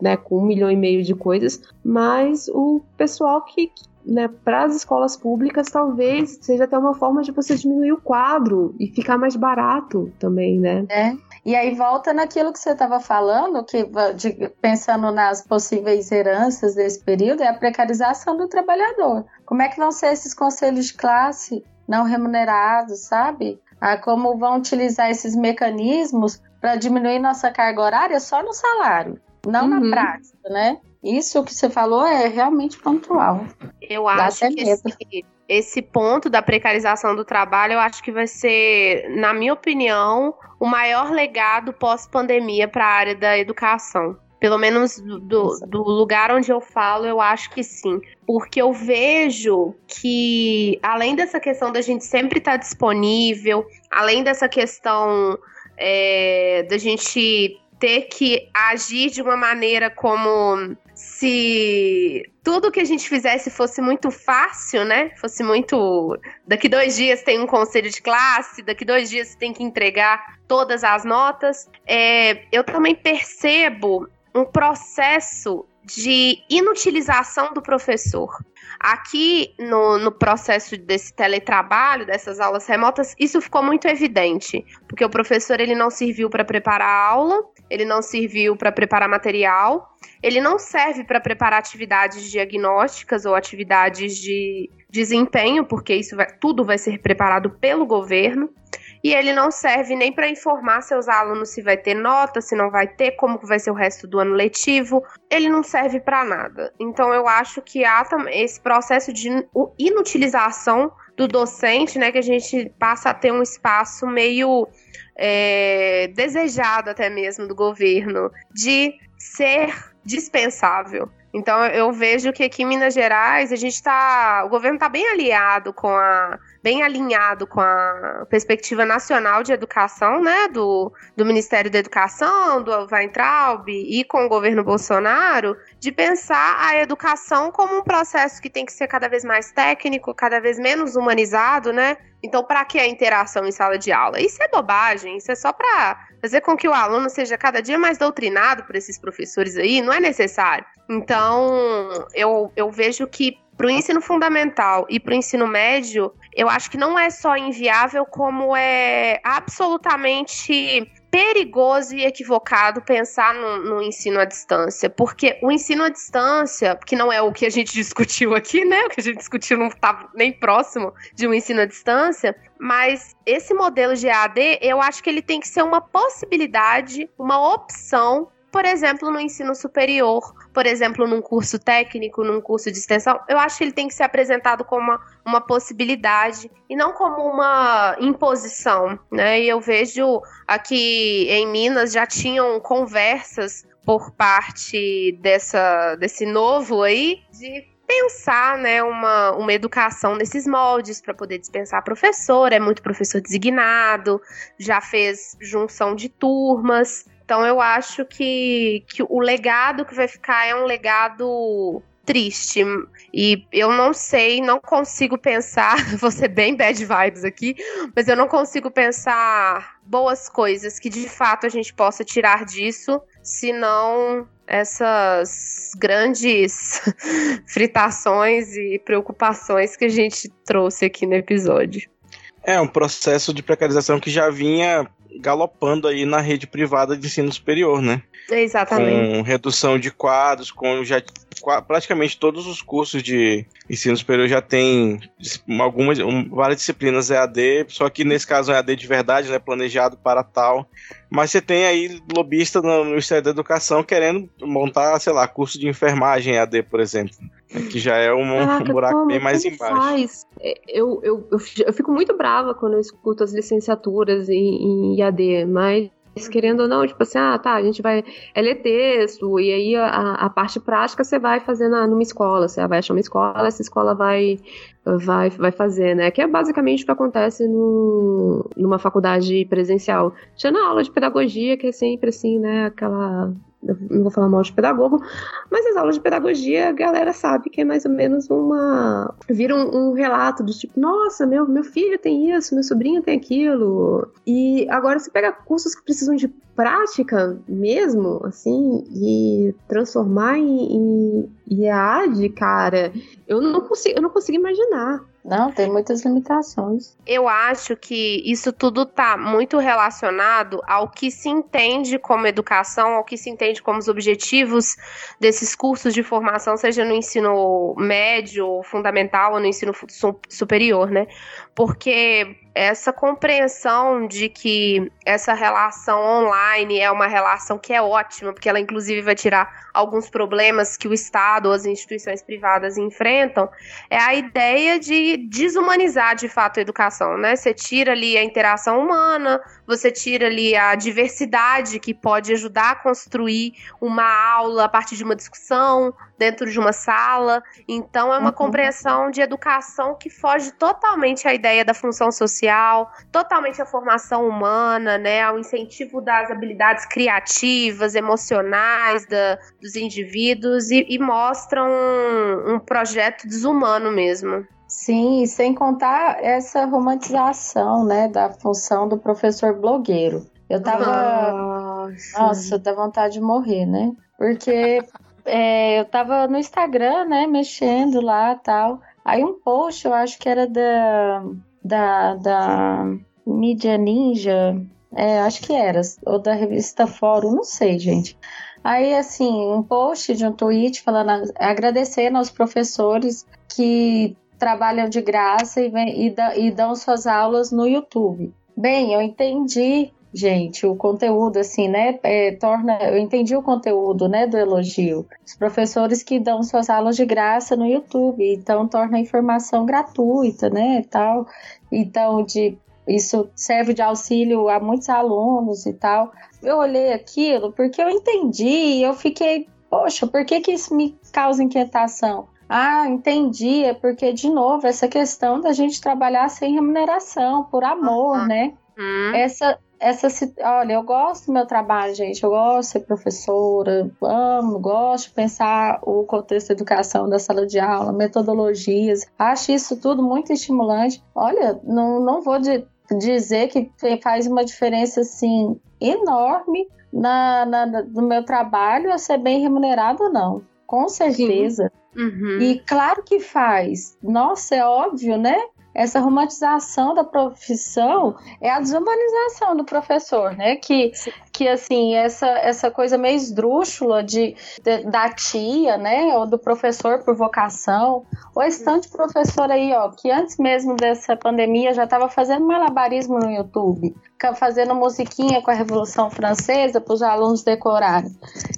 né, com um milhão e meio de coisas, mas o pessoal que, né, para as escolas públicas talvez seja até uma forma de você diminuir o quadro e ficar mais barato também, né? É. E aí volta naquilo que você estava falando, que de, pensando nas possíveis heranças desse período, é a precarização do trabalhador. Como é que vão ser esses conselhos de classe não remunerados, sabe? Ah, como vão utilizar esses mecanismos para diminuir nossa carga horária só no salário, não uhum. na prática, né? Isso que você falou é realmente pontual. Eu acho que esse, esse ponto da precarização do trabalho, eu acho que vai ser, na minha opinião, o maior legado pós-pandemia para a área da educação. Pelo menos do, do, lugar onde eu falo, eu acho que sim. Porque eu vejo que, além dessa questão da gente sempre estar tá disponível, além dessa questão é, da gente ter que agir de uma maneira como se tudo que a gente fizesse fosse muito fácil, né? Fosse muito. Daqui dois dias tem um conselho de classe, daqui dois dias você tem que entregar todas as notas. É, eu também percebo um processo de inutilização do professor. Aqui no, no processo desse teletrabalho, dessas aulas remotas, isso ficou muito evidente, porque o professor ele não serviu para preparar a aula, ele não serviu para preparar material, ele não serve para preparar atividades diagnósticas ou atividades de desempenho, porque isso vai, tudo vai ser preparado pelo governo e ele não serve nem para informar seus alunos se vai ter nota, se não vai ter, como vai ser o resto do ano letivo. Ele não serve para nada. Então eu acho que há esse processo de inutilização do docente, né, que a gente passa a ter um espaço meio é, desejado até mesmo do governo de ser dispensável. Então eu vejo que aqui em Minas Gerais a gente está, o governo está bem aliado com a, bem alinhado com a perspectiva nacional de educação, né, do, do Ministério da Educação, do Weintraub e com o governo Bolsonaro, de pensar a educação como um processo que tem que ser cada vez mais técnico, cada vez menos humanizado, né? Então, para que a interação em sala de aula? Isso é bobagem, isso é só para fazer com que o aluno seja cada dia mais doutrinado por esses professores aí, não é necessário. Então, eu, eu vejo que para o ensino fundamental e para o ensino médio, eu acho que não é só inviável, como é absolutamente perigoso e equivocado pensar no, no, ensino à distância, porque o ensino à distância, que não é o que a gente discutiu aqui, né? O que a gente discutiu não estava nem próximo de um ensino à distância, mas esse modelo de AD, eu acho que ele tem que ser uma possibilidade, uma opção por exemplo, no ensino superior, por exemplo, num curso técnico, num curso de extensão, eu acho que ele tem que ser apresentado como uma, uma possibilidade e não como uma imposição, né? E eu vejo aqui em Minas já tinham conversas por parte dessa, desse novo aí de pensar né, uma, uma educação nesses moldes para poder dispensar professor, é muito professor designado, já fez junção de turmas. Então eu acho que, que o legado que vai ficar é um legado triste. E eu não sei, não consigo pensar, vou ser bem bad vibes aqui, mas eu não consigo pensar boas coisas que de fato a gente possa tirar disso, senão essas grandes fritações e preocupações que a gente trouxe aqui no episódio. É um processo de precarização que já vinha galopando aí na rede privada de ensino superior, né? Exatamente. Com redução de quadros, com já praticamente todos os cursos de ensino superior já tem algumas várias disciplinas EAD, só que nesse caso é EAD de verdade, né, planejado para tal. Mas você tem aí lobista no Ministério da Educação querendo montar, sei lá, curso de enfermagem EAD, por exemplo. Que já é um, Caraca, um buraco como, bem mais embaixo. Faz? É, eu, eu, eu, eu, fico muito brava quando eu escuto as licenciaturas em, em IAD, mas querendo ou não, tipo assim, ah, tá, a gente vai. É ler texto, e aí a, a parte prática você vai fazer na, numa escola, você vai achar uma escola, essa escola vai, vai, vai fazer, né? Que é basicamente o que acontece no, numa faculdade presencial. Tinha na aula de pedagogia, que é sempre assim, né? Aquela não vou falar mal de pedagogo, mas as aulas de pedagogia a galera sabe que é mais ou menos uma. vira um, um, relato do tipo, nossa, meu, meu filho tem isso, meu sobrinho tem aquilo. E agora você pega cursos que precisam de prática mesmo, assim, e transformar em, em IAD, cara, eu não consigo, eu não consigo imaginar. Não, tem muitas limitações. Eu acho que isso tudo tá muito relacionado ao que se entende como educação, ao que se entende como os objetivos desses cursos de formação, seja no ensino médio, fundamental ou no ensino superior, né? Porque essa compreensão de que essa relação online é uma relação que é ótima, porque ela inclusive vai tirar alguns problemas que o Estado ou as instituições privadas enfrentam, é a ideia de desumanizar de fato a educação, né? Você tira ali a interação humana, você tira ali a diversidade que pode ajudar a construir uma aula a partir de uma discussão dentro de uma sala. Então é uma uhum. compreensão de educação que foge totalmente à ideia da função social, totalmente à formação humana, né, ao incentivo das habilidades criativas, emocionais da, dos indivíduos e, e mostra um, um projeto desumano mesmo. Sim, sem contar essa romantização, né, da função do professor blogueiro. Eu tava. Nossa, Nossa dá vontade de morrer, né? Porque é, eu tava no Instagram, né, mexendo lá tal. Aí um post, eu acho que era da. da. da Mídia Ninja. É, acho que era. Ou da revista Fórum, não sei, gente. Aí, assim, um post de um tweet falando, agradecendo aos professores que trabalham de graça e, vem, e, e dão suas aulas no YouTube. Bem, eu entendi, gente, o conteúdo, assim, né? É, torna, eu entendi o conteúdo, né, do elogio. Os professores que dão suas aulas de graça no YouTube, então torna a informação gratuita, né, tal. Então, de isso serve de auxílio a muitos alunos e tal. Eu olhei aquilo porque eu entendi e eu fiquei, poxa, por que, que isso me causa inquietação? Ah, entendi. É porque, de novo, essa questão da gente trabalhar sem remuneração, por amor, uhum. né? Uhum. Essa, essa. Olha, eu gosto do meu trabalho, gente. Eu gosto de ser professora, amo, gosto de pensar o contexto da educação da sala de aula, metodologias. Acho isso tudo muito estimulante. Olha, não, não vou de, dizer que faz uma diferença assim enorme na, na, no meu trabalho a ser bem remunerado ou não. Com certeza. Sim Uhum. E claro que faz. Nossa, é óbvio, né? essa romantização da profissão é a desumanização do professor, né? Que, que assim, essa, essa coisa meio esdrúxula de, de, da tia, né? Ou do professor por vocação. Ou esse tanto de professor aí, ó, que antes mesmo dessa pandemia já estava fazendo malabarismo no YouTube fazendo musiquinha com a Revolução Francesa para os alunos decorarem.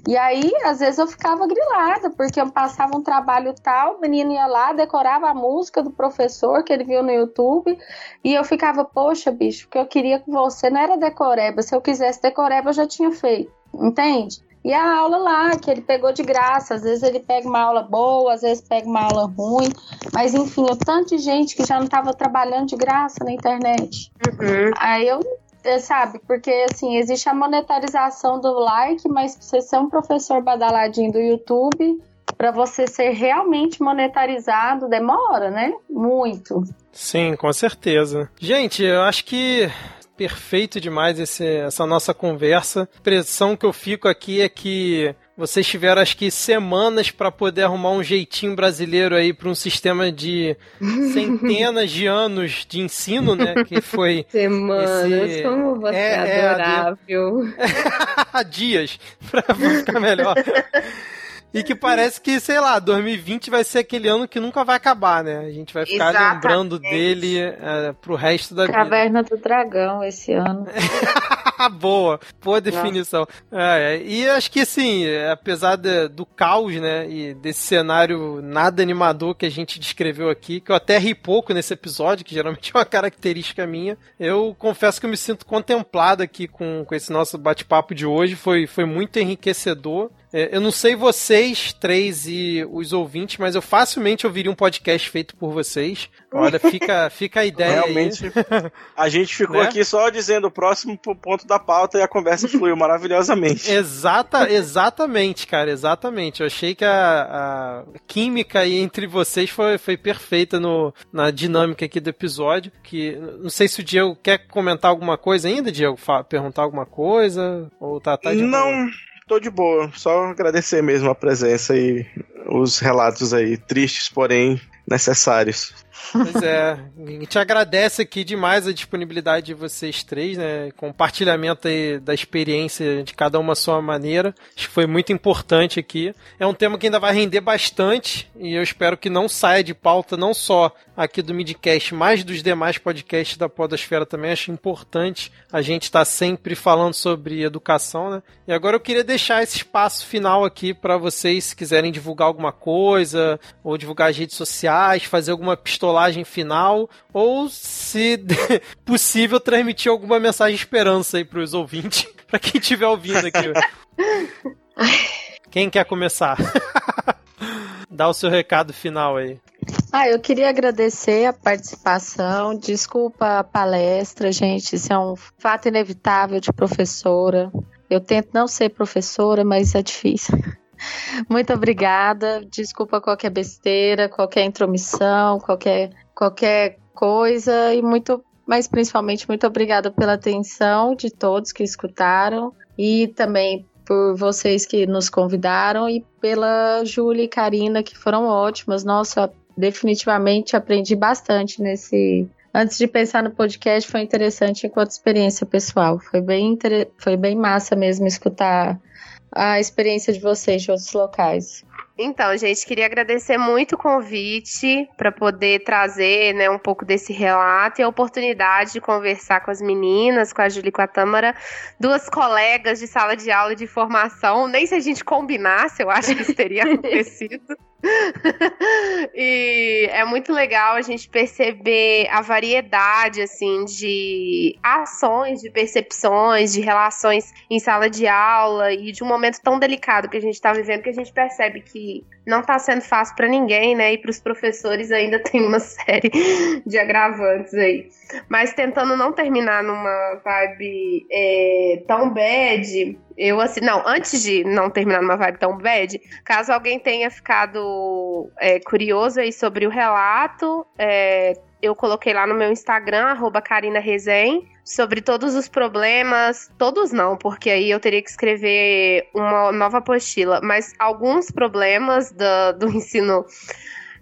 E aí, às vezes, eu ficava grilada, porque eu passava um trabalho tal, o menino ia lá, decorava a música do professor que ele viu no YouTube, e eu ficava, poxa, bicho, o que eu queria com você não era decoreba, se eu quisesse decoreba, eu já tinha feito, entende? E a aula lá, que ele pegou de graça, às vezes ele pega uma aula boa, às vezes pega uma aula ruim, mas enfim, o tanto de gente que já não estava trabalhando de graça na internet. Uhum. Aí eu é, sabe? Porque, assim, existe a monetarização do like, mas pra você ser um professor badaladinho do YouTube, para você ser realmente monetarizado, demora, né? Muito. Sim, com certeza. Gente, eu acho que perfeito demais esse, essa nossa conversa. A impressão que eu fico aqui é que vocês tiveram, acho que, semanas para poder arrumar um jeitinho brasileiro aí para um sistema de centenas de anos de ensino, né? Que foi. Semanas, esse... como você é, é, adorável. É, dias, para ficar melhor. E que parece que, sei lá, 2020 vai ser aquele ano que nunca vai acabar, né? A gente vai ficar Exatamente. lembrando dele é, pro resto da Caverna vida. Caverna do Dragão esse ano. Boa, boa definição. É, e acho que assim, apesar de, do caos, né, e desse cenário nada animador que a gente descreveu aqui, que eu até ri pouco nesse episódio, que geralmente é uma característica minha, eu confesso que eu me sinto contemplado aqui com, com esse nosso bate-papo de hoje, foi, foi muito enriquecedor. É, eu não sei vocês três e os ouvintes, mas eu facilmente ouviria um podcast feito por vocês. Olha, fica, fica a ideia Realmente, aí. a gente ficou né? aqui só dizendo o próximo ponto da pauta e a conversa fluiu maravilhosamente. Exata, exatamente, cara, exatamente. Eu achei que a, a química aí entre vocês foi, foi perfeita no, na dinâmica aqui do episódio. Que não sei se o Diego quer comentar alguma coisa ainda, Diego, perguntar alguma coisa ou tá, tá de Não. Boa? Tô de boa. Só agradecer mesmo a presença e os relatos aí, tristes, porém necessários. Pois é, a gente agradece aqui demais a disponibilidade de vocês três, né? Compartilhamento aí da experiência de cada uma à sua maneira. Acho que foi muito importante aqui. É um tema que ainda vai render bastante e eu espero que não saia de pauta não só aqui do Midcast, mas dos demais podcasts da Podosfera também. Acho importante a gente estar tá sempre falando sobre educação, né? E agora eu queria deixar esse espaço final aqui para vocês, se quiserem divulgar alguma coisa, ou divulgar as redes sociais, fazer alguma pistolagem final, ou, se possível, transmitir alguma mensagem de esperança aí para os ouvintes, para quem estiver ouvindo aqui. Quem quer começar? Dá o seu recado final aí. Ah, eu queria agradecer a participação. Desculpa a palestra, gente. Isso é um fato inevitável de professora. Eu tento não ser professora, mas é difícil. Muito obrigada. Desculpa qualquer besteira, qualquer intromissão, qualquer, qualquer coisa. E muito, mas principalmente, muito obrigada pela atenção de todos que escutaram. E também por vocês que nos convidaram e pela Júlia e Karina, que foram ótimas. Nossa, definitivamente aprendi bastante nesse. Antes de pensar no podcast, foi interessante enquanto experiência pessoal. Foi bem, inter... foi bem massa mesmo escutar a experiência de vocês de outros locais. Então, gente, queria agradecer muito o convite para poder trazer né, um pouco desse relato e a oportunidade de conversar com as meninas, com a Julie e com a Tâmara, duas colegas de sala de aula de formação. Nem se a gente combinasse, eu acho que isso teria acontecido. e é muito legal a gente perceber a variedade assim de ações, de percepções, de relações em sala de aula e de um momento tão delicado que a gente está vivendo que a gente percebe que não está sendo fácil para ninguém, né? E para os professores ainda tem uma série de agravantes aí. Mas tentando não terminar numa vibe é, tão bad, Eu, assim, não, antes de não terminar numa vibe tão bad, caso alguém tenha ficado é, curioso aí sobre o relato, é, eu coloquei lá no meu Instagram, arroba Karina sobre todos os problemas, todos não, porque aí eu teria que escrever uma nova apostila, mas alguns problemas do, do ensino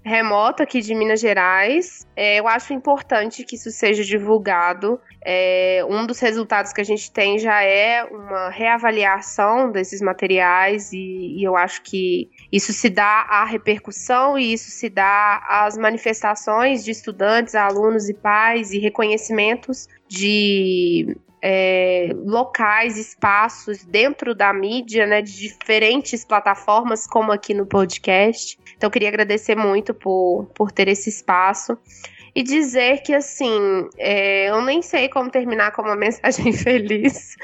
remoto aqui de Minas Gerais. É, eu acho importante que isso seja divulgado. É, um dos resultados que a gente tem já é uma reavaliação desses materiais, e, e eu acho que isso se dá à repercussão e isso se dá às manifestações de estudantes, alunos e pais e reconhecimentos de é, locais, espaços dentro da mídia, né, de diferentes plataformas, como aqui no podcast. Então, queria agradecer muito por, por ter esse espaço e dizer que, assim, é, eu nem sei como terminar com uma mensagem feliz,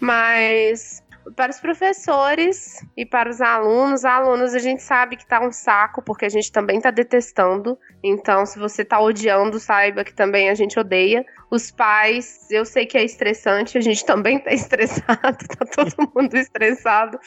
mas para os professores e para os alunos, alunos a gente sabe que tá um saco, porque a gente também tá detestando. Então, se você tá odiando, saiba que também a gente odeia. Os pais, eu sei que é estressante, a gente também tá estressado, tá todo mundo estressado.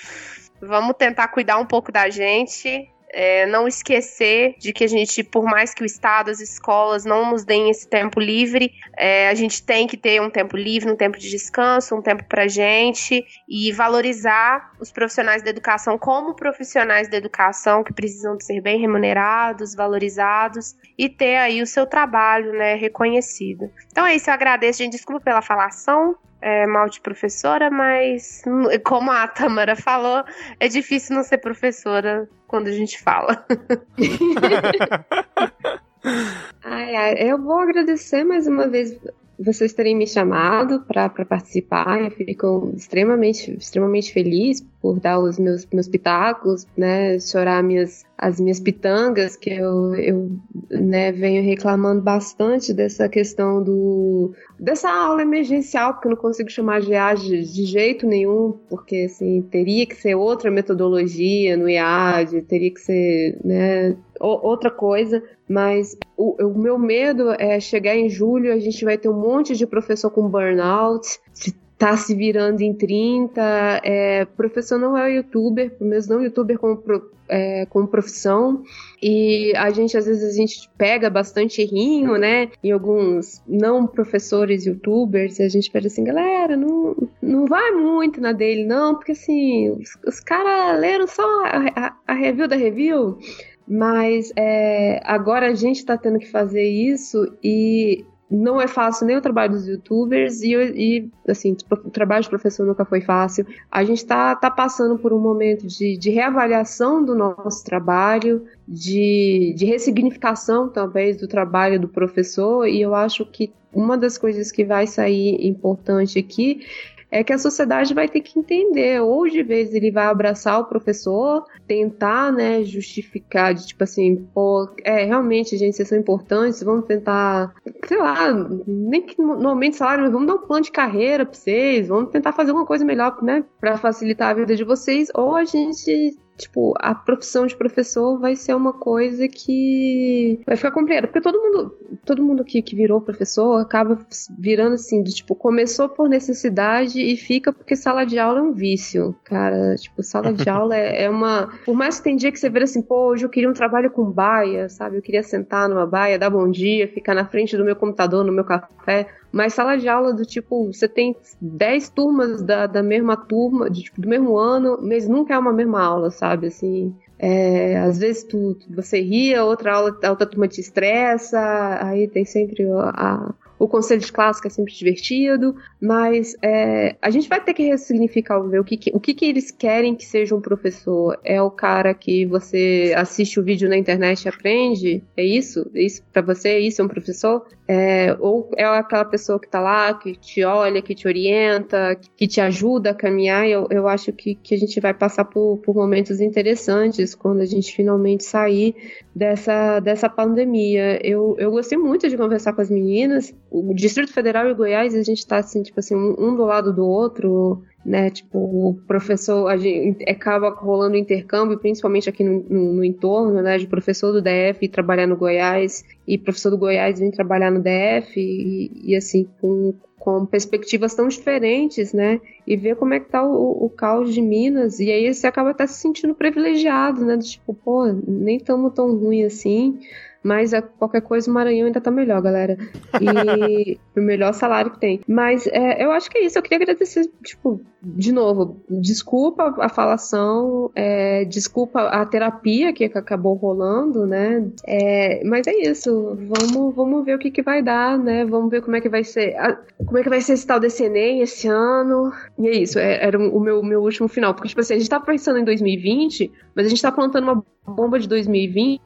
Vamos tentar cuidar um pouco da gente, é, não esquecer de que a gente, por mais que o Estado, as escolas não nos deem esse tempo livre, é, a gente tem que ter um tempo livre, um tempo de descanso, um tempo pra gente e valorizar os profissionais da educação como profissionais da educação que precisam de ser bem remunerados, valorizados e ter aí o seu trabalho, né, reconhecido. Então é isso, eu agradeço, gente. Desculpa pela falação, é, mal de professora, mas como a Tamara falou, é difícil não ser professora quando a gente fala. ai, ai, eu vou agradecer mais uma vez vocês terem me chamado para participar. Eu fico extremamente, extremamente feliz por dar os meus, meus pitacos, né, chorar minhas, as minhas pitangas, que eu, eu né, venho reclamando bastante dessa questão do dessa aula emergencial, porque eu não consigo chamar de IAD de jeito nenhum, porque assim, teria que ser outra metodologia no IAD, teria que ser né, outra coisa, mas o, o meu medo é chegar em julho, a gente vai ter um monte de professor com burnout, tá se virando em 30. É, professor não é youtuber, pelo menos não youtuber como, é, como profissão. E a gente, às vezes, a gente pega bastante errinho, né? Em alguns não professores youtubers, e a gente pede assim, galera, não, não vai muito na dele, não, porque assim, os, os caras leram só a, a, a review da review. Mas é, agora a gente está tendo que fazer isso e não é fácil nem o trabalho dos youtubers e, e assim, o trabalho de professor nunca foi fácil. A gente está tá passando por um momento de, de reavaliação do nosso trabalho, de, de ressignificação talvez do trabalho do professor e eu acho que uma das coisas que vai sair importante aqui é que a sociedade vai ter que entender, ou de vez ele vai abraçar o professor, tentar, né, justificar, de tipo assim, pô, é, realmente, gente, vocês são importantes, vamos tentar, sei lá, nem que normalmente salário, mas vamos dar um plano de carreira pra vocês, vamos tentar fazer uma coisa melhor, né, pra facilitar a vida de vocês, ou a gente tipo, a profissão de professor vai ser uma coisa que vai ficar complicada. Porque todo mundo, todo mundo que, que virou professor acaba virando assim, de tipo, começou por necessidade e fica porque sala de aula é um vício, cara. Tipo, sala de aula é, é, uma. Por mais que tem dia que você vira assim, pô, hoje eu queria um trabalho com baia, sabe? Eu queria sentar numa baia, dar bom dia, ficar na frente do meu computador, no meu café. Mas sala de aula do tipo, você tem 10 turmas da, da mesma turma, de, tipo, do mesmo ano, mas nunca é uma mesma aula, sabe? Assim, é, às vezes tu, você ria, outra aula, a outra turma te estressa, aí tem sempre a, o conselho de que é sempre divertido, mas é, a gente vai ter que ressignificar o que, que, o que, que eles querem que seja um professor. É o cara que você assiste o vídeo na internet e aprende? É isso? É isso para você? É isso é um professor? É, ou é aquela pessoa que tá lá, que te olha, que te orienta, que te ajuda a caminhar? Eu, eu acho que, que a gente vai passar por, por momentos interessantes quando a gente finalmente sair dessa, dessa pandemia. Eu, eu gostei muito de conversar com as meninas o Distrito Federal e Goiás, a gente tá assim, tipo assim, um do lado do outro, né? Tipo, o professor, a gente acaba rolando intercâmbio, principalmente aqui no, no, no entorno, né? De professor do DF trabalhar no Goiás e professor do Goiás vem trabalhar no DF e, e assim, com com perspectivas tão diferentes, né? E ver como é que tá o, o caos de Minas. E aí você acaba até se sentindo privilegiado, né? Tipo, pô, nem tamo tão ruim assim. Mas a, qualquer coisa o Maranhão ainda tá melhor, galera. E o melhor salário que tem. Mas é, eu acho que é isso. Eu queria agradecer, tipo, de novo, desculpa a falação, é, desculpa a terapia que acabou rolando, né? É, mas é isso. Vamos, vamos ver o que, que vai dar, né? Vamos ver como é que vai ser. A, como é que vai ser esse tal desse Enem esse ano. E é isso. É, era o meu, meu último final. Porque, tipo assim, a gente tá pensando em 2020, mas a gente tá plantando uma bomba de 2020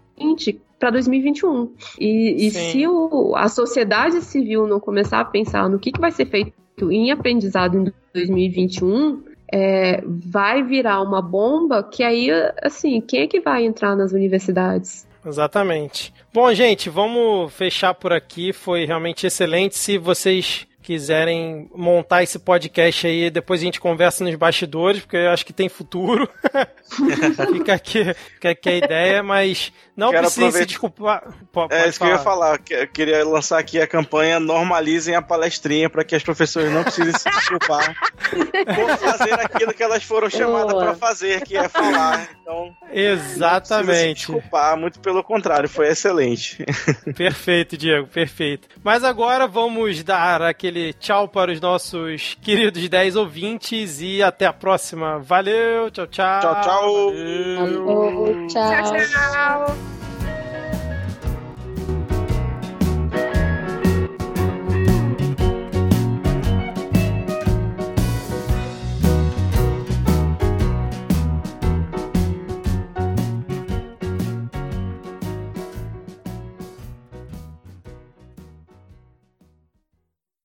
para 2021. E, e se o, a sociedade civil não começar a pensar no que, que vai ser feito em aprendizado em 2021, é, vai virar uma bomba que aí, assim, quem é que vai entrar nas universidades? Exatamente. Bom, gente, vamos fechar por aqui. Foi realmente excelente. Se vocês quiserem montar esse podcast aí, depois a gente conversa nos bastidores, porque eu acho que tem futuro. Fica aqui, fica aqui a ideia, mas não Quero precisa aproveitar... se desculpar. Pode, é isso falar. que eu ia falar. Eu queria lançar aqui a campanha Normalizem a Palestrinha para que as professoras não precisem se desculpar por fazer aquilo que elas foram chamadas para fazer, que é falar. Então, Exatamente. Não se desculpar, muito pelo contrário, foi excelente. Perfeito, Diego, perfeito. Mas agora vamos dar aquele tchau para os nossos queridos 10 ouvintes e até a próxima. Valeu, tchau, tchau. Tchau, tchau. Valeu. Tchau, tchau. tchau.